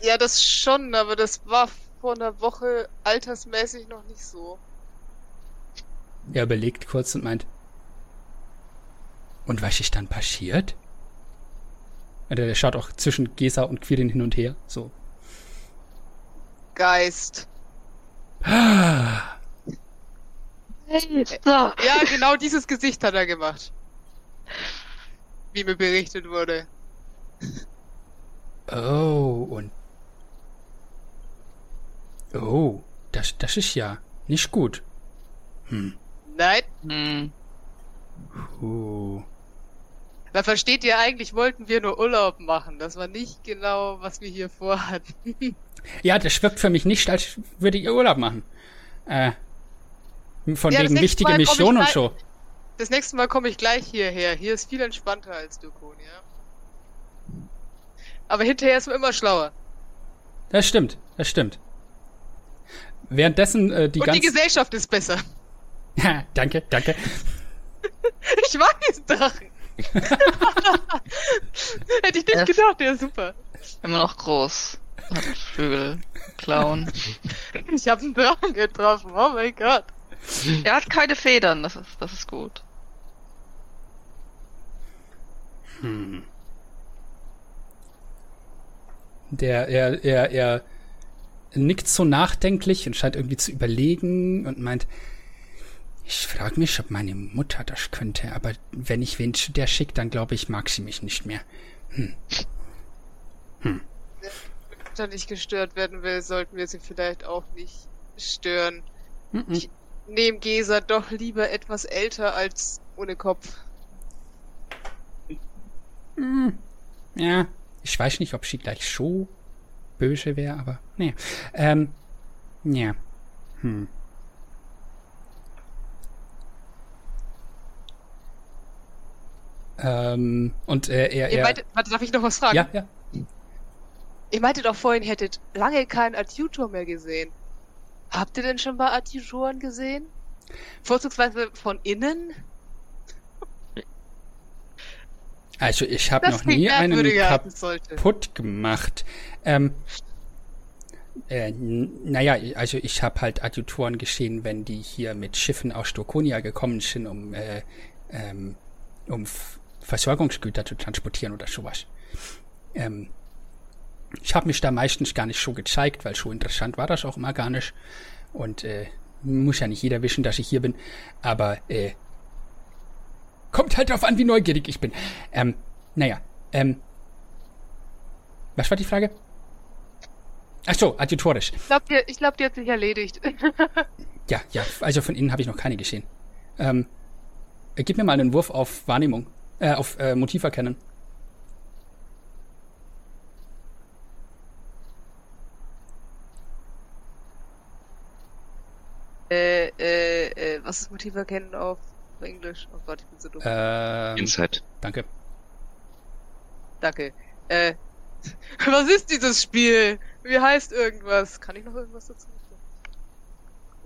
S2: Ja, das schon, aber das war vor einer Woche altersmäßig noch nicht so.
S1: Er überlegt kurz und meint, und was ist dann passiert? Und er schaut auch zwischen Gesa und Quirin hin und her, so.
S2: Geist.
S1: Ah,
S3: So.
S2: Ja, genau dieses Gesicht hat er gemacht. Wie mir berichtet wurde.
S1: Oh, und. Oh, das, das ist ja nicht gut. Hm.
S2: Nein,
S3: Hm.
S1: Uh.
S2: versteht ihr, eigentlich wollten wir nur Urlaub machen. Das war nicht genau, was wir hier vorhatten.
S1: Ja, das wirkt für mich nicht, als würde ich Urlaub machen. Äh. Von
S2: Ja,
S1: wegen wichtige
S2: Mal
S1: Mission und so.
S2: Das nächste Mal komme ich gleich hierher. Hier ist viel entspannter als Dukonia. Aber hinterher ist man immer schlauer.
S1: Das stimmt, das stimmt. Währenddessen äh, die
S2: Und die
S1: ganze.
S2: Gesellschaft ist besser.
S1: danke, danke.
S2: Ich mag diesen Drachen. [LAUGHS] Hätte ich nicht
S3: Ja.
S2: gedacht, der ist super.
S3: Immer noch groß. Hat Flügel, Klauen.
S2: Ich habe einen Drachen getroffen. Oh mein Gott.
S3: Er hat keine Federn, das ist, das ist gut.
S1: Hm. Der, er, er, er nickt so nachdenklich und scheint irgendwie zu überlegen und meint, ich frage mich, ob meine Mutter das könnte, aber wenn ich wen zu der schicke, dann glaube ich, mag sie mich nicht mehr.
S2: Wenn nicht gestört werden will, sollten wir sie vielleicht auch nicht stören.
S1: Mhm.
S2: Ich nehme Gesa doch lieber etwas älter als ohne Kopf.
S1: Hm. Ja, ich weiß nicht, ob sie gleich so böse wäre, aber nee. Ähm, ja. Hm. Ähm, und äh, er,
S2: Ihr
S1: er,
S2: meintet, warte, darf ich noch was fragen?
S1: ja, ja.
S2: Ihr meintet doch vorhin, ihr hättet lange keinen Adjutor mehr gesehen. Habt ihr denn schon mal Adjutoren gesehen? Vorzugsweise von innen?
S1: Also ich habe noch nie einen kaputt gemacht. Ähm, äh, naja, also ich habe halt Adjutoren gesehen, wenn die hier mit Schiffen aus Stokonia gekommen sind, um, äh, ähm, um Versorgungsgüter zu transportieren oder sowas. Ähm, ich habe mich da meistens gar nicht so gezeigt, weil so interessant war das auch immer gar nicht. Und äh, muss ja nicht jeder wissen, dass ich hier bin. Aber äh, kommt halt drauf an, wie neugierig ich bin. Ähm, naja, ähm, was war die Frage? Ach so, adjutorisch.
S2: Ich glaube, die, ich glaub, die hat sich erledigt. [LAUGHS]
S1: Ja, ja, also von Ihnen habe ich noch keine gesehen. Ähm, äh, gib mir mal einen Wurf auf Wahrnehmung, äh, auf äh, Motiv erkennen.
S2: äh, äh, äh, was ist Motiv erkennen auf Englisch? Oh Gott, ich bin so dumm.
S1: Ähm,
S5: Insight.
S1: danke.
S2: Danke. Äh, [LAUGHS] was ist dieses Spiel? Wie heißt irgendwas? Kann ich noch irgendwas dazu sagen?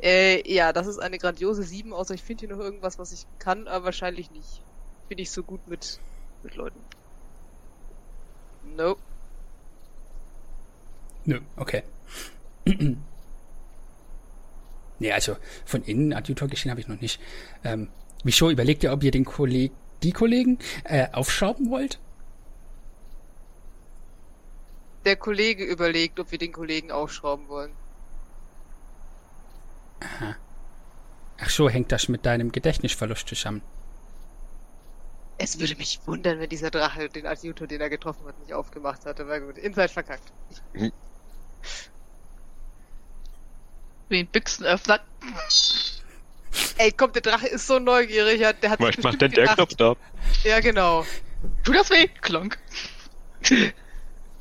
S2: Äh, ja, das ist eine grandiose 7, außer ich finde hier noch irgendwas, was ich kann, aber wahrscheinlich nicht. Bin ich so gut mit, mit Leuten. Nope.
S1: Nö, okay. [CLEARS THROAT] nee, also von innen Adjutor gesehen habe ich noch nicht. Ähm, wieso überlegt ihr, ob ihr den Kolleg die Kollegen äh, aufschrauben wollt?
S2: Der Kollege überlegt, ob wir den Kollegen aufschrauben wollen.
S1: Ach so, hängt das mit deinem Gedächtnisverlust zusammen?
S2: Es würde mich wundern, wenn dieser Drache den Adjutor, den er getroffen hat, nicht aufgemacht hatte. Aber gut, Inside verkackt.
S3: Wie ein Büchsenöffner.
S2: Ey, komm, der Drache ist so neugierig. Der hat sich
S5: macht denn der Knopf da?
S2: Ja, genau.
S3: Tut das weh? Klonk.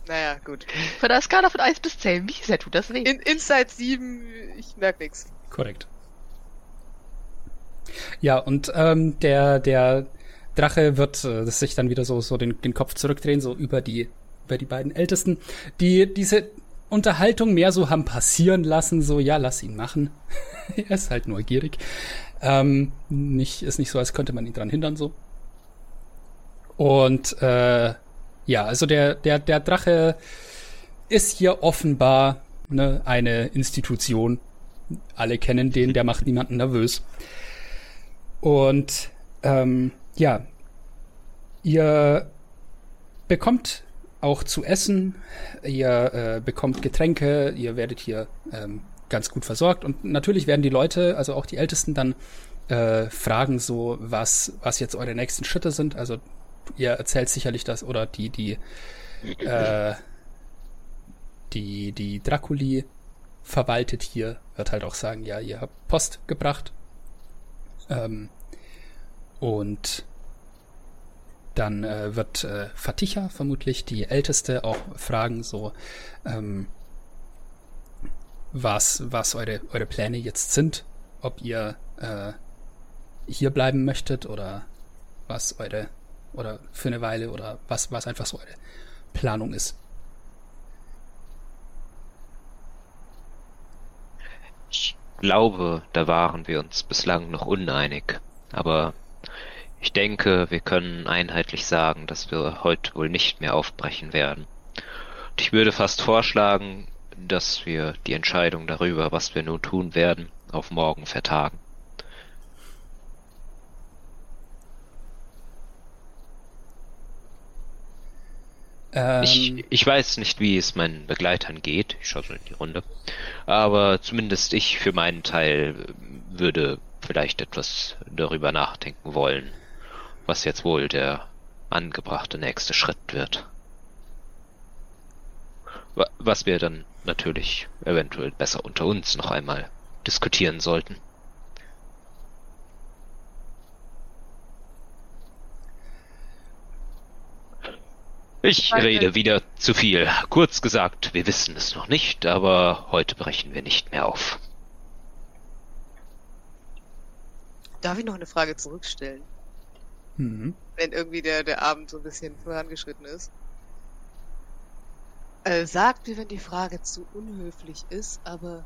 S2: Naja, gut.
S3: Von der Skala von 1 bis 10, wie sehr tut das weh?
S2: In Inside 7, ich merk nix.
S1: Korrekt. Ja, und ähm, der, der Drache wird äh, sich dann wieder so, so den, den Kopf zurückdrehen, so über die, über die beiden Ältesten, die diese Unterhaltung mehr so haben passieren lassen, so, ja, lass ihn machen. [LAUGHS] er ist halt neugierig. Ähm, nicht, ist nicht so, als könnte man ihn dran hindern, so. Und äh, ja, also der, der, der Drache ist hier offenbar ne, eine Institution. Alle kennen den, der macht niemanden nervös. Und ähm, ja, ihr bekommt auch zu essen, ihr äh, bekommt Getränke, ihr werdet hier ähm, ganz gut versorgt und natürlich werden die Leute, also auch die Ältesten, dann äh, fragen so, was, was jetzt eure nächsten Schritte sind. Also ihr erzählt sicherlich das oder die, die, äh, die, die Draculi verwaltet hier, wird halt auch sagen, ja, ihr habt Post gebracht. Ähm, und dann äh, wird äh, Faticha vermutlich die Älteste auch fragen, so ähm, was, was eure, eure Pläne jetzt sind, ob ihr äh, hier bleiben möchtet oder was eure oder für eine Weile oder was, was einfach so eure Planung ist.
S5: Ich glaube, da waren wir uns bislang noch uneinig. Aber ich denke, wir können einheitlich sagen, dass wir heute wohl nicht mehr aufbrechen werden. Und ich würde fast vorschlagen, dass wir die Entscheidung darüber, was wir nun tun werden, auf morgen vertagen.
S1: Ähm,
S5: Ich, ich weiß nicht, wie es meinen Begleitern geht. Ich schaue so in die Runde. Aber zumindest ich für meinen Teil würde vielleicht etwas darüber nachdenken wollen, was jetzt wohl der angebrachte nächste Schritt wird. Wa- Was wir dann natürlich eventuell besser unter uns noch einmal diskutieren sollten. Ich rede wieder zu viel. Kurz gesagt, wir wissen es noch nicht, aber heute brechen wir nicht mehr auf.
S2: Darf ich noch eine Frage zurückstellen?
S1: mhm.
S2: Wenn irgendwie der, der Abend so ein bisschen vorangeschritten ist. Äh, sagt mir, wenn die Frage zu unhöflich ist, aber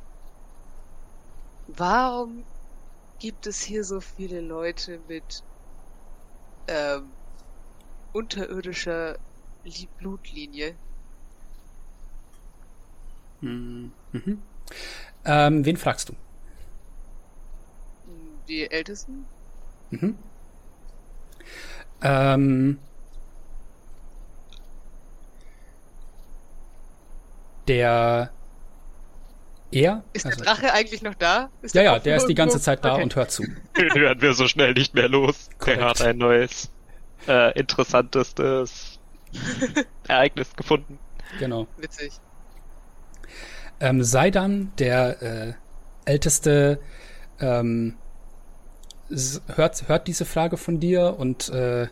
S2: warum gibt es hier so viele Leute mit ähm, unterirdischer Li- Blutlinie?
S1: Mhm. Mhm. Ähm, wen fragst du?
S2: Die Ältesten?
S1: Mhm. Ähm, der er?
S2: Ist
S1: also-
S2: der Drache eigentlich noch da? Ist
S1: ja, ja, der ist die ganze? Zeit da
S2: Okay.
S1: und hört zu. [LAUGHS]
S5: Den werden wir so schnell nicht mehr los.
S1: Korrekt.
S5: Der hat ein neues, äh, interessantestes [LAUGHS] Ereignis gefunden.
S1: Genau.
S2: Witzig.
S1: Ähm, Seidan, der äh, älteste, ähm, hört, hört diese Frage von dir und äh,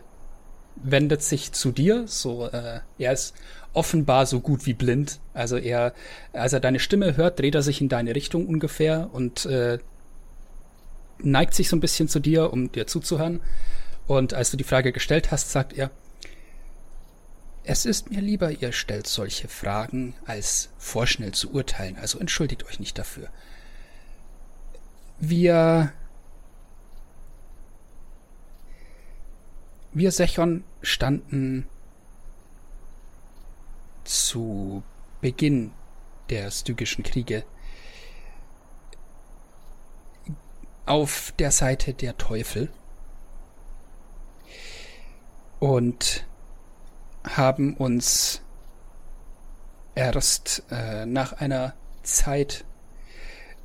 S1: wendet sich zu dir. So, äh, er ist offenbar so gut wie blind. Also er, als er deine Stimme hört, dreht er sich in deine Richtung ungefähr und äh, neigt sich so ein bisschen zu dir, um dir zuzuhören. Und als du die Frage gestellt hast, sagt er, es ist mir lieber, ihr stellt solche Fragen, als vorschnell zu urteilen, also entschuldigt euch nicht dafür. Wir. Wir Sechon standen zu Beginn der stygischen Kriege auf der Seite der Teufel und haben uns erst äh, nach einer Zeit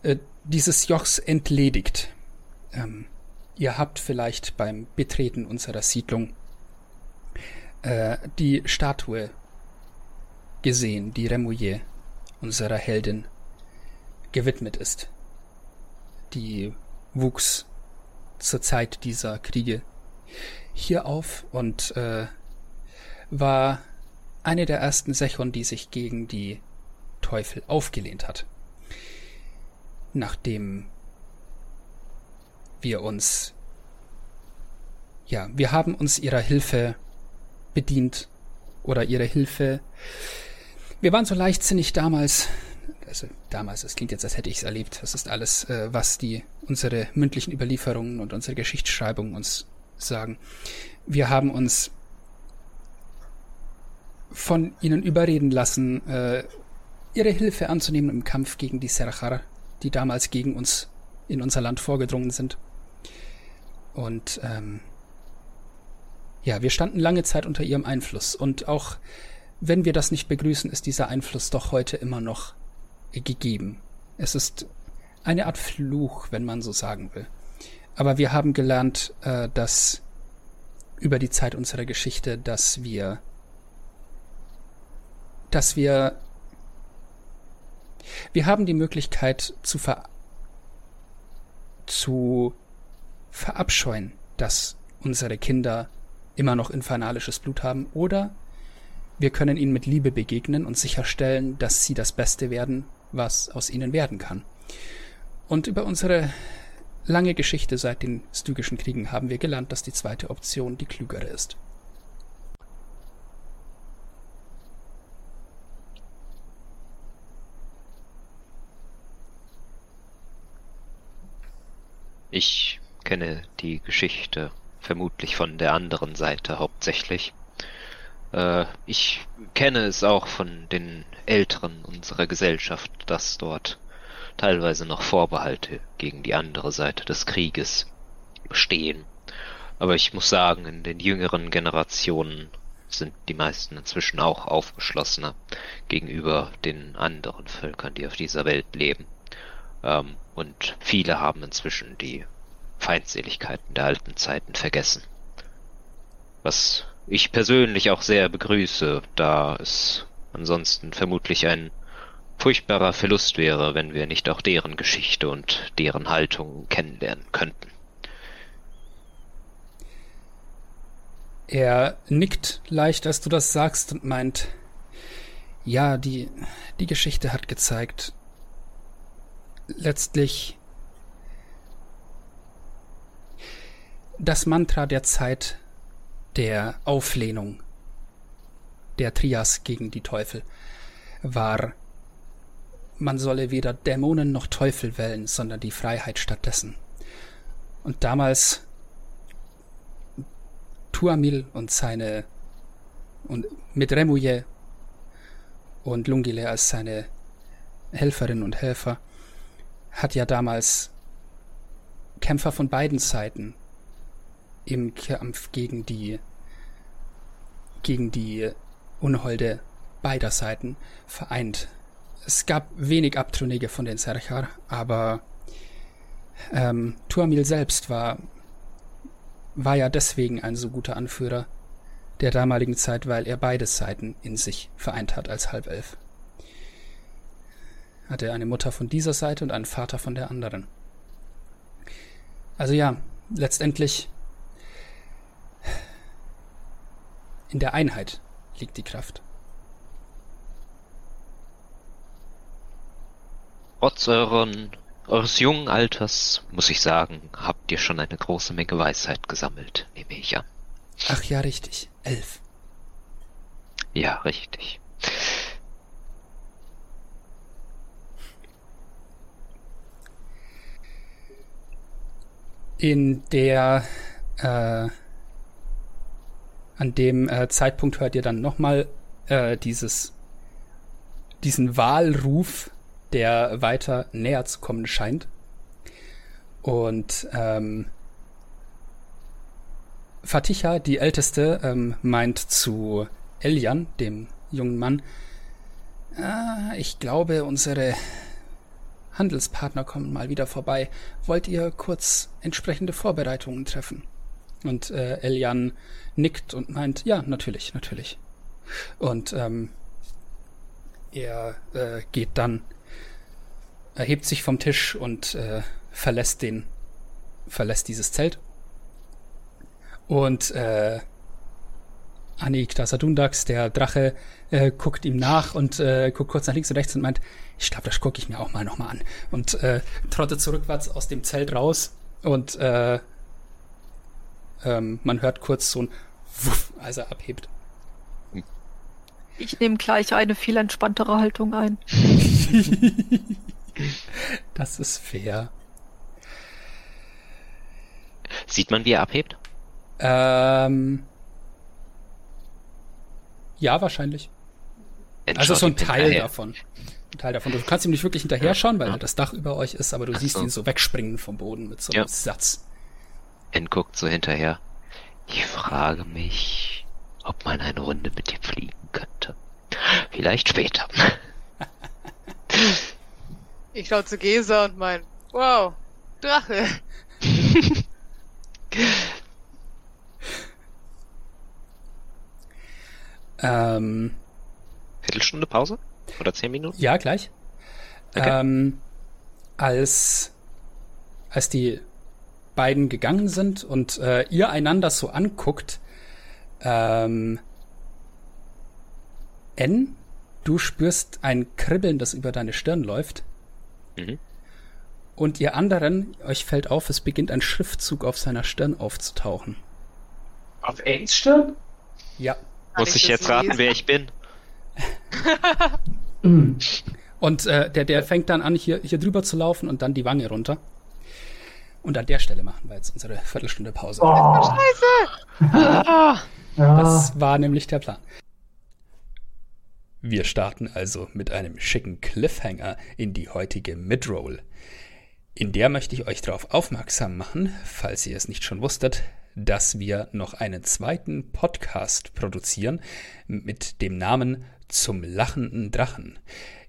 S1: äh, dieses Jochs entledigt. Ähm, ihr habt vielleicht beim Betreten unserer Siedlung äh, die Statue gesehen, die Remouillet, unserer Heldin, gewidmet ist. Die wuchs zur Zeit dieser Kriege hier auf und äh, war eine der ersten Sechon, die sich gegen die Teufel aufgelehnt hat. Nachdem wir uns ja, wir haben uns ihrer Hilfe bedient oder ihre Hilfe. Wir waren so leichtsinnig damals, also damals, es klingt jetzt, als hätte ich es erlebt. Das ist alles, äh, was die unsere mündlichen Überlieferungen und unsere Geschichtsschreibung uns sagen. Wir haben uns von ihnen überreden lassen, äh, ihre Hilfe anzunehmen im Kampf gegen die Serachar, die damals gegen uns in unser Land vorgedrungen sind. Und ähm, ja, wir standen lange Zeit unter ihrem Einfluss. Und auch wenn wir das nicht begrüßen, ist dieser Einfluss doch heute immer noch gegeben. Es ist eine Art Fluch, wenn man so sagen will. Aber wir haben gelernt, äh, dass über die Zeit unserer Geschichte, dass wir, dass wir, wir haben die Möglichkeit zu ver, zu verabscheuen, dass unsere Kinder immer noch infernalisches Blut haben, oder wir können ihnen mit Liebe begegnen und sicherstellen, dass sie das Beste werden, was aus ihnen werden kann. Und über unsere lange Geschichte seit den Stygischen Kriegen haben wir gelernt, dass die zweite Option die klügere ist.
S5: Ich kenne die Geschichte vermutlich von der anderen Seite hauptsächlich. Äh, ich kenne es auch von den Älteren unserer Gesellschaft, dass dort teilweise noch Vorbehalte gegen die andere Seite des Krieges bestehen. Aber ich muss sagen, in den jüngeren Generationen sind die meisten inzwischen auch aufgeschlossener gegenüber den anderen Völkern, die auf dieser Welt leben. Ähm, und viele haben inzwischen die Feindseligkeiten der alten Zeiten vergessen. Was ich persönlich auch sehr begrüße, da es ansonsten vermutlich ein furchtbarer Verlust wäre, wenn wir nicht auch deren Geschichte und deren Haltung kennenlernen könnten.
S1: Er nickt leicht, als du das sagst und meint, ja, die, die Geschichte hat gezeigt, letztlich das Mantra der Zeit der Auflehnung der Trias gegen die Teufel war man solle weder Dämonen noch Teufel wählen, sondern die Freiheit stattdessen. Und damals Tuamil und seine und mit Remouillet und Lungile als seine Helferinnen und Helfer hat ja damals Kämpfer von beiden Seiten im Kampf gegen die gegen die Unholde beider Seiten vereint es gab wenig Abtrünnige von den Serchar, aber ähm, Tuamil selbst war, war ja deswegen ein so guter Anführer der damaligen Zeit, weil er beide Seiten in sich vereint hat als Halbelf. Hatte eine Mutter von dieser Seite und einen Vater von der anderen. Also ja, letztendlich in der Einheit liegt die Kraft.
S5: Trotz euren, eures jungen Alters, muss ich sagen, habt ihr schon eine große Menge Weisheit gesammelt, nehme ich an.
S1: Ach ja, richtig. Elf.
S5: Ja, richtig.
S1: In der äh, an dem äh, Zeitpunkt hört ihr dann nochmal äh, dieses diesen Wahlruf der weiter näher zu kommen scheint. Und ähm, Fatiha, die Älteste, ähm, meint zu Elian, dem jungen Mann, ah, ich glaube, unsere Handelspartner kommen mal wieder vorbei. Wollt ihr kurz entsprechende Vorbereitungen treffen? Und äh, Elian nickt und meint, ja, natürlich, natürlich. Und ähm, er äh, geht dann, erhebt sich vom Tisch und äh, verlässt den, verlässt dieses Zelt. Und äh, Anik Dasadundax, der Drache, äh, guckt ihm nach und äh, guckt kurz nach links und rechts und meint, ich glaube, das gucke ich mir auch mal nochmal an. Und äh, trottet zurückwärts aus dem Zelt raus und äh, ähm, man hört kurz so ein Wuff, als er abhebt.
S6: Ich nehme gleich eine viel entspanntere Haltung ein. [LAUGHS]
S1: das ist fair.
S5: Sieht man, wie er abhebt?
S1: Ähm, ja, wahrscheinlich. also so ein Teil hinterher. davon. Ein Teil davon. Du kannst ihm nicht wirklich hinterher schauen, weil ja. das Dach über euch ist, aber du Ach siehst so. ihn so wegspringen vom Boden mit so einem ja. Satz.
S5: En guckt so hinterher. Ich frage mich, ob man eine Runde mit ihm fliegen könnte. Vielleicht später.
S2: ich schaue zu Gesa und mein, wow, Drache.
S1: ähm,
S5: Viertelstunde Pause? Oder zehn Minuten?
S1: Ja, gleich. Okay. Ähm, als, als die beiden gegangen sind und äh, ihr einander so anguckt, ähm, N, du spürst ein Kribbeln, das über deine Stirn läuft. Mhm. Und ihr anderen, euch fällt auf, es beginnt ein Schriftzug auf seiner Stirn aufzutauchen.
S4: Auf Ns Stirn?
S1: Ja.
S5: Muss ich, ich jetzt raten, wer ich bin? [LAUGHS]
S1: und äh, der, der fängt dann an, hier, hier drüber zu laufen und dann die Wange runter. Und an der Stelle machen wir jetzt unsere Viertelstunde Pause.
S2: Oh. Scheiße!
S1: das war nämlich der Plan. Wir starten also mit einem schicken Cliffhanger in die heutige Midroll. In der möchte ich euch darauf aufmerksam machen, falls ihr es nicht schon wusstet, dass wir noch einen zweiten Podcast produzieren mit dem Namen Zum lachenden Drachen.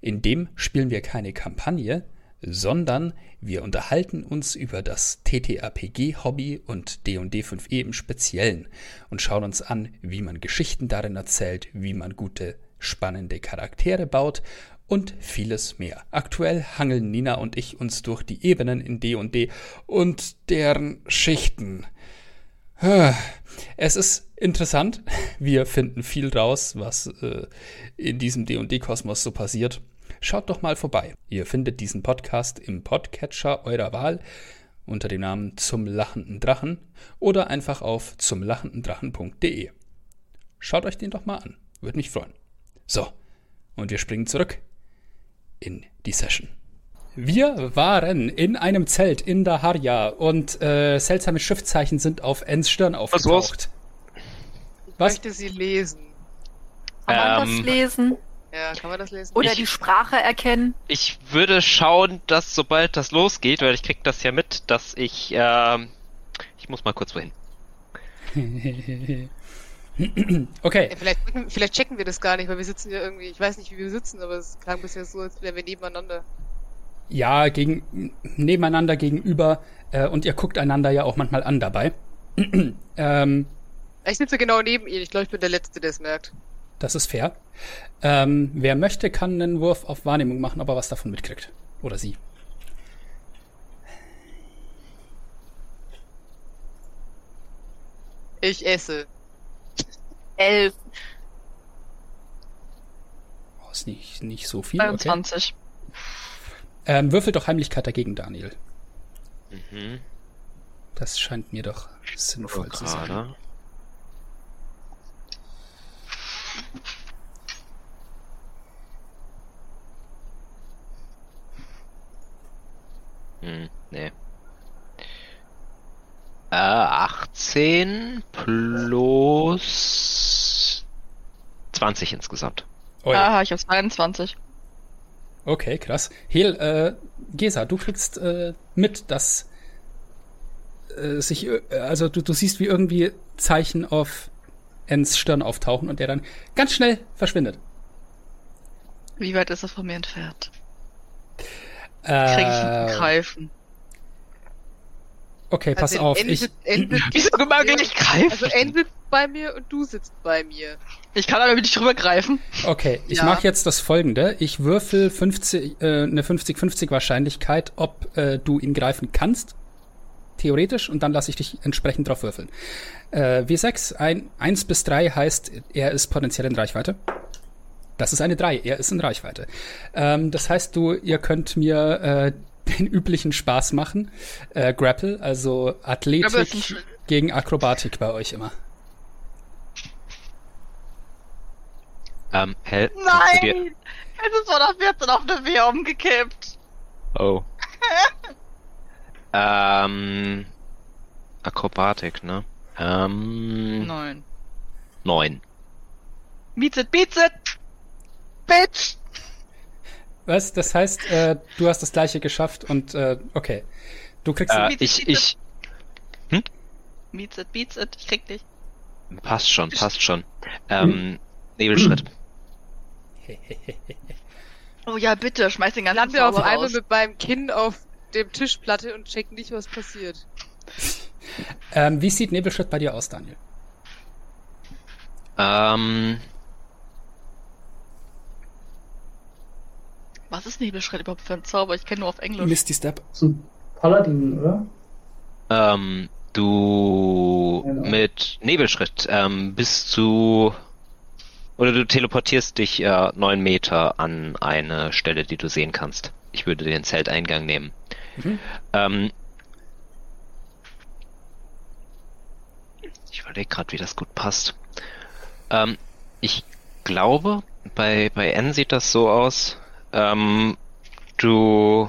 S1: In dem spielen wir keine Kampagne, sondern wir unterhalten uns über das TTRPG-Hobby und D&D 5e im Speziellen und schauen uns an, wie man Geschichten darin erzählt, wie man gute spannende Charaktere baut und vieles mehr. Aktuell hangeln Nina und ich uns durch die Ebenen in D&D und deren Schichten. Es ist interessant. Wir finden viel raus, was äh, in diesem D&D-Kosmos so passiert. Schaut doch mal vorbei. Ihr findet diesen Podcast im Podcatcher eurer Wahl unter dem Namen Zum lachenden Drachen oder einfach auf zumlachendendrachen.de. Schaut euch den doch mal an. Würde mich freuen. So, und wir springen zurück in die Session. Wir waren in einem Zelt in Daharja und äh, seltsame Schriftzeichen sind auf Ens Stirn aufgetaucht.
S2: Ich Was? möchte sie lesen.
S6: Kann man das ähm, lesen?
S2: Ja, kann man das lesen?
S6: Oder ich, die Sprache erkennen?
S5: Ich würde schauen, dass sobald das losgeht, weil ich krieg das ja mit, dass ich, ähm, ich muss mal kurz wohin. [LAUGHS]
S1: okay.
S2: Ja, vielleicht, vielleicht checken wir das gar nicht, weil wir sitzen ja irgendwie, ich weiß nicht, wie wir sitzen, aber es klang bisher so, als wären wir nebeneinander.
S1: Ja, gegen, nebeneinander gegenüber äh, und ihr guckt einander ja auch manchmal an dabei. [CLEARS THROAT]
S2: ähm, ich sitze genau neben ihr, ich glaube, ich bin der Letzte, der es merkt.
S1: Das ist fair. Ähm, wer möchte, kann einen Wurf auf Wahrnehmung machen, ob er was davon mitkriegt. Oder sie.
S2: Ich esse.
S6: Elf.
S1: Oh, ist nicht, nicht so viel.
S6: 22. Okay.
S1: Ähm, würfel doch Heimlichkeit dagegen, Daniel. Mhm. Das scheint mir doch sinnvoll zu sein.
S5: Hm, nee. Äh, 18 plus 20 insgesamt.
S6: Oh ja. Ah, ich habe 22.
S1: Okay, krass. Hel, äh, Gesa, du kriegst äh, mit, dass äh, sich, äh, also du, du siehst, wie irgendwie Zeichen auf Ens Stirn auftauchen und der dann ganz schnell verschwindet.
S6: Wie weit ist er von mir entfernt?
S3: Krieg ich
S1: Äh,
S3: greifen.
S1: okay, pass
S2: Also
S1: auf. Ich, [LAUGHS]
S5: Wieso
S2: bei
S5: mag
S2: mir.
S5: ich nicht greifen?
S2: Also N sitzt bei mir und du sitzt bei mir.
S3: Ich kann aber nicht drüber greifen.
S1: okay, ich
S2: Ja.
S1: mache jetzt das folgende. Ich würfel 50, äh, eine 50-50 Wahrscheinlichkeit, ob äh, du ihn greifen kannst. Theoretisch. Und dann lasse ich dich entsprechend drauf würfeln. Äh, W6, ein, 1 bis 3 heißt, er ist potenziell in Reichweite. Das ist eine 3, er ist in Reichweite. Ähm, das heißt, du, ihr könnt mir äh, [LAUGHS] den üblichen Spaß machen. Äh, Grapple, also
S3: ist
S1: Athletik gegen Akrobatik bei euch immer.
S5: Ähm, Hell.
S3: Nein! Es ist von der 14 auf eine 4 umgekippt.
S5: Oh. [LAUGHS] ähm... Akrobatik, ne? Ähm...
S3: Nein.
S5: Neun.
S3: Beats it, beats it! Bitch!
S1: Was? Das heißt, äh, du hast das gleiche geschafft und äh, okay. Du kriegst
S5: Äh,
S3: Beats
S5: ich,
S3: it, beats
S5: ich...
S3: It, beats it. Ich krieg dich.
S5: Passt schon, passt schon. Ähm, Nebelschritt.
S3: Oh ja, bitte, schmeiß den
S2: Ich
S3: ganzen
S2: lande auf
S3: Zauber
S2: einmal mit meinem Kinn auf dem Tischplatte und check nicht, was passiert.
S1: ähm, wie sieht Nebelschritt bei dir aus, Daniel?
S5: Ähm...
S3: Was ist Nebelschritt überhaupt für ein Zauber? Ich kenne nur auf Englisch.
S1: Misty Step.
S4: Ist ein Paladin, oder?
S5: Ähm, du
S4: Genau.
S5: mit Nebelschritt ähm, bist du oder du teleportierst dich äh, neun Meter an eine Stelle, die du sehen kannst. Ich würde den Zelteingang nehmen.
S1: Mhm.
S5: Ähm, ich überlege gerade, wie das gut passt. Ähm, ich glaube, bei, bei N sieht das so aus. Ähm, du.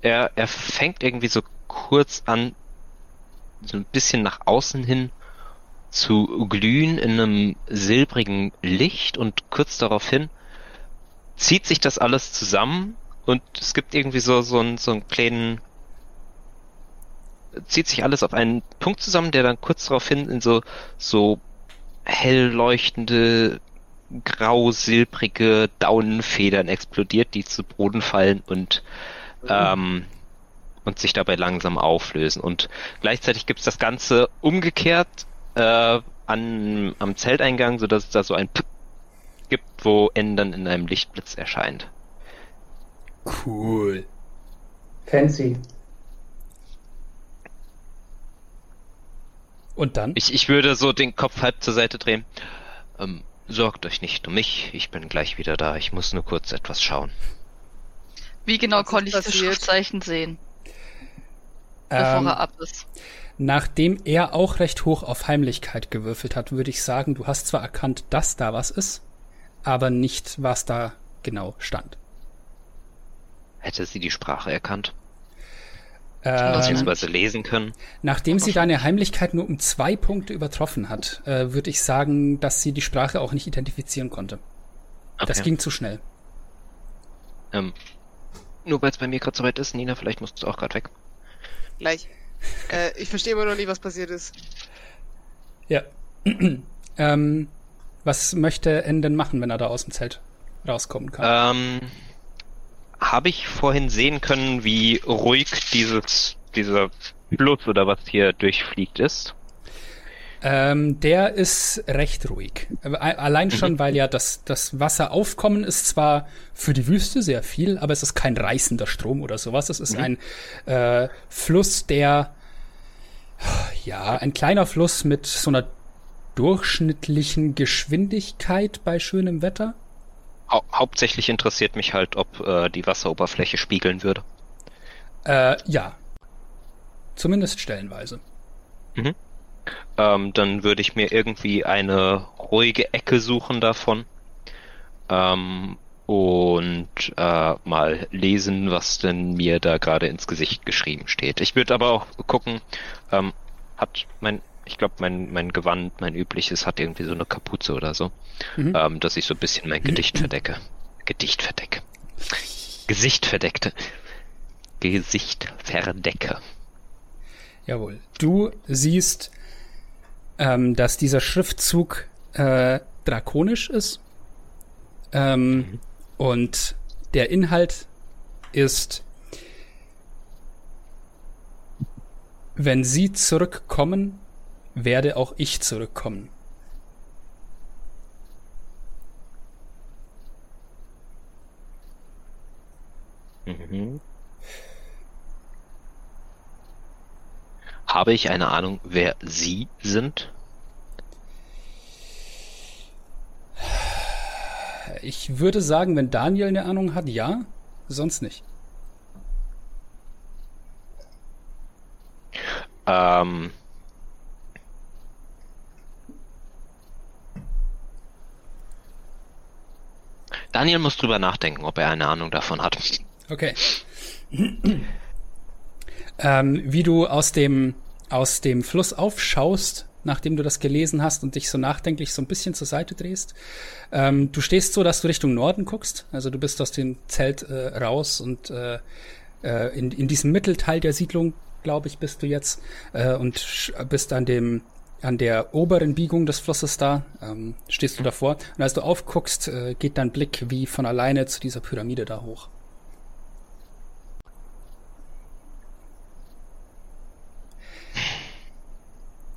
S5: Er, er fängt irgendwie so kurz an, so ein bisschen nach außen hin zu glühen in einem silbrigen Licht und kurz daraufhin zieht sich das alles zusammen und es gibt irgendwie so, so, einen, so einen kleinen zieht sich alles auf einen Punkt zusammen, der dann kurz daraufhin in so, so hell leuchtende, grau-silbrige Daunenfedern explodiert, die zu Boden fallen und, ähm, und sich dabei langsam auflösen. Und gleichzeitig gibt es das Ganze umgekehrt äh, an, am Zelteingang, sodass es da so ein P gibt, wo N dann in einem Lichtblitz erscheint.
S1: Cool.
S4: Fancy.
S1: Und dann?
S5: Ich, ich würde so den Kopf halb zur Seite drehen. Ähm, sorgt euch nicht um mich, ich bin gleich wieder da. Ich muss nur kurz etwas schauen.
S3: Wie genau
S2: Was
S3: konnte ich das? Schriftzeichen sehen, bevor
S1: Ähm,
S3: er ab ist?
S1: nachdem er auch recht hoch auf Heimlichkeit gewürfelt hat, würde ich sagen, du hast zwar erkannt, dass da was ist, aber nicht, was da genau stand.
S5: Hätte sie die Sprache erkannt,
S1: Ähm,
S5: beziehungsweise lesen können.
S1: nachdem sie deine Heimlichkeit nur um zwei Punkte übertroffen hat, äh, würde ich sagen, dass sie die Sprache auch nicht identifizieren konnte. Das
S5: Okay.
S1: ging zu schnell.
S5: Ähm, nur weil es bei mir gerade soweit ist, Nina, vielleicht musst du auch gerade weg.
S2: Gleich. äh, ich verstehe immer noch nicht, was passiert ist.
S1: Ja. [CLEARS THROAT] ähm, was möchte N denn machen, wenn er da aus dem Zelt rauskommen kann?
S5: Ähm, habe ich vorhin sehen können, wie ruhig dieses, dieser Fluss oder was hier durchfliegt ist?
S1: Ähm, der ist recht ruhig. A- Allein schon, weil ja das, das Wasseraufkommen ist zwar für die Wüste sehr viel, aber es ist kein reißender Strom oder sowas. Es ist ein äh, Fluss, der ja, ein kleiner Fluss mit so einer durchschnittlichen Geschwindigkeit bei schönem Wetter.
S5: Hau hauptsächlich interessiert mich halt, ob äh, die Wasseroberfläche spiegeln würde.
S1: Äh, ja. Zumindest stellenweise.
S5: Ähm, dann würde ich mir irgendwie eine ruhige Ecke suchen davon. Ähm, und äh, mal lesen, was denn mir da gerade ins Gesicht geschrieben steht. Ich würde aber auch gucken, ähm, hat mein, ich glaube, mein, mein Gewand, mein übliches, hat irgendwie so eine Kapuze oder so,
S1: Mhm.
S5: ähm, dass ich so ein bisschen mein Gedicht verdecke. Gedicht verdecke. Gesicht verdeckte. Gesicht verdecke.
S1: Jawohl. Du siehst, ähm, dass dieser Schriftzug äh, drakonisch ist. Ähm, Und der Inhalt ist, wenn sie zurückkommen, werde auch ich zurückkommen.
S5: Mhm. Habe ich eine Ahnung, wer Sie sind?
S1: Ich würde sagen, wenn Daniel eine Ahnung hat, ja, sonst nicht.
S5: Ähm. Daniel muss drüber nachdenken, ob er eine Ahnung davon hat.
S1: Okay. ähm, wie du aus dem, aus dem Fluss aufschaust, nachdem du das gelesen hast und dich so nachdenklich so ein bisschen zur Seite drehst. Ähm, du stehst so, dass du Richtung Norden guckst. Also du bist aus dem Zelt äh, raus und äh, äh in, in diesem Mittelteil der Siedlung, glaube ich, bist du jetzt äh, und bist an dem an der oberen Biegung des Flusses da, ähm, stehst du davor. Und als du aufguckst, äh, geht dein Blick wie von alleine zu dieser Pyramide da hoch.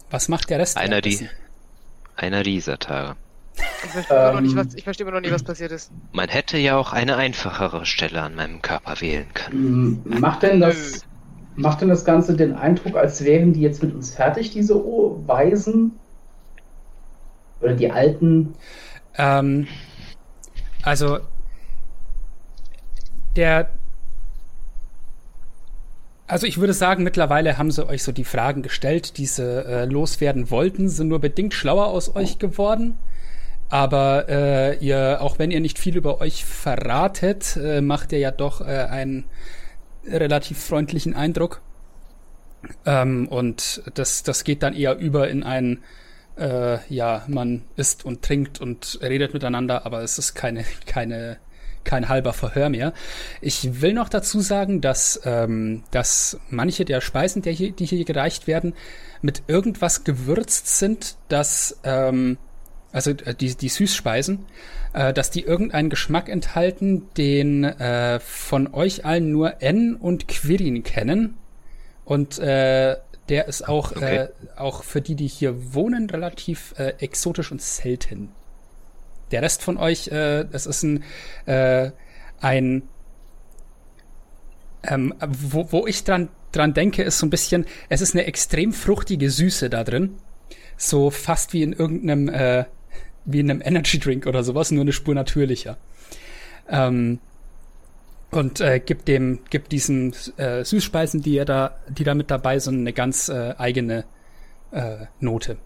S1: Was macht der Rest?
S5: Einer, die, einer dieser Tage.
S2: Ich verstehe, immer noch nicht, was, ich verstehe immer noch nicht, was passiert ist.
S5: Man hätte ja auch eine einfachere Stelle an meinem Körper wählen können.
S4: Macht denn das, macht denn das Ganze den Eindruck, als wären die jetzt mit uns fertig, diese Weisen? Oder die Alten?
S1: Ähm, also, der, also ich würde sagen, mittlerweile haben sie euch so die Fragen gestellt, die sie äh, loswerden wollten, sind nur bedingt schlauer aus euch geworden. Aber äh, ihr, auch wenn ihr nicht viel über euch verratet, äh, macht ihr ja doch äh, einen relativ freundlichen Eindruck. Ähm, und das, das geht dann eher über in ein, äh, ja, man isst und trinkt und redet miteinander, aber es ist keine, [LAUGHS] keine kein halber Verhör mehr. Ich will noch dazu sagen, dass, ähm, dass manche der Speisen, die hier, die hier gereicht werden, mit irgendwas gewürzt sind, dass, ähm, also äh, die, die Süßspeisen, äh, dass die irgendeinen Geschmack enthalten, den äh, von euch allen nur N und Quirin kennen. Und äh, der ist auch, okay. äh, auch für die, die hier wohnen, relativ äh, exotisch und selten. Der Rest von euch, äh, es ist ein, äh, ein ähm, wo, wo ich dran, dran denke, ist so ein bisschen, es ist eine extrem fruchtige Süße da drin. So fast wie in irgendeinem, äh, wie in einem Energy Drink oder sowas, nur eine Spur natürlicher. Ähm, und äh, gibt dem, gibt diesen äh, Süßspeisen, die er da, die da mit dabei sind, eine ganz äh, eigene äh, Note,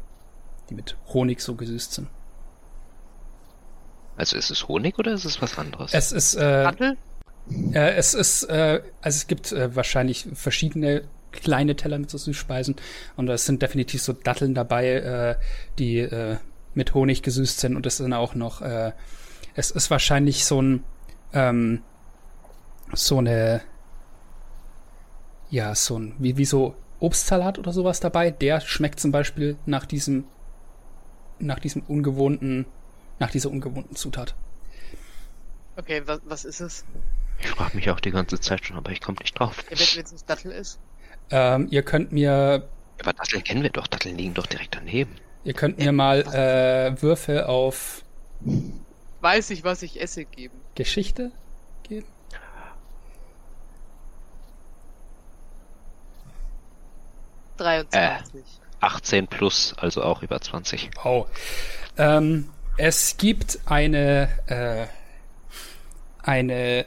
S1: die mit Honig so gesüßt sind.
S5: Also ist es Honig oder ist es was anderes?
S1: Es ist äh, Äh, es ist äh, also es gibt äh, wahrscheinlich verschiedene kleine Teller mit so Süßspeisen und es sind definitiv so Datteln dabei, äh, die äh, mit Honig gesüßt sind und es sind auch noch äh, es ist wahrscheinlich so ein ähm, so eine ja so ein wie wie so Obstsalat oder sowas dabei. Der schmeckt zum Beispiel nach diesem nach diesem ungewohnten nach dieser ungewohnten Zutat.
S2: Okay, was, was ist es?
S5: Ich frage mich auch die ganze Zeit schon, aber ich komme nicht drauf.
S2: Ihr wisst, wenn es Dattel ist?
S1: Ähm, ihr könnt mir.
S5: Aber Datteln kennen wir doch, Datteln liegen doch direkt daneben.
S1: Ihr könnt mir mal äh, Würfe auf.
S2: Weiß ich, was ich esse geben.
S1: Geschichte geben?
S5: Äh, 18 plus, also auch über 20.
S1: Oh. Ähm, es gibt eine, äh, eine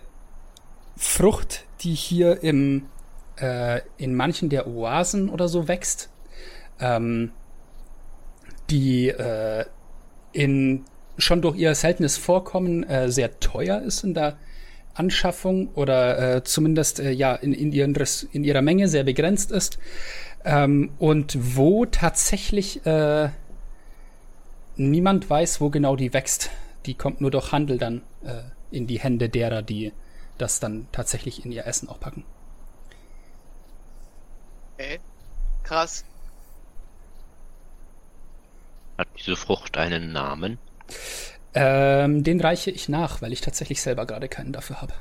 S1: Frucht, die hier im, äh, in manchen der Oasen oder so wächst, ähm, die äh, in, schon durch ihr seltenes Vorkommen äh, sehr teuer ist in der Anschaffung oder äh, zumindest äh, ja in, in, ihren, in ihrer Menge sehr begrenzt ist ähm, und wo tatsächlich äh, niemand weiß, wo genau die wächst. Die kommt nur durch Handel dann äh, in die Hände derer, die das dann tatsächlich in ihr Essen auch packen.
S2: Okay. Krass.
S5: Hat diese Frucht einen Namen?
S1: Ähm, den reiche ich nach, weil ich tatsächlich selber gerade keinen dafür habe.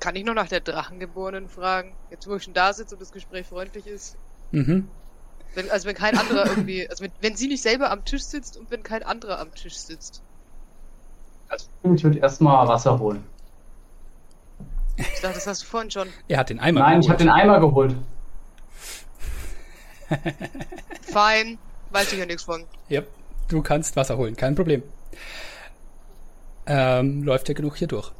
S2: Kann ich noch nach der Drachengeborenen fragen? Jetzt, wo ich schon da sitze und das Gespräch freundlich ist.
S1: Mhm.
S2: Wenn, also, wenn kein anderer irgendwie. Also, wenn, wenn sie nicht selber am Tisch sitzt und wenn kein anderer am Tisch sitzt.
S4: Also, ich würde erstmal Wasser holen.
S2: Ich dachte, das hast du vorhin schon.
S1: Er hat den Eimer
S4: Nein, ich habe den Eimer geholt. [LAUGHS]
S2: Fein, weiß ich ja nichts von.
S1: Ja, du kannst Wasser holen, kein Problem. Ähm, läuft ja genug hier durch.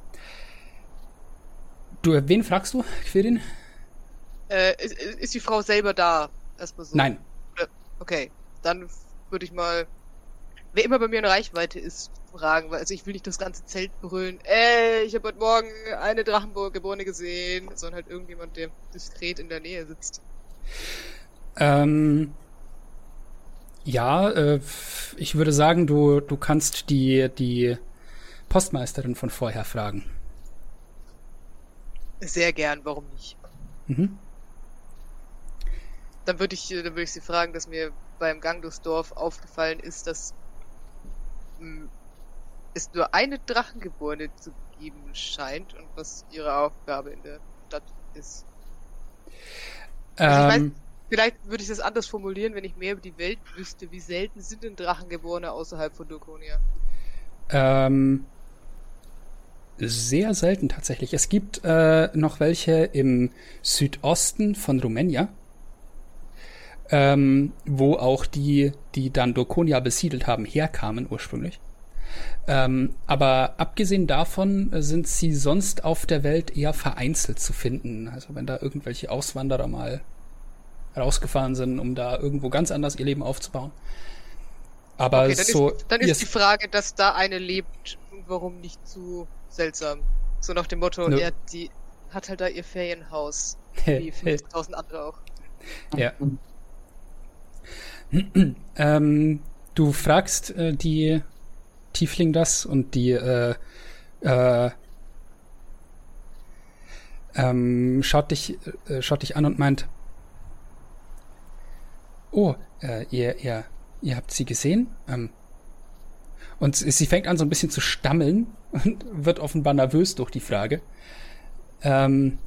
S1: Du, wen fragst du, Quirin?
S2: Äh, ist, ist die Frau selber da? Erstmal so.
S1: Nein.
S2: Okay, dann würde ich mal, wer immer bei mir in Reichweite ist, fragen, weil also ich will nicht das ganze Zelt brüllen. Ey, ich habe heute Morgen eine Drachengeborene gesehen, sondern halt irgendjemand, der diskret in der Nähe sitzt.
S1: Ähm, ja, äh, ich würde sagen, du, du kannst die, die Postmeisterin von vorher fragen.
S2: Sehr gern, warum nicht?
S1: Mhm.
S2: Dann würde ich, dann würde ich sie fragen, dass mir beim Gang durchs Dorf aufgefallen ist, dass es nur eine Drachengeborene zu geben scheint und was ihre Aufgabe in der Stadt ist. Also ich
S1: Ähm,
S2: Vielleicht würde ich das anders formulieren, wenn ich mehr über die Welt wüsste. Wie selten sind denn Drachengeborene außerhalb von Durkonia?
S1: ähm, sehr selten tatsächlich. Es gibt äh, noch welche im Südosten von Rumänien, ähm, wo auch die, die dann Dorkonia besiedelt haben, herkamen ursprünglich. Ähm, aber abgesehen davon äh, sind sie sonst auf der Welt eher vereinzelt zu finden. Also wenn da irgendwelche Auswanderer mal rausgefahren sind, um da irgendwo ganz anders ihr Leben aufzubauen. Aber
S2: Okay, dann
S1: so,
S2: ist, dann ist die Frage, dass da eine lebt, warum nicht zu seltsam? So nach dem Motto,
S1: Nö.
S2: ja, die hat halt da ihr Ferienhaus. [LAUGHS] Wie 50.000 andere auch.
S1: Ja. [CLEARS THROAT] ähm, du fragst äh, die Tiefling das und die äh, äh, ähm, schaut dich äh, schaut dich an und meint Oh, äh, ihr ihr ihr habt sie gesehen? Ähm, und sie fängt an so ein bisschen zu stammeln [LAUGHS] und wird offenbar nervös durch die Frage. Ähm,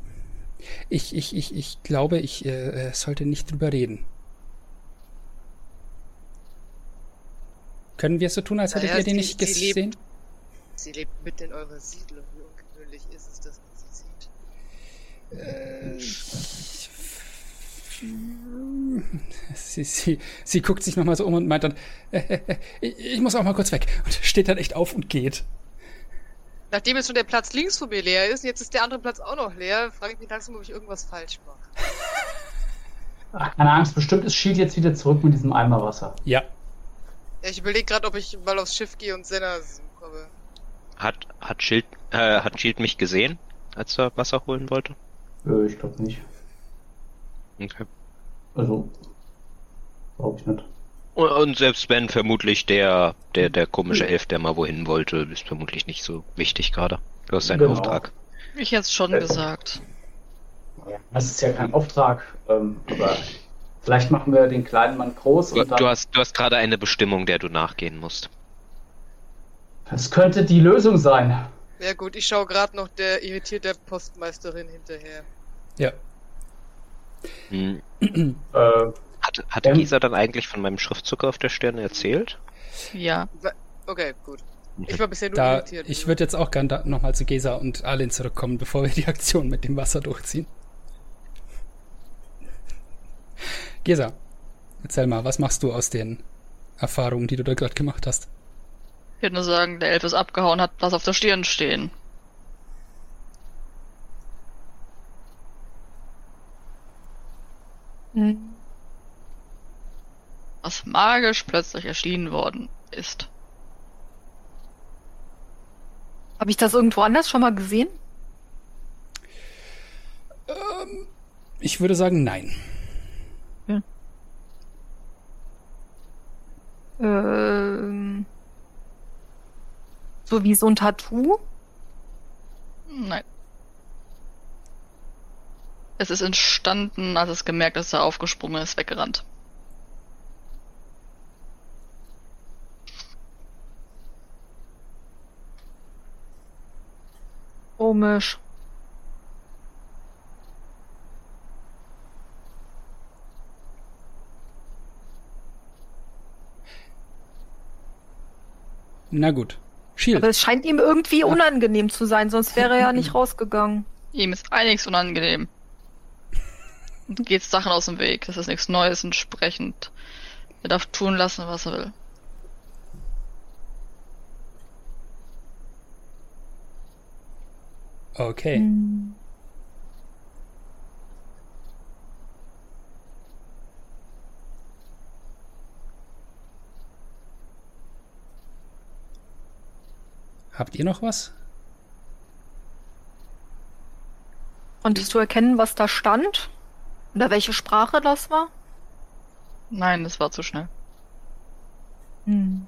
S1: ich, ich, ich, ich glaube, ich äh, äh, sollte nicht drüber reden. Können wir es so tun, als hättet
S2: Naja,
S1: ihr den
S2: sie-
S1: nicht
S2: sie
S1: gesehen?
S2: lebt- Sie lebt mitten in eurer Siedlung. Wie ungewöhnlich ist es, dass man sie sieht? [LAUGHS]
S1: Sie, sie, sie guckt sich nochmal so um und meint dann, äh, äh, äh, ich muss auch mal kurz weg. Und steht dann echt auf und geht.
S2: Nachdem jetzt schon der Platz links von mir leer ist und jetzt ist der andere Platz auch noch leer, frage ich mich langsam, ob ich irgendwas falsch mache.
S4: Ach, keine Angst, bestimmt ist Shield jetzt wieder zurück mit diesem Eimer Wasser.
S1: Ja,
S2: ich überlege gerade, ob ich mal aufs Schiff gehe und Senna suche. aber-
S5: Hat, hat, Schild, äh, hat Shield mich gesehen, als er Wasser holen wollte?
S4: Äh, ich glaube nicht.
S5: Okay.
S4: Also, glaube ich nicht.
S5: Und, und selbst wenn vermutlich der, der, der komische Elf, der mal wohin wollte, ist vermutlich nicht so wichtig gerade. Du hast deinen
S4: Genau.
S5: Auftrag.
S3: Ich jetzt schon
S4: Äh.
S3: gesagt.
S4: Das ist ja kein Auftrag, ähm, aber vielleicht machen wir den kleinen Mann groß
S5: Du,
S4: und dann,
S5: du hast, du hast gerade eine Bestimmung, der du nachgehen musst.
S4: das könnte die Lösung sein.
S2: Ja gut, ich schaue gerade noch der irritierte Postmeisterin hinterher.
S1: ja.
S5: Hm. [CLEARS THROAT]
S4: Äh,
S5: Hat, hat
S4: Ähm.
S5: Gisa dann eigentlich von meinem Schriftzucker auf der Stirne erzählt?
S3: Ja.
S2: Okay, gut. Ich war bisher nur
S1: Da,
S2: irritiert.
S1: ich würde jetzt auch gern da nochmal zu Gesa und Alin zurückkommen, bevor wir die Aktion mit dem Wasser durchziehen. Gesa, erzähl mal, was machst du aus den Erfahrungen, die du da gerade gemacht hast?
S3: Ich würde nur sagen, der Elf ist abgehauen, hat was auf der Stirn stehen.
S6: Hm.
S3: Was magisch plötzlich erschienen worden ist.
S6: Habe ich das irgendwo anders schon mal gesehen?
S1: Ich würde sagen, nein.
S6: Ähm, so wie so ein Tattoo?
S3: Nein. Es ist entstanden, als es gemerkt, dass er aufgesprungen ist, weggerannt.
S6: Komisch.
S1: Na gut. Shield.
S6: Aber es scheint ihm irgendwie unangenehm zu sein, sonst wäre er ja [LAUGHS] nicht rausgegangen.
S3: Ihm ist einiges unangenehm. Und geht Sachen aus dem Weg. Das ist nichts Neues entsprechend. Er darf tun lassen, was er will.
S1: Okay.
S6: Hm.
S1: Habt ihr noch was?
S6: Konntest du erkennen, was da stand? Oder welche Sprache das war?
S3: Nein, das war zu schnell.
S6: Hm.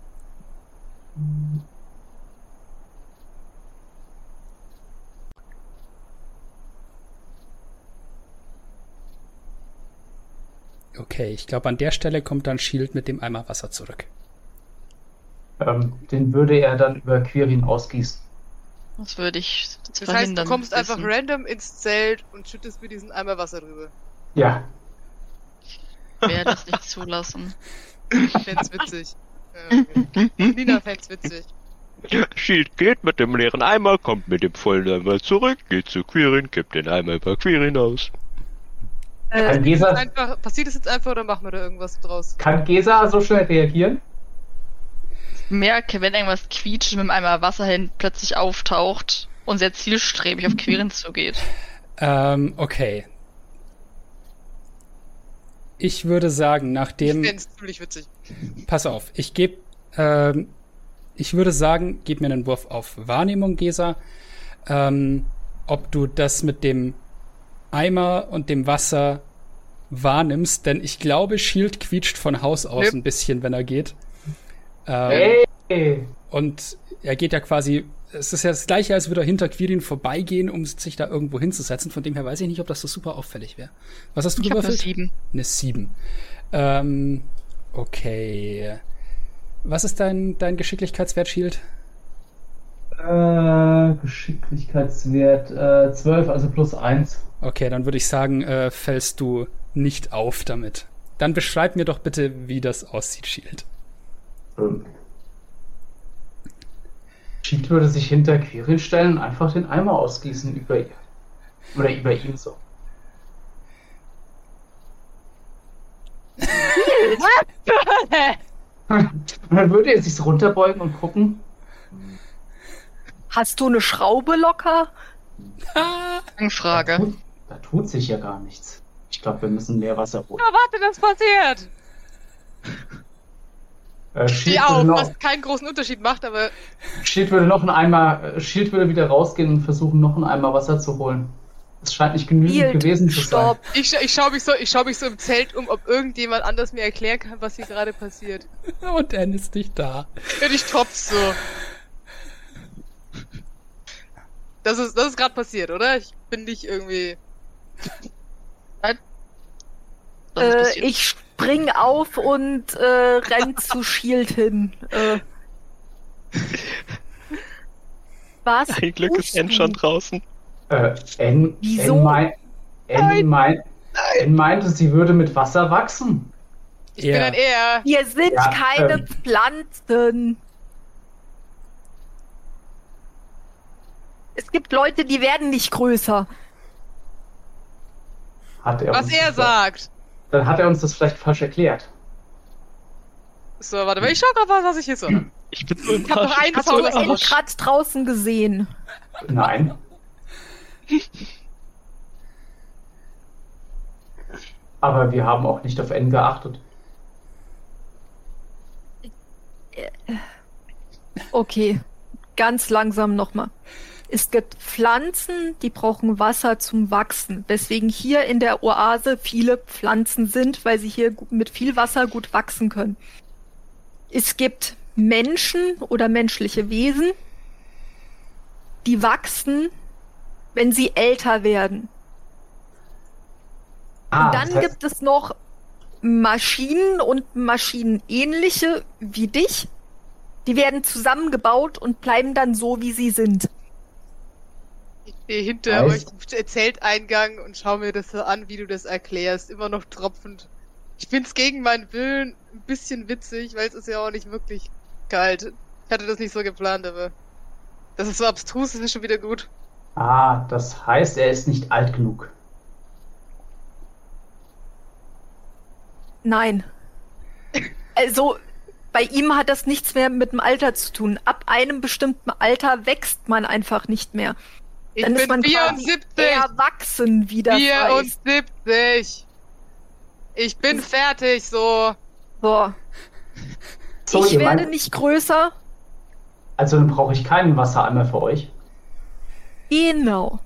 S1: Okay, ich glaube, an der Stelle kommt dann Shield mit dem Eimer Wasser zurück.
S4: Ähm, den würde er dann über Quirin ausgießen.
S3: Das würde ich
S2: Das heißt, du kommst einfach
S3: wissen.
S2: random ins Zelt und schüttest mir diesen Eimer Wasser drüber.
S4: Ja,
S3: Ich werde das nicht zulassen.
S2: Ich fänd's witzig. Ja, [LAUGHS] okay. Nina fänd's witzig.
S5: Shield geht mit dem leeren Eimer, kommt mit dem vollen Eimer zurück, geht zu Quirin, kippt den Eimer über Quirin aus.
S6: Äh,
S4: Gesa,
S2: Einfach, passiert es jetzt einfach oder machen wir da irgendwas draus?
S4: kann Gesa so schnell reagieren?
S3: Ich merke, wenn irgendwas quietscht mit einem Wasser hin plötzlich auftaucht und sehr zielstrebig auf Quirin [LAUGHS] zugeht.
S1: Ähm, okay. Ich würde sagen, nachdem.
S2: Ich fänd's ziemlich witzig.
S1: Pass auf, ich gebe. Ähm, ich würde sagen, gib mir einen Wurf auf Wahrnehmung, Gesa. Ähm, ob du das mit dem Eimer und dem Wasser wahrnimmst, denn ich glaube, Shield quietscht von Haus aus
S2: Yep.
S1: ein bisschen, wenn er geht. Ähm,
S4: Hey!
S1: Und er geht ja quasi. Es ist ja das gleiche, als würde er hinter Quirin vorbeigehen, um sich da irgendwo hinzusetzen. Von dem her weiß ich nicht, ob das so super auffällig wäre. Was hast du
S3: Ich habe eine
S1: gewürfelt?
S3: sieben.
S1: Eine 7. Ähm, okay. Was ist dein, dein Geschicklichkeitswert, Shield?
S4: Äh, Geschicklichkeitswert äh, 12, also plus 1.
S1: Okay, dann würde ich sagen, äh, fällst du nicht auf damit. Dann beschreib mir doch bitte, wie das aussieht, Shield.
S4: Shield würde sich hinter Quirin stellen und einfach den Eimer ausgießen über ihr. Oder über ihn so. [LAUGHS] Und dann würde er sich runterbeugen und gucken.
S6: Hast du eine Schraube locker?
S3: Frage.
S4: Tut, da tut sich ja gar nichts. Ich glaube, wir müssen mehr Wasser holen.
S2: Ja, warte, das passiert!
S4: Äh,
S2: Steh
S4: Shield,
S2: auf,
S4: würde noch,
S2: was keinen großen Unterschied macht, aber
S4: Shield würde noch einen Eimer, äh, Shield würde wieder rausgehen und versuchen, noch einen Eimer Wasser zu holen. Es scheint nicht genügend
S6: Shield,
S4: gewesen zu
S6: stopp.
S2: ich, scha- ich schaue mich, so, ich schau mich so im Zelt um, ob irgendjemand anders mir erklären kann, was hier gerade passiert. [LAUGHS]
S1: Und er ist nicht da.
S2: Und ich tropf so. Das ist, das ist gerade passiert, oder? Ich bin nicht irgendwie.
S3: Ist
S6: Äh, ich spring auf und äh, renn zu Shield hin. Äh. Was?
S5: Ein Glück ist N schon draußen.
S4: Äh, N,
S6: Wieso?
S4: N, mein, N, mein, N meinte, sie würde mit Wasser wachsen.
S2: Ich
S1: Ja.
S2: bin ein Er.
S6: Hier sind
S4: Ja,
S6: keine
S4: ähm.
S6: Pflanzen. Es gibt Leute, die werden nicht größer.
S4: Hat er
S2: Was er
S4: gesagt.
S2: sagt.
S4: Dann hat er uns das vielleicht falsch erklärt.
S2: So, warte mal, ich schau grad mal, was ich hier so.
S5: Ich bin so
S2: Ich hab noch einen
S6: Hast du
S2: faulen
S6: N
S2: Arsch.
S6: gerade draußen gesehen?
S4: Nein. Aber wir haben auch nicht auf N geachtet.
S6: Okay, ganz langsam nochmal. Es gibt Pflanzen, die brauchen Wasser zum Wachsen, weswegen hier in der Oase viele Pflanzen sind, weil sie hier mit viel Wasser gut wachsen können. Es gibt Menschen oder menschliche Wesen, die wachsen, wenn sie älter werden.
S4: Ah,
S6: Und dann
S4: das heißt,
S6: gibt es noch Maschinen und Maschinenähnliche wie dich. Die werden zusammengebaut und bleiben dann so, wie sie sind.
S2: Ich stehe hinter euch
S4: Heißt-
S2: im Zelteingang und schau mir das so an, wie du das erklärst. Immer noch tropfend. Ich find's gegen meinen Willen ein bisschen witzig, weil es ist ja auch nicht wirklich kalt. Ich hatte das nicht so geplant, aber das ist so abstrus, das ist schon wieder gut.
S4: Ah, das heißt, er ist nicht alt genug.
S6: Nein. Also, bei ihm hat das nichts mehr mit dem Alter zu tun. Ab einem bestimmten Alter wächst man einfach nicht mehr.
S2: Ich
S6: Dann ist
S2: bin
S6: man quasi
S2: 74!
S6: erwachsen wieder. Weiß.
S2: 74! Ich bin fertig, so.
S6: So.
S4: So,
S6: ich werde
S4: meint-
S6: nicht größer.
S4: Also dann brauche ich keinen Wassereimer für euch.
S6: Genau.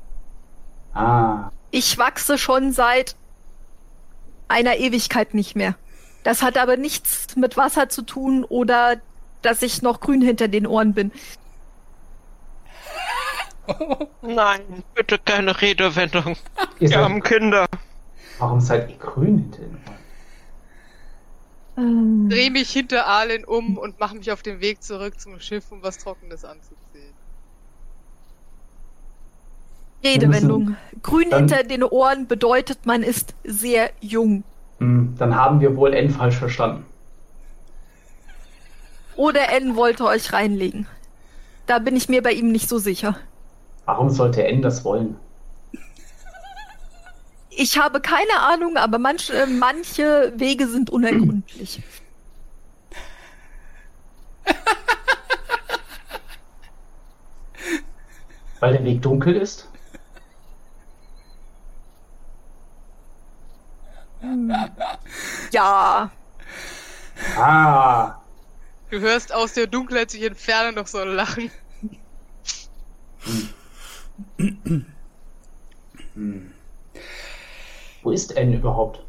S4: Ah,
S6: Ich wachse schon seit einer Ewigkeit nicht mehr. Das hat aber nichts mit Wasser zu tun oder dass ich noch grün hinter den Ohren bin.
S5: Nein, bitte keine Redewendung.
S4: ihr
S5: Wir
S4: seid,
S5: haben Kinder.
S4: warum seid ihr grün hinter den Ohren?
S6: Ähm,
S2: Dreh mich hinter Arlen um und mach mich auf den Weg zurück zum Schiff, um was Trockenes anzuziehen.
S6: Redewendung. Grün
S4: dann-
S6: hinter den Ohren bedeutet, man ist sehr jung.
S4: Hm, dann haben wir wohl N falsch verstanden.
S6: Oder N wollte euch reinlegen. Da bin ich mir bei ihm nicht so sicher.
S4: Warum sollte N das wollen?
S6: Ich habe keine Ahnung, aber manche, äh, manche Wege sind unergründlich.
S4: Weil der Weg dunkel ist?
S6: Ja,
S4: Ah,
S2: Du hörst aus der Dunkelheit sich entfernen noch so ein Lachen.
S4: Wo ist N überhaupt?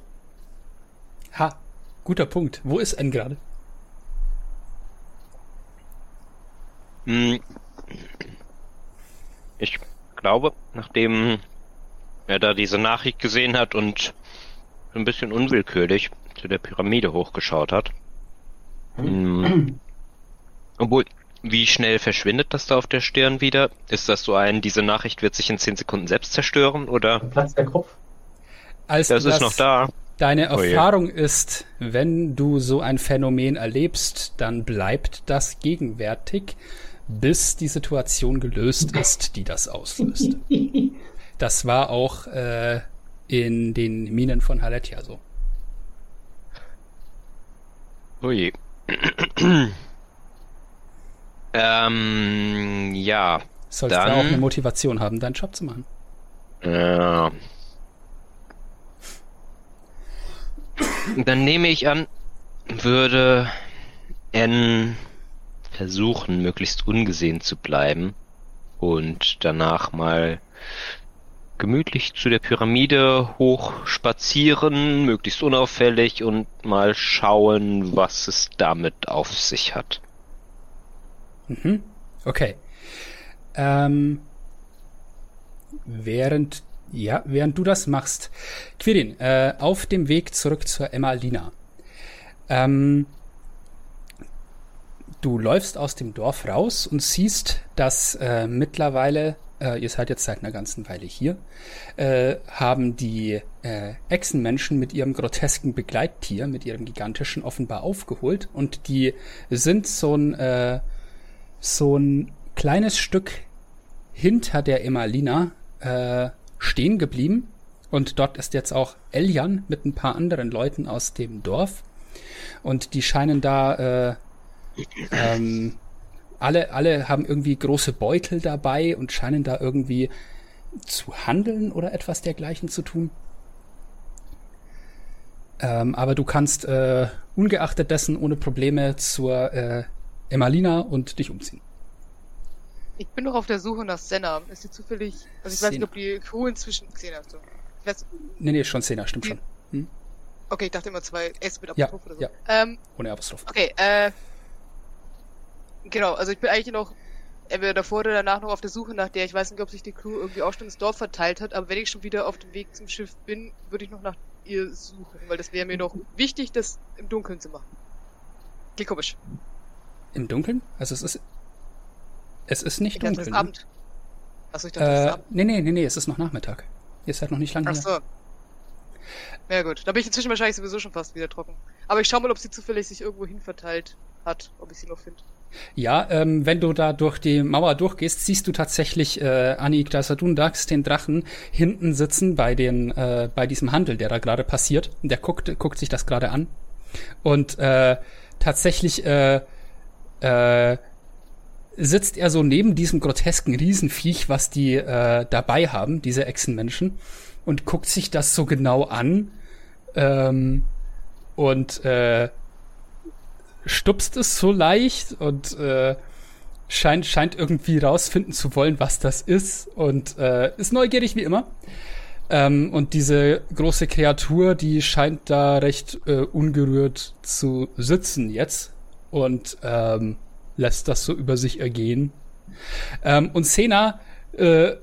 S1: Ha, guter Punkt. Wo ist N gerade?
S5: Hm. Ich glaube, nachdem er da diese Nachricht gesehen hat und ein bisschen unwillkürlich zu der Pyramide hochgeschaut hat. Hm. Obwohl, wie schnell verschwindet das da auf der Stirn wieder? Ist das so ein, diese Nachricht wird sich in 10 Sekunden selbst zerstören oder
S4: Platz der Kopf?
S1: Als
S5: das ist noch da?
S1: Deine
S5: Oh.
S1: Erfahrung ist, wenn du so ein Phänomen erlebst, dann bleibt das gegenwärtig, bis die Situation gelöst ist, die das auslöst. [LAUGHS] Das war auch äh, in den Minen von Haletia so.
S5: Ui. Ähm, ja.
S1: Sollst
S5: Dann-
S1: ja auch eine Motivation haben, deinen Job zu machen.
S5: Ja. Dann nehme ich an, würde N versuchen, möglichst ungesehen zu bleiben und danach mal gemütlich zu der Pyramide hochspazieren, möglichst unauffällig und mal schauen, was es damit auf sich hat.
S1: Mhm. Okay. Ähm, während, ja, während du das machst, Quirin, äh, auf dem Weg zurück zur Emmalina. Ähm, du läufst aus dem Dorf raus und siehst, dass äh, mittlerweile, äh, ihr seid jetzt seit einer ganzen Weile hier, äh, haben die äh, Echsenmenschen mit ihrem grotesken Begleittier, mit ihrem gigantischen offenbar aufgeholt und die sind so ein äh, so ein kleines Stück hinter der Emalina äh, stehen geblieben. Und dort ist jetzt auch Eljan mit ein paar anderen Leuten aus dem Dorf. Und die scheinen da, äh, ähm, alle, alle haben irgendwie große Beutel dabei und scheinen da irgendwie zu handeln oder etwas dergleichen zu tun. Ähm, aber du kannst äh, ungeachtet dessen ohne Probleme zur äh, Emalina und dich umziehen.
S2: Ich bin noch auf der Suche nach Senna. Ist sie zufällig. Also ich weiß nicht,
S1: Senna.
S2: ob die Crew inzwischen. Xena, so. Ich weiß,
S1: Nee, nee, schon Zehner, stimmt schon.
S2: okay, ich dachte immer zwei S mit
S1: Ja,
S2: Apostroph oder so.
S1: ja.
S2: Ähm,
S1: Ohne Apostroph.
S2: okay, äh. Genau, also ich bin eigentlich noch entweder davor oder danach noch auf der Suche nach der. Ich weiß nicht, ob sich die Crew irgendwie auch schon ins Dorf verteilt hat, aber wenn ich schon wieder auf dem Weg zum Schiff bin, würde ich noch nach ihr suchen, weil das wäre mir noch wichtig, das im Dunkeln zu machen. Klingt komisch.
S1: Im Dunkeln? Also es ist. Es ist nicht
S2: Ich dachte,
S1: dunkel.
S2: das ist
S1: ne?
S2: Abend. Achso, ich dachte, das ist
S1: Äh,
S2: Abend.
S1: nee, nee, nee, nee, es ist noch Nachmittag. Ihr seid noch nicht lange
S2: Ach
S1: hier.
S2: so. Ja gut, da bin ich inzwischen wahrscheinlich sowieso schon fast wieder trocken. Aber ich schau mal, ob sie zufällig sich irgendwo hin verteilt hat, ob ich sie noch finde.
S1: Ja, ähm, wenn du da durch die Mauer durchgehst, siehst du tatsächlich äh, Anik Dasadundax, den Drachen, hinten sitzen bei den äh, bei diesem Handel, der da gerade passiert. Der guckt guckt sich das gerade an und äh, tatsächlich äh, äh, sitzt er so neben diesem grotesken Riesenviech, was die äh, dabei haben, diese Echsenmenschen, und guckt sich das so genau an ähm, und äh, stupst es so leicht und äh, scheint, scheint irgendwie rausfinden zu wollen, was das ist und äh, ist neugierig wie immer. Ähm, und diese große Kreatur, die scheint da recht äh, ungerührt zu sitzen jetzt und ähm, lässt das so über sich ergehen. Ähm, und Sena äh,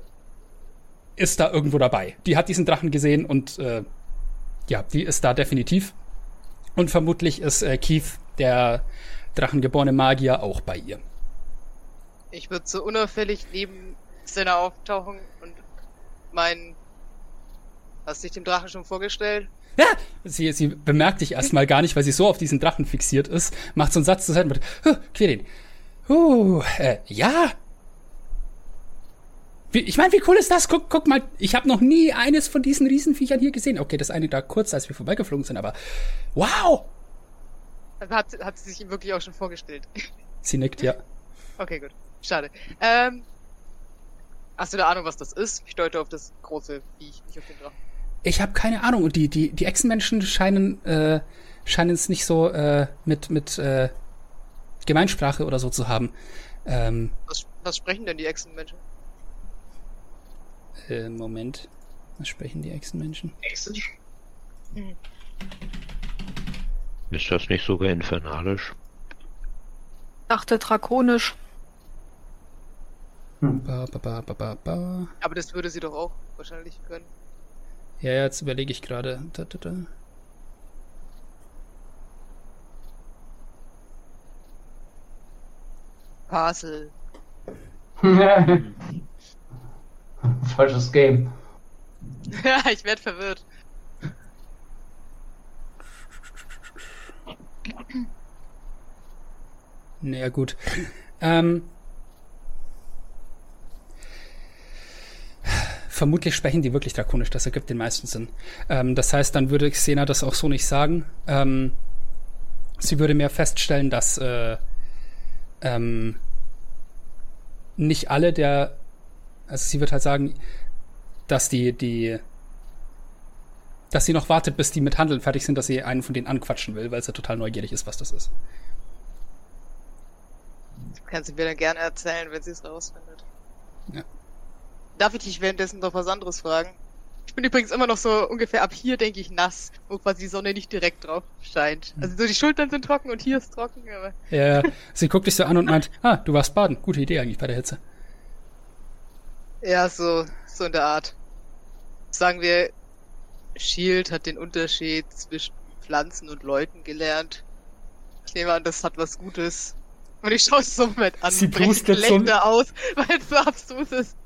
S1: ist da irgendwo dabei. Die hat diesen Drachen gesehen und äh, ja, die ist da definitiv. Und vermutlich ist äh, Keith der drachengeborene Magier auch bei ihr.
S2: Ich würde so unauffällig neben Senna auftauchen und meinen. Hast du dich dem Drachen schon vorgestellt?
S1: Ja! Sie, sie bemerkt dich erstmal gar nicht, weil sie so auf diesen Drachen fixiert ist, macht so einen Satz zur Seite mit, huh, Quirin. Huh, äh, ja. Wie, ich meine, wie cool ist das? Guck, guck mal, ich habe noch nie eines von diesen Riesenviechern hier gesehen. Okay, das eine da kurz, als wir vorbeigeflogen sind, aber wow!
S2: Also hat, hat sie sich wirklich auch schon vorgestellt.
S1: Sie nickt, ja.
S2: Okay, gut. Schade. Ähm, hast du eine Ahnung, was das ist? Ich deute auf das große Viech, nicht auf den Drachen.
S1: Ich habe keine Ahnung. Und die, die, die Echsenmenschen scheinen, äh, scheinen es nicht so äh, mit, mit äh, Gemeinsprache oder so zu haben. Ähm,
S2: Was, was sprechen denn die Echsenmenschen?
S1: äh, Moment. Was sprechen die Echsenmenschen?
S4: Exisch?
S5: Ist das nicht sogar infernalisch?
S6: Dachte drakonisch.
S1: Ba, ba, ba, ba, ba, ba.
S2: Aber das würde sie doch auch wahrscheinlich können.
S1: Ja, ja, jetzt überlege ich gerade.
S2: Pasel. [LAUGHS]
S4: Falsches Game.
S2: ja, ich werd verwirrt.
S1: Naja, gut. Ähm, vermutlich sprechen die wirklich drakonisch, das ergibt den meisten Sinn. Ähm, das heißt, dann würde Xena das auch so nicht sagen. Ähm, sie würde mehr feststellen, dass äh, ähm, nicht alle der, also sie wird halt sagen, dass die, die, dass sie noch wartet, bis die mit Handeln fertig sind, dass sie einen von denen anquatschen will, weil sie total neugierig ist, was das ist.
S2: Kannst du mir dann gerne erzählen, wenn sie es rausfindet.
S1: Ja.
S2: Darf ich dich währenddessen noch was anderes fragen? Ich bin übrigens immer noch so ungefähr ab hier, denke ich, nass, wo quasi die Sonne nicht direkt drauf scheint. Also so die Schultern sind trocken und hier ist trocken, aber
S1: Ja, [LAUGHS] sie guckt dich so an und meint, ah, du warst baden. Gute Idee eigentlich bei der Hitze.
S2: ja, so, so in der Art. Sagen wir, Shield hat den Unterschied zwischen Pflanzen und Leuten gelernt. Ich nehme an, das hat was Gutes. Und ich schaue es so mit an.
S1: Sie pustet so-
S2: aus, [LAUGHS] weil es so abstrus ist.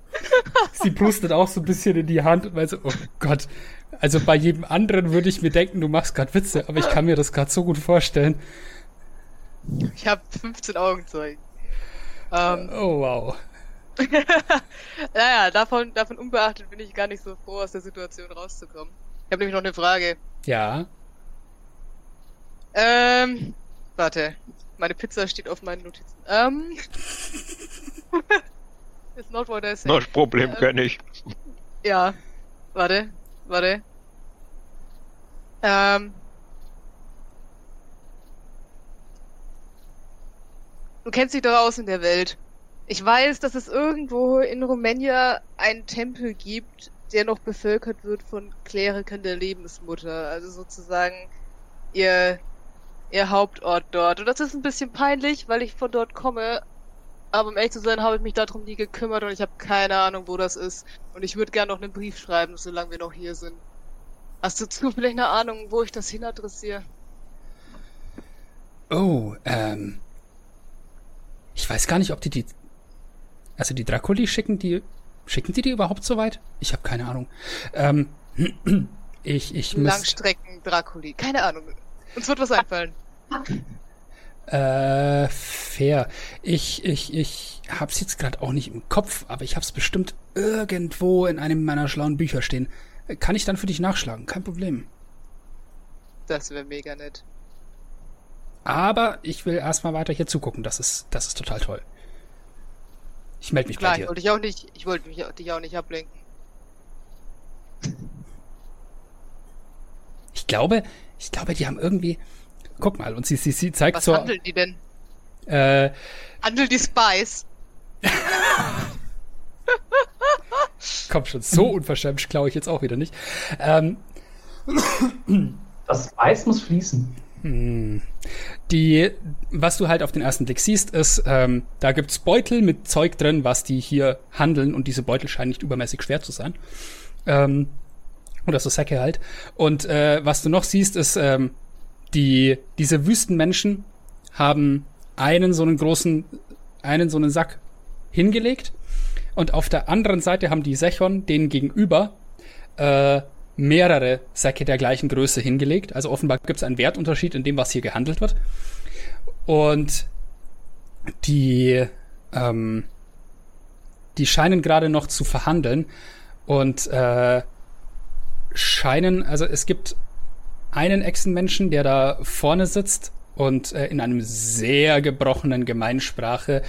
S1: Sie pustet auch so ein bisschen in die Hand, weil so, oh Gott. Also bei jedem anderen würde ich mir denken, du machst gerade Witze, aber ich kann mir das gerade so gut vorstellen.
S2: Ich habe 15 Augenzeugen. Ähm,
S1: Oh wow. [LAUGHS]
S2: naja, davon, davon unbeachtet bin ich gar nicht so froh, aus der Situation rauszukommen. Ich habe nämlich noch eine Frage.
S1: Ja.
S2: Ähm, warte. Meine Pizza steht auf meinen Notizen. Ähm. [LAUGHS] It's not what I said.
S5: Das Problem
S2: Ähm,
S5: kenne ich.
S2: Ja. Warte. Warte. Ähm. Du kennst dich doch aus in der Welt. Ich weiß, dass es irgendwo in Rumänien einen Tempel gibt, der noch bevölkert wird von Klerikern der Lebensmutter. Also sozusagen ihr, ihr Hauptort dort. Und das ist ein bisschen peinlich, weil ich von dort komme. Aber um ehrlich zu sein, habe ich mich darum nie gekümmert und ich habe keine Ahnung, wo das ist. Und ich würde gerne noch einen Brief schreiben, solange wir noch hier sind. Hast du zufällig eine Ahnung, wo ich das hinadressiere?
S1: Oh, ähm. Ich weiß gar nicht, ob die die. Also die Draculi schicken die. Schicken die die überhaupt so weit? Ich habe keine Ahnung. Ähm. [CLEARS THROAT] Ich, ich müsste.
S2: Langstrecken Draculi. Keine Ahnung. Uns wird was einfallen. [LAUGHS]
S1: Äh, fair. Ich, ich, ich hab's jetzt gerade auch nicht im Kopf, aber ich hab's bestimmt irgendwo in einem meiner schlauen Bücher stehen. Kann ich dann für dich nachschlagen, kein Problem.
S2: Das wäre mega nett.
S1: Aber ich will erstmal weiter hier zugucken. Das ist, das ist total toll. Ich melde mich
S2: Klar,
S1: bei
S2: ich
S1: dir.
S2: wollte dich auch nicht, ich wollte mich, dich auch nicht ablenken.
S1: Ich glaube, ich glaube, die haben irgendwie. Guck mal, und sie, sie, sie zeigt
S2: Was
S1: so.
S2: handeln die denn?
S1: Äh,
S2: Handeln die Spice? [LAUGHS]
S1: komm schon, so unverschämt klaue ich jetzt auch wieder nicht. Ähm,
S4: Das Eis muss fließen.
S1: Hm. Die, was du halt auf den ersten Blick siehst, ist, ähm, da gibt's Beutel mit Zeug drin, was die hier handeln und diese Beutel scheinen nicht übermäßig schwer zu sein. Ähm, oder so Säcke halt. Und äh, was du noch siehst, ist, ähm, die, diese Wüstenmenschen haben einen so einen großen, einen so einen Sack hingelegt und auf der anderen Seite haben die Sechon denen gegenüber äh, mehrere Säcke der gleichen Größe hingelegt. Also offenbar gibt es einen Wertunterschied in dem, was hier gehandelt wird. Und die, ähm, die scheinen gerade noch zu verhandeln und äh, scheinen, also es gibt einen Echsenmenschen, der da vorne sitzt und äh, in einem sehr gebrochenen Gemeinsprache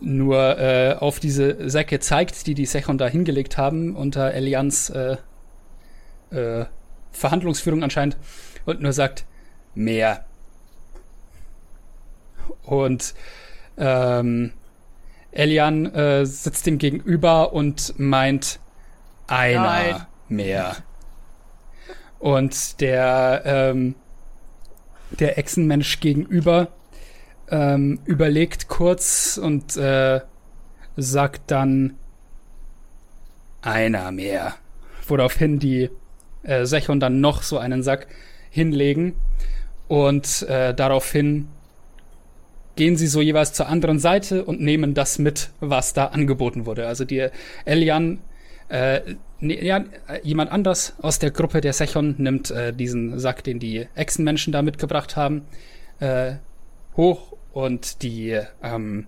S1: nur äh, auf diese Säcke zeigt, die die Sechon da hingelegt haben unter Elians äh, äh, Verhandlungsführung anscheinend und nur sagt mehr. Und ähm, Elian äh, sitzt ihm gegenüber und meint einer
S2: Nein.
S1: mehr. Und der ähm, der Echsenmensch gegenüber ähm, überlegt kurz und äh, sagt dann einer mehr. Woraufhin die äh, Sechon dann noch so einen Sack hinlegen und äh, daraufhin gehen sie so jeweils zur anderen Seite und nehmen das mit, was da angeboten wurde. Also die Elian, äh, ne, ja, äh, jemand anders aus der Gruppe der Sechon nimmt äh, diesen Sack, den die Echsenmenschen da mitgebracht haben, äh, hoch und die ähm,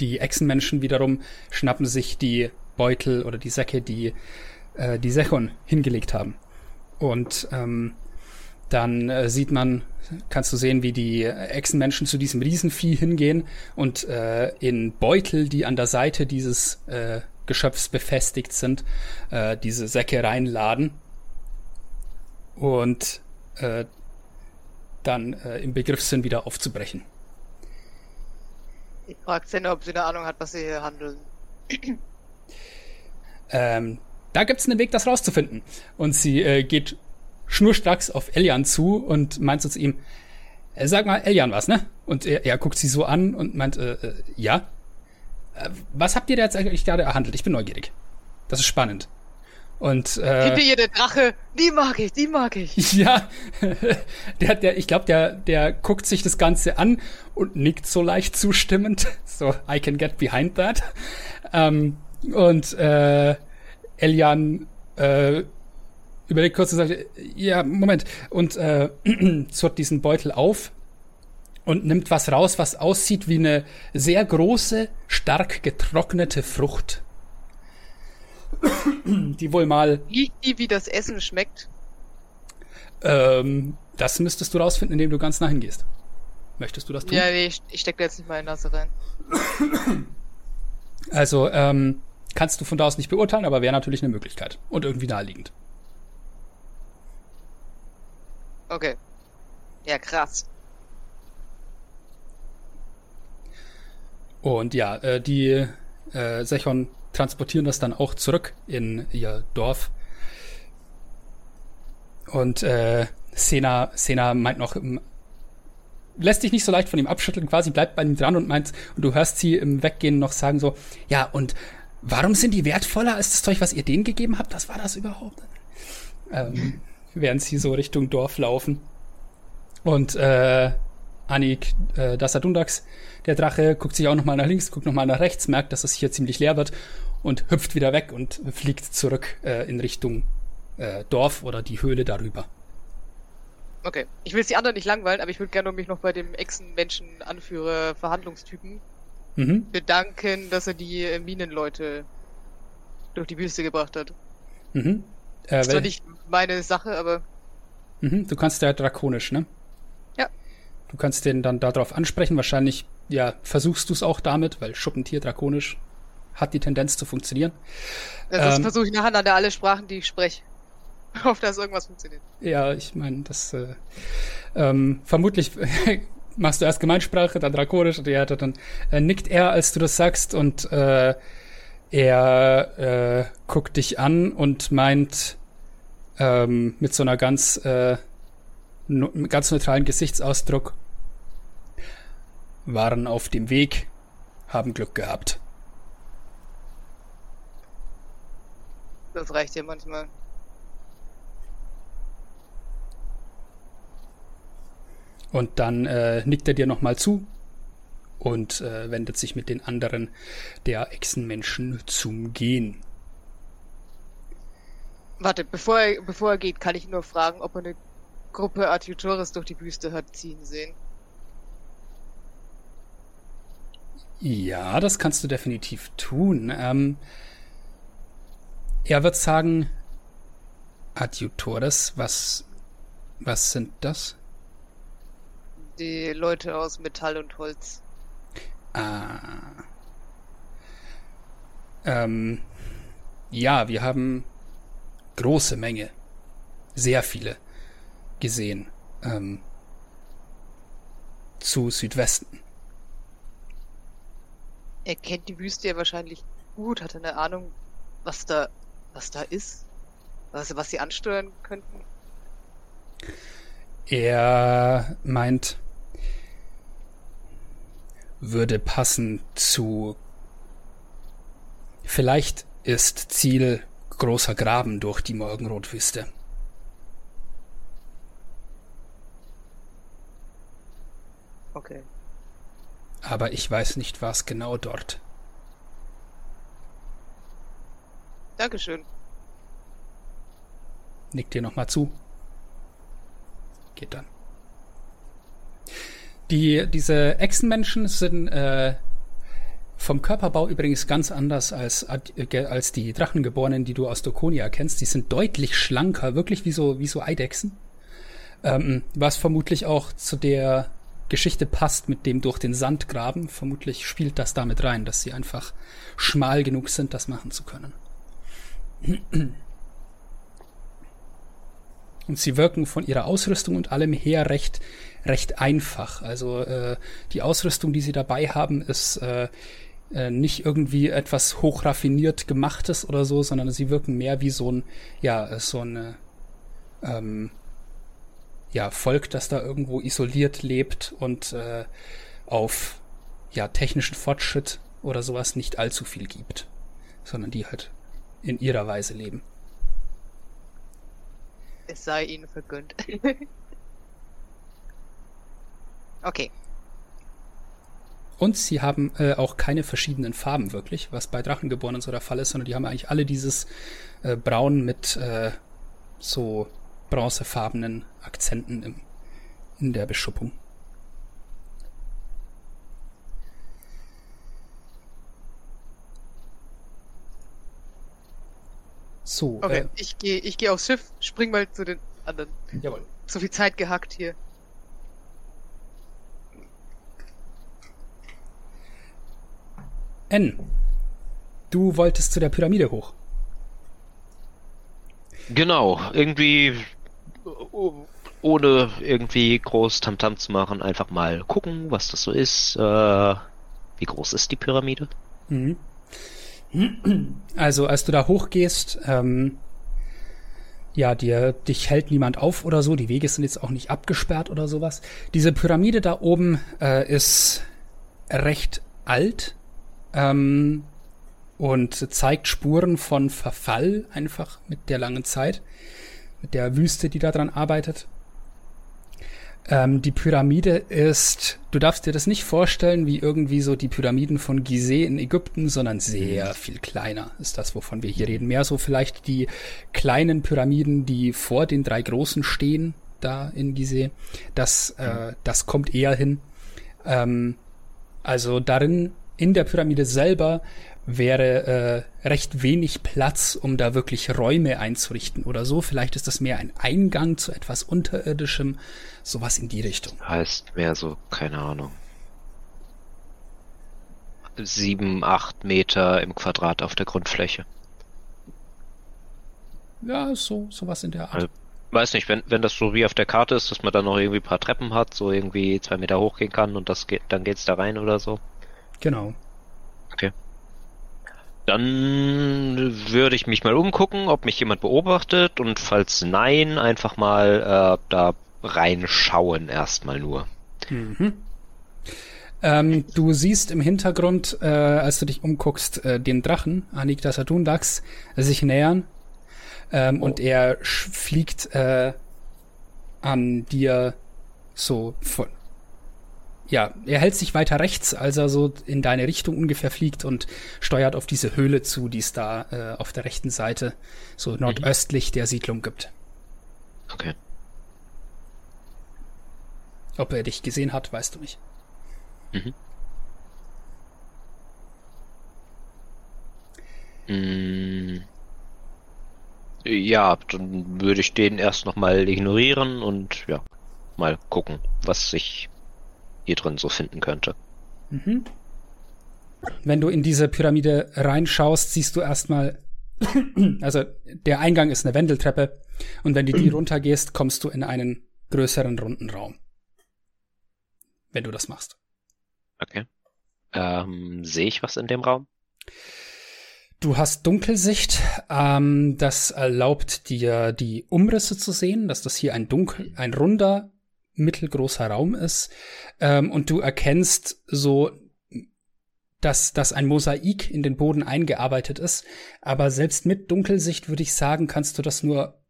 S1: die Echsenmenschen wiederum schnappen sich die Beutel oder die Säcke, die äh, die Sechon hingelegt haben. Und ähm, dann äh, sieht man, kannst du sehen, wie die Echsenmenschen zu diesem Riesenvieh hingehen und äh, in Beutel, die an der Seite dieses äh, Geschöpfs befestigt sind, äh, diese Säcke reinladen und äh, dann äh, im Begriff sind, wieder aufzubrechen.
S2: Ich frage Senna, ob sie eine Ahnung hat, was sie hier handeln.
S1: Ähm, da gibt's einen Weg, das rauszufinden. Und sie äh, geht schnurstracks auf Elian zu und meint so zu ihm, äh, sag mal, Elian was, ne? Und er, er guckt sie so an und meint, äh, äh, ja. Äh, was habt ihr da jetzt eigentlich gerade erhandelt? Ich bin neugierig. Das ist spannend. Und
S2: Hinter
S1: äh,
S2: ihr der Drache, die mag ich, die mag ich. [LAUGHS]
S1: ja, [LAUGHS] der, der, ich glaube, der, der guckt sich das Ganze an und nickt so leicht zustimmend. [LAUGHS] So, I can get behind that. Ähm, und äh, Elian äh, überlegt kurz und sagt, ja, Moment, und äh, [CLEARS THROAT] zurrt diesen Beutel auf und nimmt was raus, was aussieht wie eine sehr große, stark getrocknete Frucht. Die wohl mal,
S2: Riecht die, wie das Essen schmeckt?
S1: ähm, das müsstest du rausfinden, indem du ganz nah hingehst. Möchtest du das tun?
S2: Ja, nee, ich, ich steck da jetzt nicht meine Nase rein.
S1: Also, ähm, kannst du von da aus nicht beurteilen, aber wäre natürlich eine Möglichkeit. Und irgendwie naheliegend.
S2: Okay. Ja, krass.
S1: Und ja, äh, die äh, Sechon transportieren das dann auch zurück in ihr Dorf. Und äh, Sena, Sena meint noch, lässt sich nicht so leicht von ihm abschütteln, quasi bleibt bei ihm dran und meint, und du hörst sie im Weggehen noch sagen so, ja, und warum sind die wertvoller als das Zeug, was ihr denen gegeben habt? Was war das überhaupt? Ähm, während sie so Richtung Dorf laufen. Und äh, Anik äh, Dasadundax, der Drache, guckt sich auch nochmal nach links, guckt nochmal nach rechts, merkt, dass es hier ziemlich leer wird und hüpft wieder weg und fliegt zurück äh, in Richtung äh, Dorf oder die Höhle darüber.
S2: Okay. Ich will jetzt die anderen nicht langweilen, aber ich würde gerne mich noch bei dem Echsen-Menschen-Anführer Verhandlungstypen
S1: Mhm.
S2: bedanken, dass er die äh, Minenleute durch die Wüste gebracht hat.
S1: Mhm. Äh,
S2: Ist
S1: wel-
S2: nicht meine Sache, aber
S1: mhm. Du kannst ja drakonisch, ne?
S2: Ja.
S1: Du kannst den dann darauf ansprechen. Wahrscheinlich, ja, versuchst du es auch damit, weil Schuppentier drakonisch hat die Tendenz zu funktionieren.
S2: sonst
S1: Ähm.
S2: versuche ich nacheinander alle Sprachen, die ich spreche. [LAUGHS] Auf dass irgendwas funktioniert.
S1: Ja, ich meine, das äh, ähm, vermutlich [LAUGHS] machst du erst Gemeinsprache, dann Drakonisch und ja, dann äh, nickt er, als du das sagst und äh, er äh, guckt dich an und meint ähm, mit so einer ganz äh, ganz neutralen Gesichtsausdruck waren auf dem Weg, haben Glück gehabt.
S2: Das reicht ja manchmal.
S1: Und dann äh, nickt er dir nochmal zu und äh, wendet sich mit den anderen der Echsenmenschen zum Gehen.
S2: Warte, bevor er, bevor er geht, kann ich nur fragen, ob er eine Gruppe Adjutores durch die Wüste hat ziehen sehen.
S1: Ja, das kannst du definitiv tun. Ähm, er wird sagen, Adjutores, was, was sind das?
S2: Die Leute aus Metall und Holz.
S1: Ah. Ähm, ja, wir haben große Menge, sehr viele gesehen. Ähm, zu Südwesten.
S2: Er kennt die Wüste ja wahrscheinlich gut, hat eine Ahnung, was da, was da ist. Was, was sie ansteuern könnten.
S1: Er meint, würde passen zu. Vielleicht ist Ziel großer Graben durch die Morgenrotwüste.
S2: Okay.
S1: Aber ich weiß nicht, was genau dort.
S2: Dankeschön.
S1: Nickt dir nochmal zu. Geht dann. Die, diese Echsenmenschen sind äh, vom Körperbau übrigens ganz anders als, äh, als die Drachengeborenen, die du aus Dokonia kennst. Die sind deutlich schlanker, wirklich wie so, wie so Eidechsen. Ähm, was vermutlich auch zu der Geschichte passt mit dem durch den Sand graben. Vermutlich spielt das damit rein, dass sie einfach schmal genug sind, das machen zu können. Und sie wirken von ihrer Ausrüstung und allem her recht, recht einfach. Also äh, die Ausrüstung, die sie dabei haben, ist äh, äh, nicht irgendwie etwas hochraffiniert gemachtes oder so, sondern sie wirken mehr wie so ein, ja, so eine, ähm, ja, Volk, das da irgendwo isoliert lebt und äh, auf ja, technischen Fortschritt oder sowas nicht allzu viel gibt, sondern die halt in ihrer Weise leben.
S2: Es sei ihnen vergönnt. [LAUGHS] okay.
S1: Und sie haben äh, auch keine verschiedenen Farben wirklich, was bei Drachengeborenen so der Fall ist, sondern die haben eigentlich alle dieses äh, Braun mit äh, so bronzefarbenen Akzenten im, in der Beschuppung. So,
S2: Okay,
S1: äh,
S2: ich gehe ich geh aufs Schiff, spring mal zu den anderen.
S1: jawohl.
S2: So viel Zeit gehackt hier.
S1: N, du wolltest zu der Pyramide hoch.
S5: Genau, irgendwie ohne irgendwie groß Tamtam zu machen, einfach mal gucken, was das so ist. Äh, wie groß ist die Pyramide?
S1: Mhm. Also, als du da hochgehst, ähm, ja, dir, dich hält niemand auf oder so. Die Wege sind jetzt auch nicht abgesperrt oder sowas. Diese Pyramide da oben äh, ist recht alt ähm, und zeigt Spuren von Verfall einfach mit der langen Zeit, mit der Wüste, die daran arbeitet. Ähm, die Pyramide ist, du darfst dir das nicht vorstellen wie irgendwie so die Pyramiden von Gizeh in Ägypten, sondern sehr viel kleiner ist das, wovon wir hier reden. Mehr so vielleicht die kleinen Pyramiden, die vor den drei großen stehen, da in Gizeh. Das, äh, das kommt eher hin. Ähm, also darin, in der Pyramide selber, wäre äh, recht wenig Platz, um da wirklich Räume einzurichten oder so. Vielleicht ist das mehr ein Eingang zu etwas Unterirdischem, sowas in die Richtung.
S5: Heißt mehr so, keine Ahnung. Sieben, acht Meter im Quadrat auf der Grundfläche.
S1: Ja, so, sowas in der Art.
S5: Also, weiß nicht, wenn, wenn das so wie auf der Karte ist, dass man dann noch irgendwie ein paar Treppen hat, so irgendwie zwei Meter hochgehen kann und das geht, dann geht's da rein oder so.
S1: Genau.
S5: Okay. Dann würde ich mich mal umgucken, ob mich jemand beobachtet und falls nein, einfach mal äh, da reinschauen erstmal nur.
S1: Mhm. Ähm, du siehst im Hintergrund, äh, als du dich umguckst, äh, den Drachen, Anik Atundax, sich nähern. Ähm, oh. Und er fliegt äh, an dir so von, ja, er hält sich weiter rechts, als er so in deine Richtung ungefähr fliegt und steuert auf diese Höhle zu, die es da äh, auf der rechten Seite, so mhm. nordöstlich der Siedlung gibt.
S5: Okay.
S1: Ob er dich gesehen hat, weißt du nicht. Mhm.
S5: Mm. Ja, dann würde ich den erst nochmal ignorieren und ja, mal gucken, was sich hier drin so finden könnte. Mhm.
S1: Wenn du in diese Pyramide reinschaust, siehst du erstmal, [CLEARS THROAT] also der Eingang ist eine Wendeltreppe und wenn du die [CLEARS THROAT] runtergehst, kommst du in einen größeren runden Raum. Wenn du das machst.
S5: Okay. Ähm, sehe ich was in dem Raum?
S1: Du hast Dunkelsicht. Ähm, das erlaubt dir die Umrisse zu sehen, dass das hier ein dunkel, ein runder mittelgroßer Raum ist ähm, und du erkennst so, dass, dass ein Mosaik in den Boden eingearbeitet ist. Aber selbst mit Dunkelsicht würde ich sagen, kannst du das nur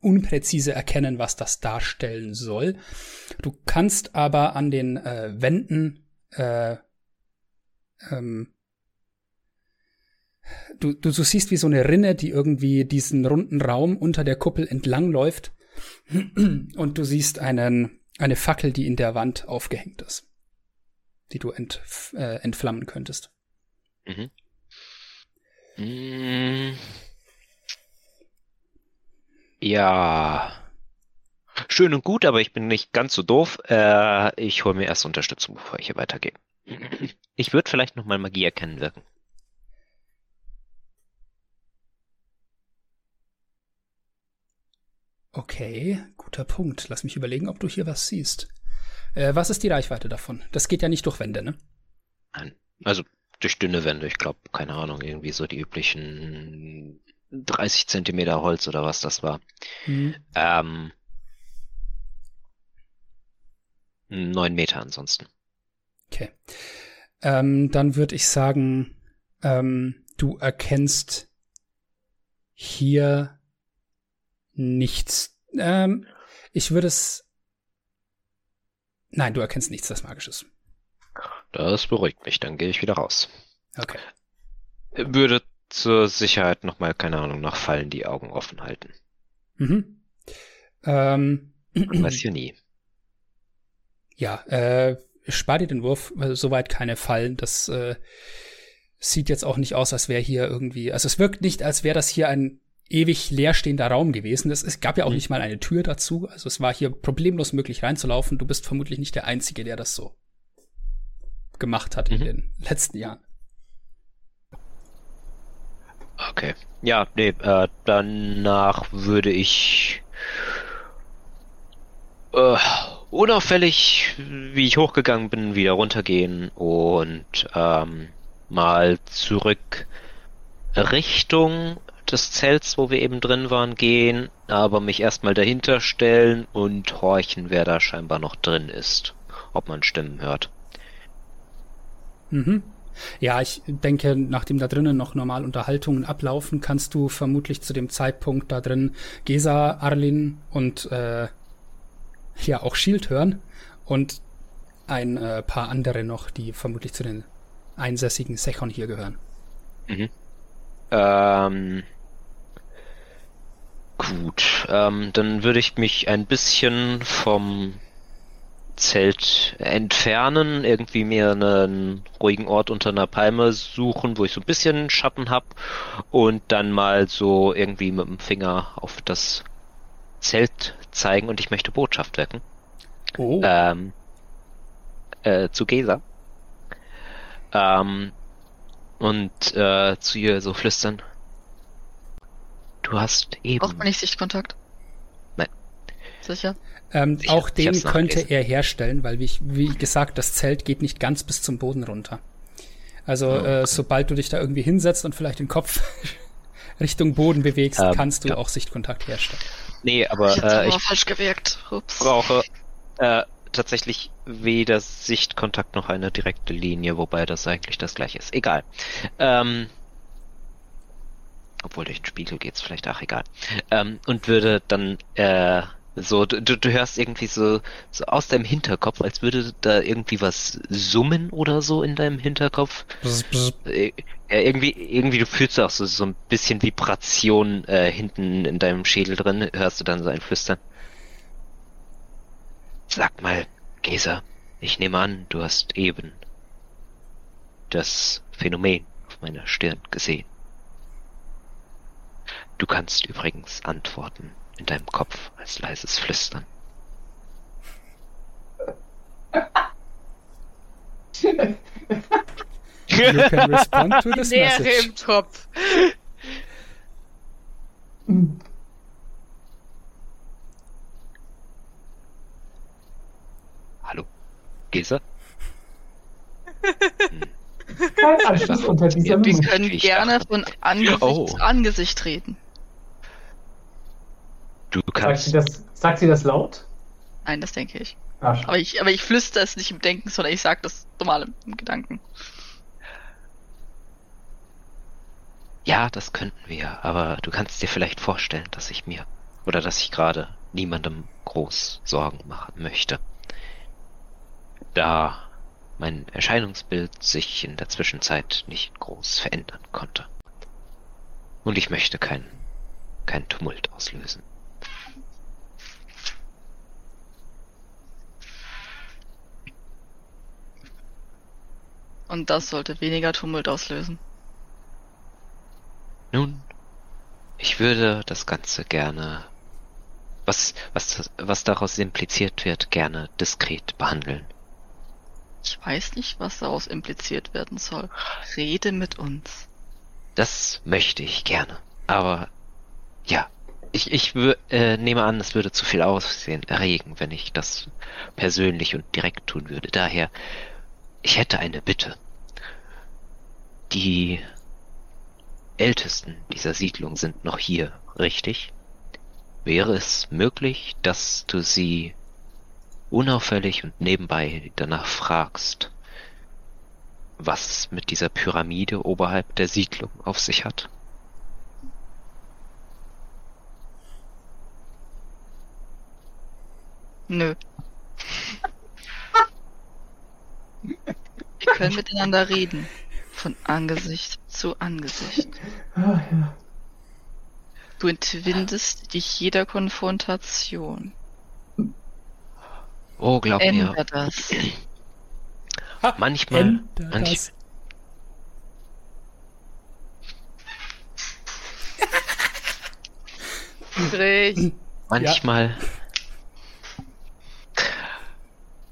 S1: unpräzise erkennen, was das darstellen soll. Du kannst aber an den äh, Wänden äh, ähm, du, du, du siehst wie so eine Rinne, die irgendwie diesen runden Raum unter der Kuppel entlang läuft und du siehst einen, eine Fackel, die in der Wand aufgehängt ist, die du ent, äh, entflammen könntest. Mhm.
S5: Mm. Ja. Schön und gut, aber ich bin nicht ganz so doof. Äh, ich hole mir erst Unterstützung, bevor ich hier weitergehe. Ich würde vielleicht noch mal Magie erkennen wirken.
S1: Okay, guter Punkt. Lass mich überlegen, ob du hier was siehst. Äh, was ist die Reichweite davon? Das geht ja nicht durch Wände, ne?
S5: Nein. Also durch dünne Wände. Ich glaube, keine Ahnung, irgendwie so die üblichen 30 Zentimeter Holz oder was das war. Mhm. Ähm, 9 Meter ansonsten.
S1: Okay. Ähm, dann würde ich sagen, ähm, du erkennst hier nichts. Ähm, ich würde es. Nein, du erkennst nichts, das Magisches.
S5: Das beruhigt mich, dann gehe ich wieder raus.
S1: Okay.
S5: Würde zur Sicherheit nochmal, keine Ahnung, nach Fallen die Augen offen halten.
S1: Mhm. Ähm,
S5: weiß ja nie. [CLEARS THROAT]
S1: Ja, äh, spar dir den Wurf, soweit keine Fallen. Das äh, sieht jetzt auch nicht aus, als wäre hier irgendwie. Also es wirkt nicht, als wäre das hier ein ewig leerstehender Raum gewesen. Es, es gab ja auch mhm. nicht mal eine Tür dazu. Also es war hier problemlos möglich reinzulaufen. Du bist vermutlich nicht der Einzige, der das so gemacht hat mhm. in den letzten Jahren.
S5: Okay. Ja, nee, äh, danach würde ich äh, unauffällig, wie ich hochgegangen bin, wieder runtergehen und ähm, mal zurück Richtung des Zelts, wo wir eben drin waren, gehen, aber mich erstmal dahinter stellen und horchen, wer da scheinbar noch drin ist. Ob man Stimmen hört.
S1: Mhm. Ja, ich denke, nachdem da drinnen noch normal Unterhaltungen ablaufen, kannst du vermutlich zu dem Zeitpunkt da drin Gesa, Arlin und äh, ja auch Shield hören und ein äh, paar andere noch, die vermutlich zu den einsässigen Sechon hier gehören.
S5: Mhm. Ähm, Gut, ähm, dann würde ich mich ein bisschen vom Zelt entfernen, irgendwie mir einen ruhigen Ort unter einer Palme suchen, wo ich so ein bisschen Schatten hab und dann mal so irgendwie mit dem Finger auf das Zelt zeigen und ich möchte Botschaft wecken.
S1: Oh.
S5: Ähm, äh, zu Gesa. Ähm, und äh, zu ihr so flüstern. Du hast eben.
S3: Braucht man nicht Sichtkontakt?
S5: Nein.
S3: Sicher?
S1: Ähm,
S5: Sicher,
S1: auch
S5: ich
S1: den könnte er herstellen, weil wie, ich, wie gesagt, das Zelt geht nicht ganz bis zum Boden runter. Also
S5: Oh,
S1: äh, sobald du dich da irgendwie hinsetzt und vielleicht den Kopf [LAUGHS] Richtung Boden bewegst,
S5: Ähm,
S1: kannst du
S5: ja.
S1: auch Sichtkontakt herstellen.
S5: Nee, aber
S3: ich
S5: äh, ich
S3: falsch gewirkt. Ups.
S5: brauche äh, tatsächlich weder Sichtkontakt noch eine direkte Linie, wobei das eigentlich das gleiche ist. Egal. Ähm, obwohl durch den Spiegel geht's vielleicht auch egal. Ähm, und würde dann äh, so, du, du hörst irgendwie so, so aus deinem Hinterkopf, als würde da irgendwie was summen oder so in deinem Hinterkopf. Äh, irgendwie, irgendwie, du fühlst auch so, so ein bisschen Vibration äh, hinten in deinem Schädel drin, hörst du dann so ein Flüstern. Sag mal, Gesa, ich nehme an, du hast eben das Phänomen auf meiner Stirn gesehen. Du kannst übrigens antworten in deinem Kopf als leises Flüstern.
S1: You can respond to this
S2: Leere
S1: message.
S2: im Topf.
S5: Hallo? Gesa?
S4: Kein Anschluss unter dieser
S5: Ja,
S3: Wir können gerne von Angesicht
S5: Oh.
S3: zu Angesicht reden.
S5: Du
S4: Sagt
S5: kannst.
S4: sie, das, sagt sie das laut?
S3: Nein, das denke ich.
S4: Ah, schade.
S3: Aber ich, aber ich flüster es nicht im Denken, sondern ich sage das normal im, im Gedanken.
S5: Ja, das könnten wir, aber du kannst dir vielleicht vorstellen, dass ich mir oder dass ich gerade niemandem groß Sorgen machen möchte. Da mein Erscheinungsbild sich in der Zwischenzeit nicht groß verändern konnte. Und ich möchte keinen kein Tumult auslösen.
S3: Und das sollte weniger Tumult auslösen.
S5: Nun, ich würde das Ganze gerne, was, was, was daraus impliziert wird, gerne diskret behandeln.
S3: Ich weiß nicht, was daraus impliziert werden soll. Rede mit uns.
S5: Das möchte ich gerne. Aber ja, ich, ich äh, nehme an, es würde zu viel Aussehen erregen, wenn ich das persönlich und direkt tun würde. Daher, ich hätte eine Bitte. Die Ältesten dieser Siedlung sind noch hier, richtig? Wäre es möglich, dass du sie unauffällig und nebenbei danach fragst, was es mit dieser Pyramide oberhalb der Siedlung auf sich hat?
S3: Nö. [LAUGHS] Wir können miteinander reden. Von Angesicht zu Angesicht.
S4: Ah, ja.
S3: Du entwindest dich jeder Konfrontation.
S5: Oh, glaub mir,
S3: Änder das.
S5: manchmal,
S1: Änder
S5: manch,
S1: das.
S2: Friedrich.
S5: manchmal,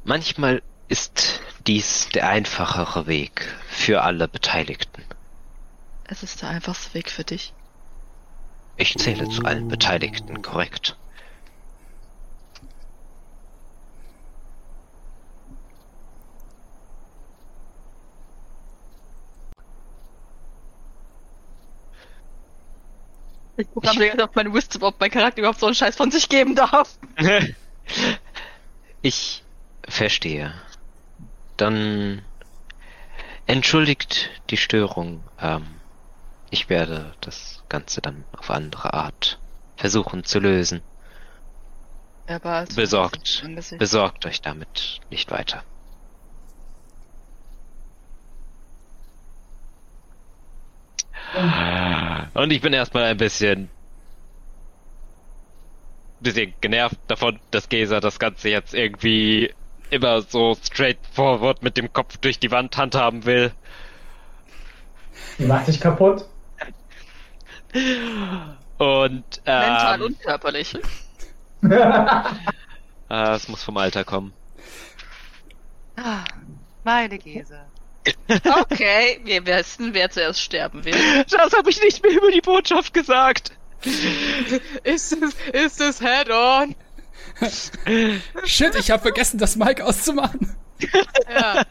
S5: manchmal ist dies der einfachere Weg für alle Beteiligten.
S3: Es ist der einfachste Weg für dich.
S5: Ich zähle zu allen Beteiligten, korrekt?
S3: Ich gucke gerade ganze Zeit auf meine Wisdom, ob mein Charakter überhaupt so einen Scheiß von sich geben darf. [LAUGHS]
S5: Ich verstehe. Dann entschuldigt die Störung. Ähm, ich werde das Ganze dann auf andere Art versuchen zu lösen.
S3: Aber als
S5: Besorgt. Besorgt euch damit nicht weiter. Und ich bin erstmal ein bisschen bisschen genervt davon, dass Gesa das Ganze jetzt irgendwie immer so straightforward mit dem Kopf durch die Wand handhaben will.
S4: Die macht dich kaputt.
S5: Und ähm,
S3: Mental und körperlich.
S5: äh, [LAUGHS] es muss vom Alter kommen.
S2: Ah, meine Gese.
S3: Okay, wir wissen, wer zuerst sterben will.
S5: Das habe ich nicht mehr über die Botschaft gesagt.
S2: Ist es, ist es Head-On? [LAUGHS]
S1: Shit, ich habe vergessen, das Mic auszumachen.
S2: Ja.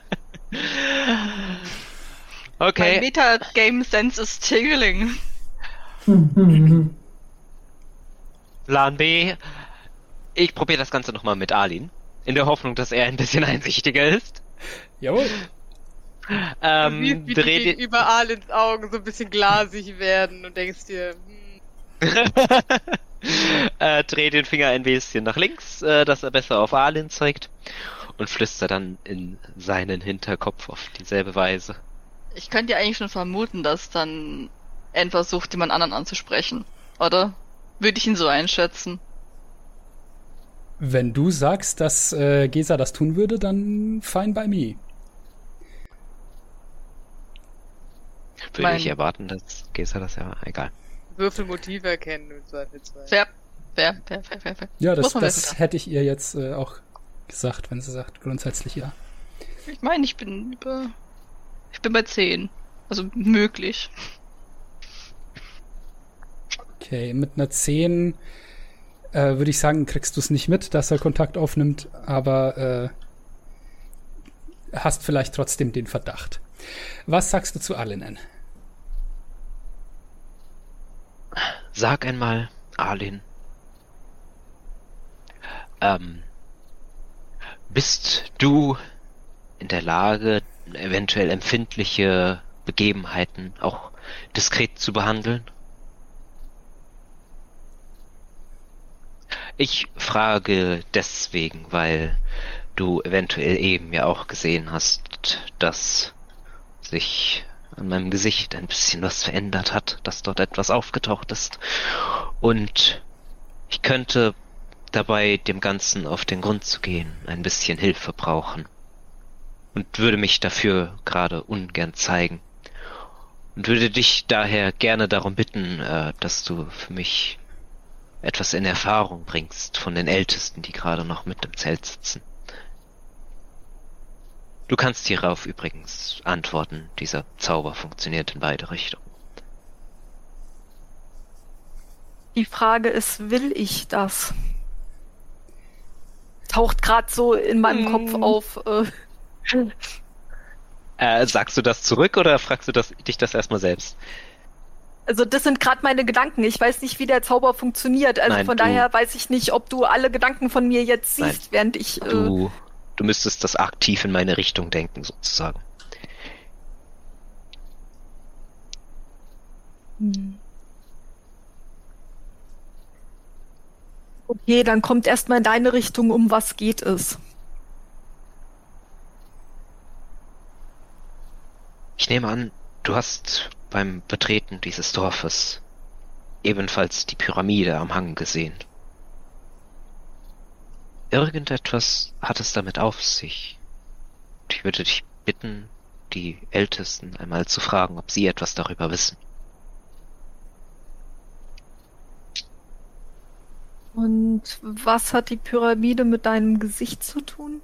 S3: Mein
S5: Okay.
S3: Meta-Game-Sense ist tingling.
S5: Plan B. Ich probiere das Ganze nochmal mit Arlin. In der Hoffnung, dass er ein bisschen einsichtiger ist.
S1: Jawohl.
S5: Ähm,
S2: wie, wie
S5: dreh
S2: die
S5: den-
S2: überall ins Augen so ein bisschen glasig werden und denkst dir, hm,
S5: äh, dreh den Finger ein bisschen nach links, äh, dass er besser auf Arlin zeigt. Und flüster dann in seinen Hinterkopf auf dieselbe Weise.
S3: Ich könnte ja eigentlich schon vermuten, dass dann N versucht, jemand anderen anzusprechen. Oder? Würde ich ihn so einschätzen.
S1: Wenn du sagst, dass äh, Gesa das tun würde, dann fine by me.
S5: Würde
S3: Mein-
S5: ich erwarten, dass Gesa das ja egal.
S2: Würfelmotive erkennen im Zweifelsfall.
S3: Fair, fair, fair, fair, fair, fair.
S1: Ja, das, das hätte ich ihr jetzt äh, auch gesagt, wenn sie sagt, grundsätzlich ja.
S3: Ich meine, ich bin über. Ich bin bei 10. Also möglich.
S1: Okay, mit einer 10 äh, würde ich sagen, kriegst du es nicht mit, dass er Kontakt aufnimmt, aber äh, hast vielleicht trotzdem den Verdacht. Was sagst du zu Alinen?
S5: Sag einmal, Arlin. Ähm, bist du in der Lage, eventuell empfindliche Begebenheiten auch diskret zu behandeln? Ich frage deswegen, weil du eventuell eben ja auch gesehen hast, dass sich an meinem Gesicht ein bisschen was verändert hat, dass dort etwas aufgetaucht ist. Und ich könnte dabei, dem Ganzen auf den Grund zu gehen, ein bisschen Hilfe brauchen. Und würde mich dafür gerade ungern zeigen. Und würde dich daher gerne darum bitten, äh, dass du für mich etwas in Erfahrung bringst von den Ältesten, die gerade noch mit im Zelt sitzen. Du kannst hierauf übrigens antworten, dieser Zauber funktioniert in beide Richtungen.
S6: Die Frage ist, will ich das? Taucht gerade so in meinem
S3: Hm.
S6: Kopf auf. Äh,
S5: Äh, sagst du das zurück oder fragst du das, dich das erstmal selbst?
S6: also das sind gerade meine Gedanken. Ich weiß nicht, wie der Zauber funktioniert. Also
S5: Nein,
S6: von
S5: du-
S6: daher weiß ich nicht, ob du alle Gedanken von mir jetzt
S5: Nein.
S6: siehst, während ich. Äh,
S5: Du, du müsstest das aktiv in meine Richtung denken, sozusagen.
S6: Hm. Okay, dann kommt erstmal in deine Richtung, um was geht es?
S5: Ich nehme an, du hast beim Betreten dieses Dorfes ebenfalls die Pyramide am Hang gesehen. Irgendetwas hat es damit auf sich. Ich würde dich bitten, die Ältesten einmal zu fragen, ob sie etwas darüber wissen.
S6: Und was hat die Pyramide mit deinem Gesicht zu tun?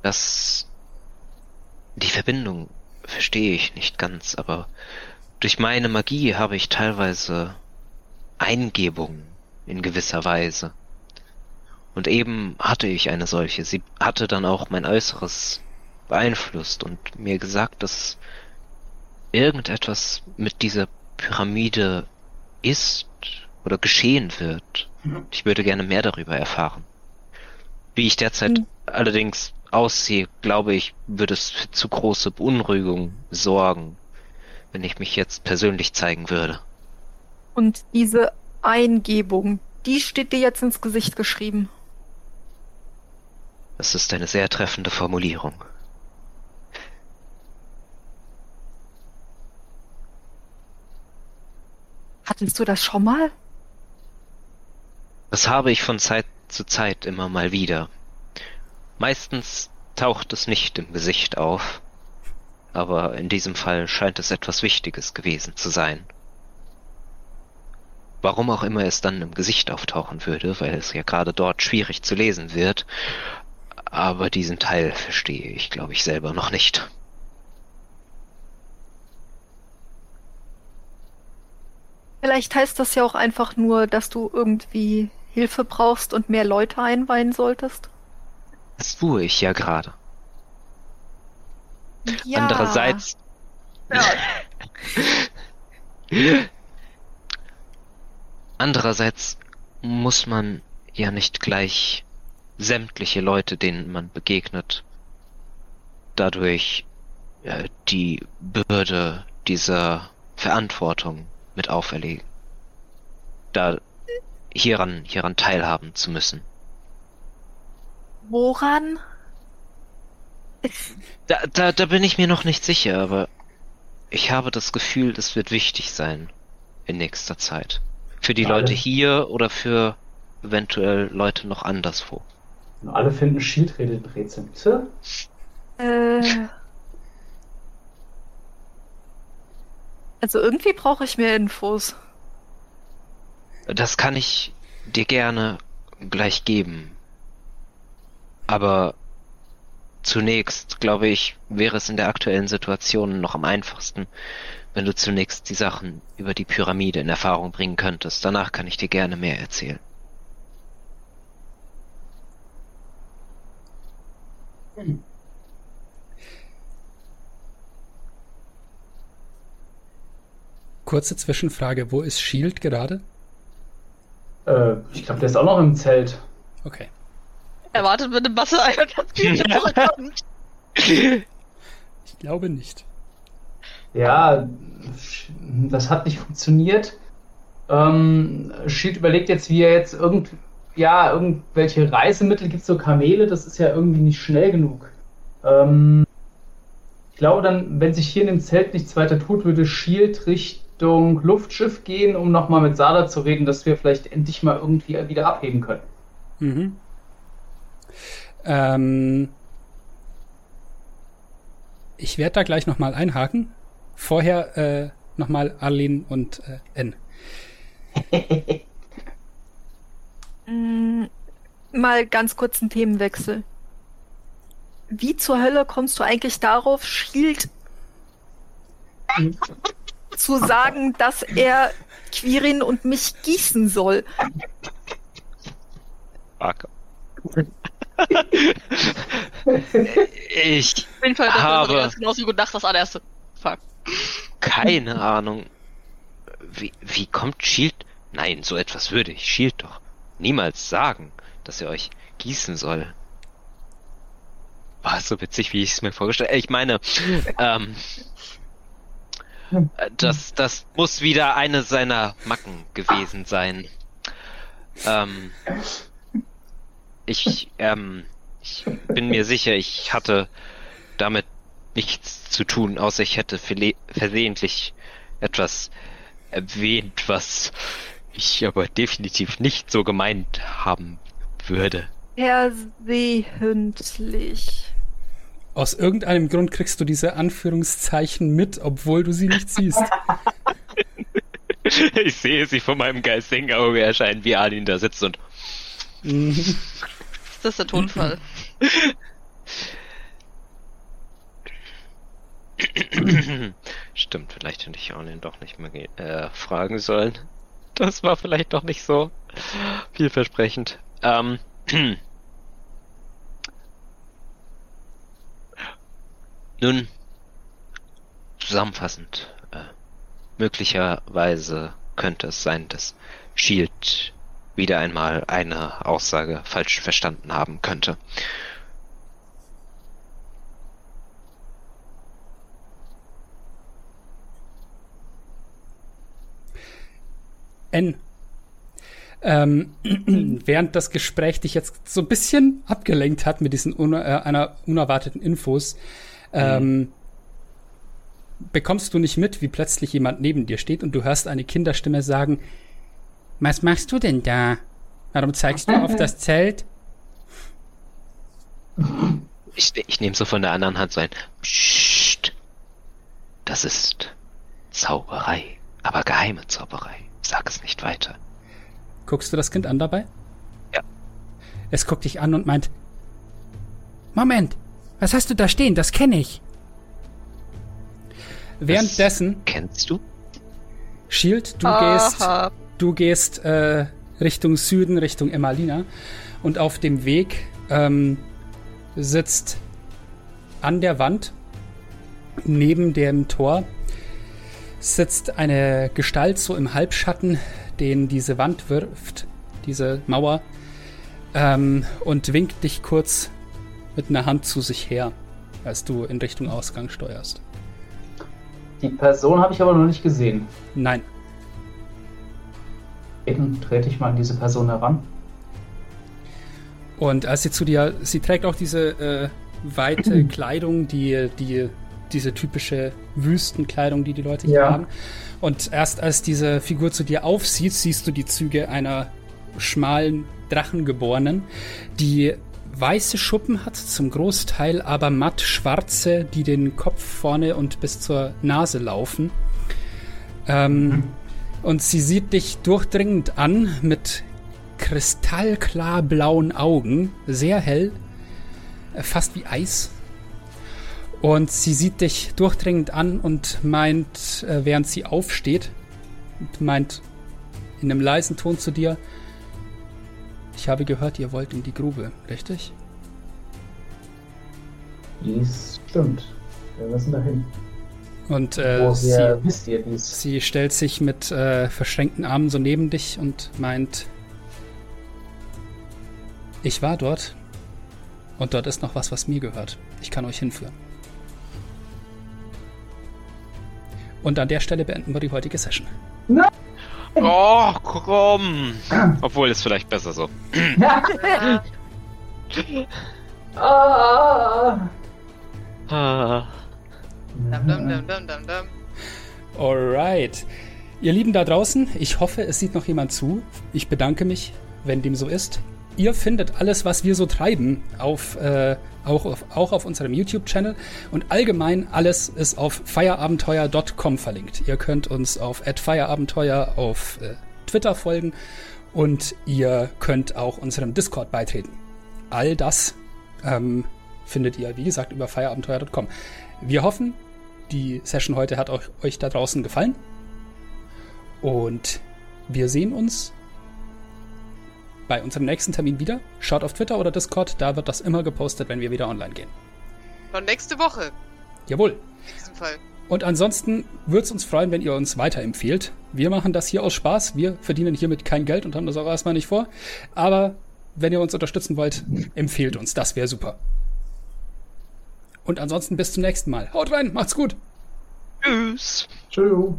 S5: Das. Die Verbindung verstehe ich nicht ganz, aber durch meine Magie habe ich teilweise Eingebungen in gewisser Weise. Und eben hatte ich eine solche. Sie hatte dann auch mein Äußeres beeinflusst und mir gesagt, dass irgendetwas mit dieser Pyramide ist oder geschehen wird. Ich würde gerne mehr darüber erfahren. Wie ich derzeit
S6: Hm.
S5: allerdings aussehe, glaube ich, würde es für zu große Beunruhigung sorgen, wenn ich mich jetzt persönlich zeigen würde.
S6: Und diese Eingebung, die steht dir jetzt ins Gesicht geschrieben.
S5: Das ist eine sehr treffende Formulierung.
S6: Hattest du das schon mal?
S5: Das habe ich von Zeit zu Zeit immer mal wieder. Meistens taucht es nicht im Gesicht auf, aber in diesem Fall scheint es etwas Wichtiges gewesen zu sein. Warum auch immer es dann im Gesicht auftauchen würde, weil es ja gerade dort schwierig zu lesen wird, aber diesen Teil verstehe ich, glaube ich, selber noch nicht.
S6: Vielleicht heißt das ja auch einfach nur, dass du irgendwie Hilfe brauchst und mehr Leute einweihen solltest.
S5: Das tue ich ja gerade.
S6: Ja.
S5: Andererseits. [LAUGHS] Andererseits muss man ja nicht gleich sämtliche Leute, denen man begegnet, dadurch äh, die Bürde dieser Verantwortung mit auferlegen. Da hieran, hieran teilhaben zu müssen.
S6: Woran?
S5: Da, da, da bin ich mir noch nicht sicher, aber ich habe das Gefühl, das wird wichtig sein in nächster Zeit. Für die
S4: Alle.
S5: Leute hier oder für eventuell Leute noch anderswo.
S4: Und alle finden. Tja,
S6: Äh. Also irgendwie brauche ich mehr Infos.
S5: Das kann ich dir gerne gleich geben. Aber zunächst, glaube ich, wäre es in der aktuellen Situation noch am einfachsten, wenn du zunächst die Sachen über die Pyramide in Erfahrung bringen könntest. Danach kann ich dir gerne mehr erzählen.
S1: Kurze Zwischenfrage, wo ist Shield gerade?
S4: äh, ich glaube, der ist auch noch im Zelt.
S1: Okay.
S3: Er wartet mit dem Wasser ein und das [LAUGHS] Kind zurückkommt.
S1: Ich glaube nicht.
S4: Ja, das hat nicht funktioniert. Ähm, Shield überlegt jetzt, wie er jetzt irgend, ja, irgendwelche Reisemittel gibt, so Kamele, das ist ja irgendwie nicht schnell genug. Ähm, ich glaube dann, wenn sich hier in dem Zelt nichts weiter tut, würde Shield Richtung Luftschiff gehen, um nochmal mit Sada zu reden, dass wir vielleicht endlich mal irgendwie wieder abheben können.
S1: Mhm. Ähm, ich werde da gleich nochmal einhaken. Vorher äh, nochmal Arlene und äh, N. [LAUGHS]
S6: Mm, Mal ganz kurz einen Themenwechsel. Wie zur Hölle kommst du eigentlich darauf, Shield zu sagen, dass er Quirin und mich gießen soll?
S5: Fuck. ich
S3: Auf jeden Fall, das
S5: Habe-
S3: das genauso gut nach das allererste. Fuck.
S5: keine Ahnung. Wie, wie kommt Shield? Nein, so etwas würde ich Shield doch niemals sagen, dass er euch gießen soll. War so witzig, wie ich es mir vorgestellt Ich meine, ähm, das, das muss wieder eine seiner Macken gewesen sein. Ähm, ich, ähm, ich bin mir sicher, ich hatte damit nichts zu tun, außer ich hätte versehentlich etwas erwähnt, was ich aber definitiv nicht so gemeint haben würde.
S6: Versehentlich.
S1: Aus irgendeinem Grund kriegst du diese Anführungszeichen mit, obwohl du sie nicht siehst. [LAUGHS]
S5: Ich sehe sie vor meinem geistigen Auge erscheinen, wie Alin da sitzt und
S1: Mhm.
S3: Das ist der Tonfall. [CLEARS THROAT]
S5: Stimmt, vielleicht hätte ich Alin doch nicht mehr äh, fragen sollen. Das war vielleicht doch nicht so vielversprechend. Ähm, [CLEARS THROAT] Nun, zusammenfassend, äh, möglicherweise könnte es sein, dass Shield wieder einmal eine Aussage falsch verstanden haben könnte.
S1: N. Ähm, [CLEARS THROAT] während das Gespräch dich jetzt so ein bisschen abgelenkt hat mit diesen una äh, einer unerwarteten Infos, ähm, bekommst du nicht mit, wie plötzlich jemand neben dir steht und du hörst eine Kinderstimme sagen, was machst du denn da? Warum zeigst du auf das Zelt?
S5: Ich, ich nehme so von der anderen Hand so ein Psst. Das ist Zauberei, aber geheime Zauberei. Sag es nicht weiter.
S1: Guckst du das Kind an dabei?
S5: Ja.
S1: Es guckt dich an und meint, Moment, was hast du da stehen? Das kenne ich. Währenddessen,
S5: Das kennst du?
S1: Shield, du gehst, du gehst äh, Richtung Süden, Richtung Emmalina. Und auf dem Weg ähm, sitzt an der Wand neben dem Tor sitzt eine Gestalt so im Halbschatten, den diese Wand wirft, diese Mauer, ähm, und winkt dich kurz mit einer Hand zu sich her, als du in Richtung Ausgang steuerst.
S4: Die Person habe ich aber noch nicht gesehen.
S1: Nein,
S4: Eben trete ich mal an diese Person heran.
S1: Und als sie zu dir, sie trägt auch diese äh, weite [CLEARS THROAT] Kleidung, die, die, diese typische Wüstenkleidung, die die Leute hier
S4: Ja.
S1: haben. Und erst als diese Figur zu dir aufsieht, siehst du die Züge einer schmalen Drachengeborenen, die weiße Schuppen hat, zum Großteil aber matt schwarze, die den Kopf vorne und bis zur Nase laufen. Ähm, Und sie sieht dich durchdringend an mit kristallklar blauen Augen, sehr hell, fast wie Eis. Und sie sieht dich durchdringend an und meint, äh, während sie aufsteht, und meint in einem leisen Ton zu dir, ich habe gehört, ihr wollt in die Grube, richtig?
S4: Dies stimmt. Wir müssen dahin.
S1: Und äh, sie, sie stellt sich mit äh, verschränkten Armen so neben dich und meint, ich war dort und dort ist noch was, was mir gehört. Ich kann euch hinführen. Und an der Stelle beenden wir die heutige Session.
S5: Oh, komm. Obwohl, ist vielleicht besser so. [LAUGHS]
S4: ah!
S5: Ah.
S2: Dam, dam, dam, dam, dam, dam.
S1: Alright. Ihr Lieben da draußen, ich hoffe, es sieht noch jemand zu. Ich bedanke mich, wenn dem so ist. Ihr findet alles, was wir so treiben, auf, äh, auch, auf, auch auf unserem YouTube-Channel. Und allgemein alles ist auf feierabenteuer.com verlinkt. Ihr könnt uns auf feierabenteuer auf äh, Twitter folgen und ihr könnt auch unserem Discord beitreten. All das ähm, findet ihr, wie gesagt, über feierabenteuer.com. Wir hoffen, die Session heute hat euch, euch da draußen gefallen. Und wir sehen uns bei unserem nächsten Termin wieder. Schaut auf Twitter oder Discord, da wird das immer gepostet, wenn wir wieder online gehen.
S2: Schon nächste Woche,
S1: Jawohl.
S2: in diesem Fall.
S1: Und ansonsten würde es uns freuen, wenn ihr uns weiterempfehlt. Wir machen das hier aus Spaß. Wir verdienen hiermit kein Geld und haben das auch erstmal nicht vor. Aber wenn ihr uns unterstützen wollt, empfehlt uns. Das wäre super. Und ansonsten bis zum nächsten Mal. Haut rein, macht's gut.
S5: Tschüss.
S4: Tschüss.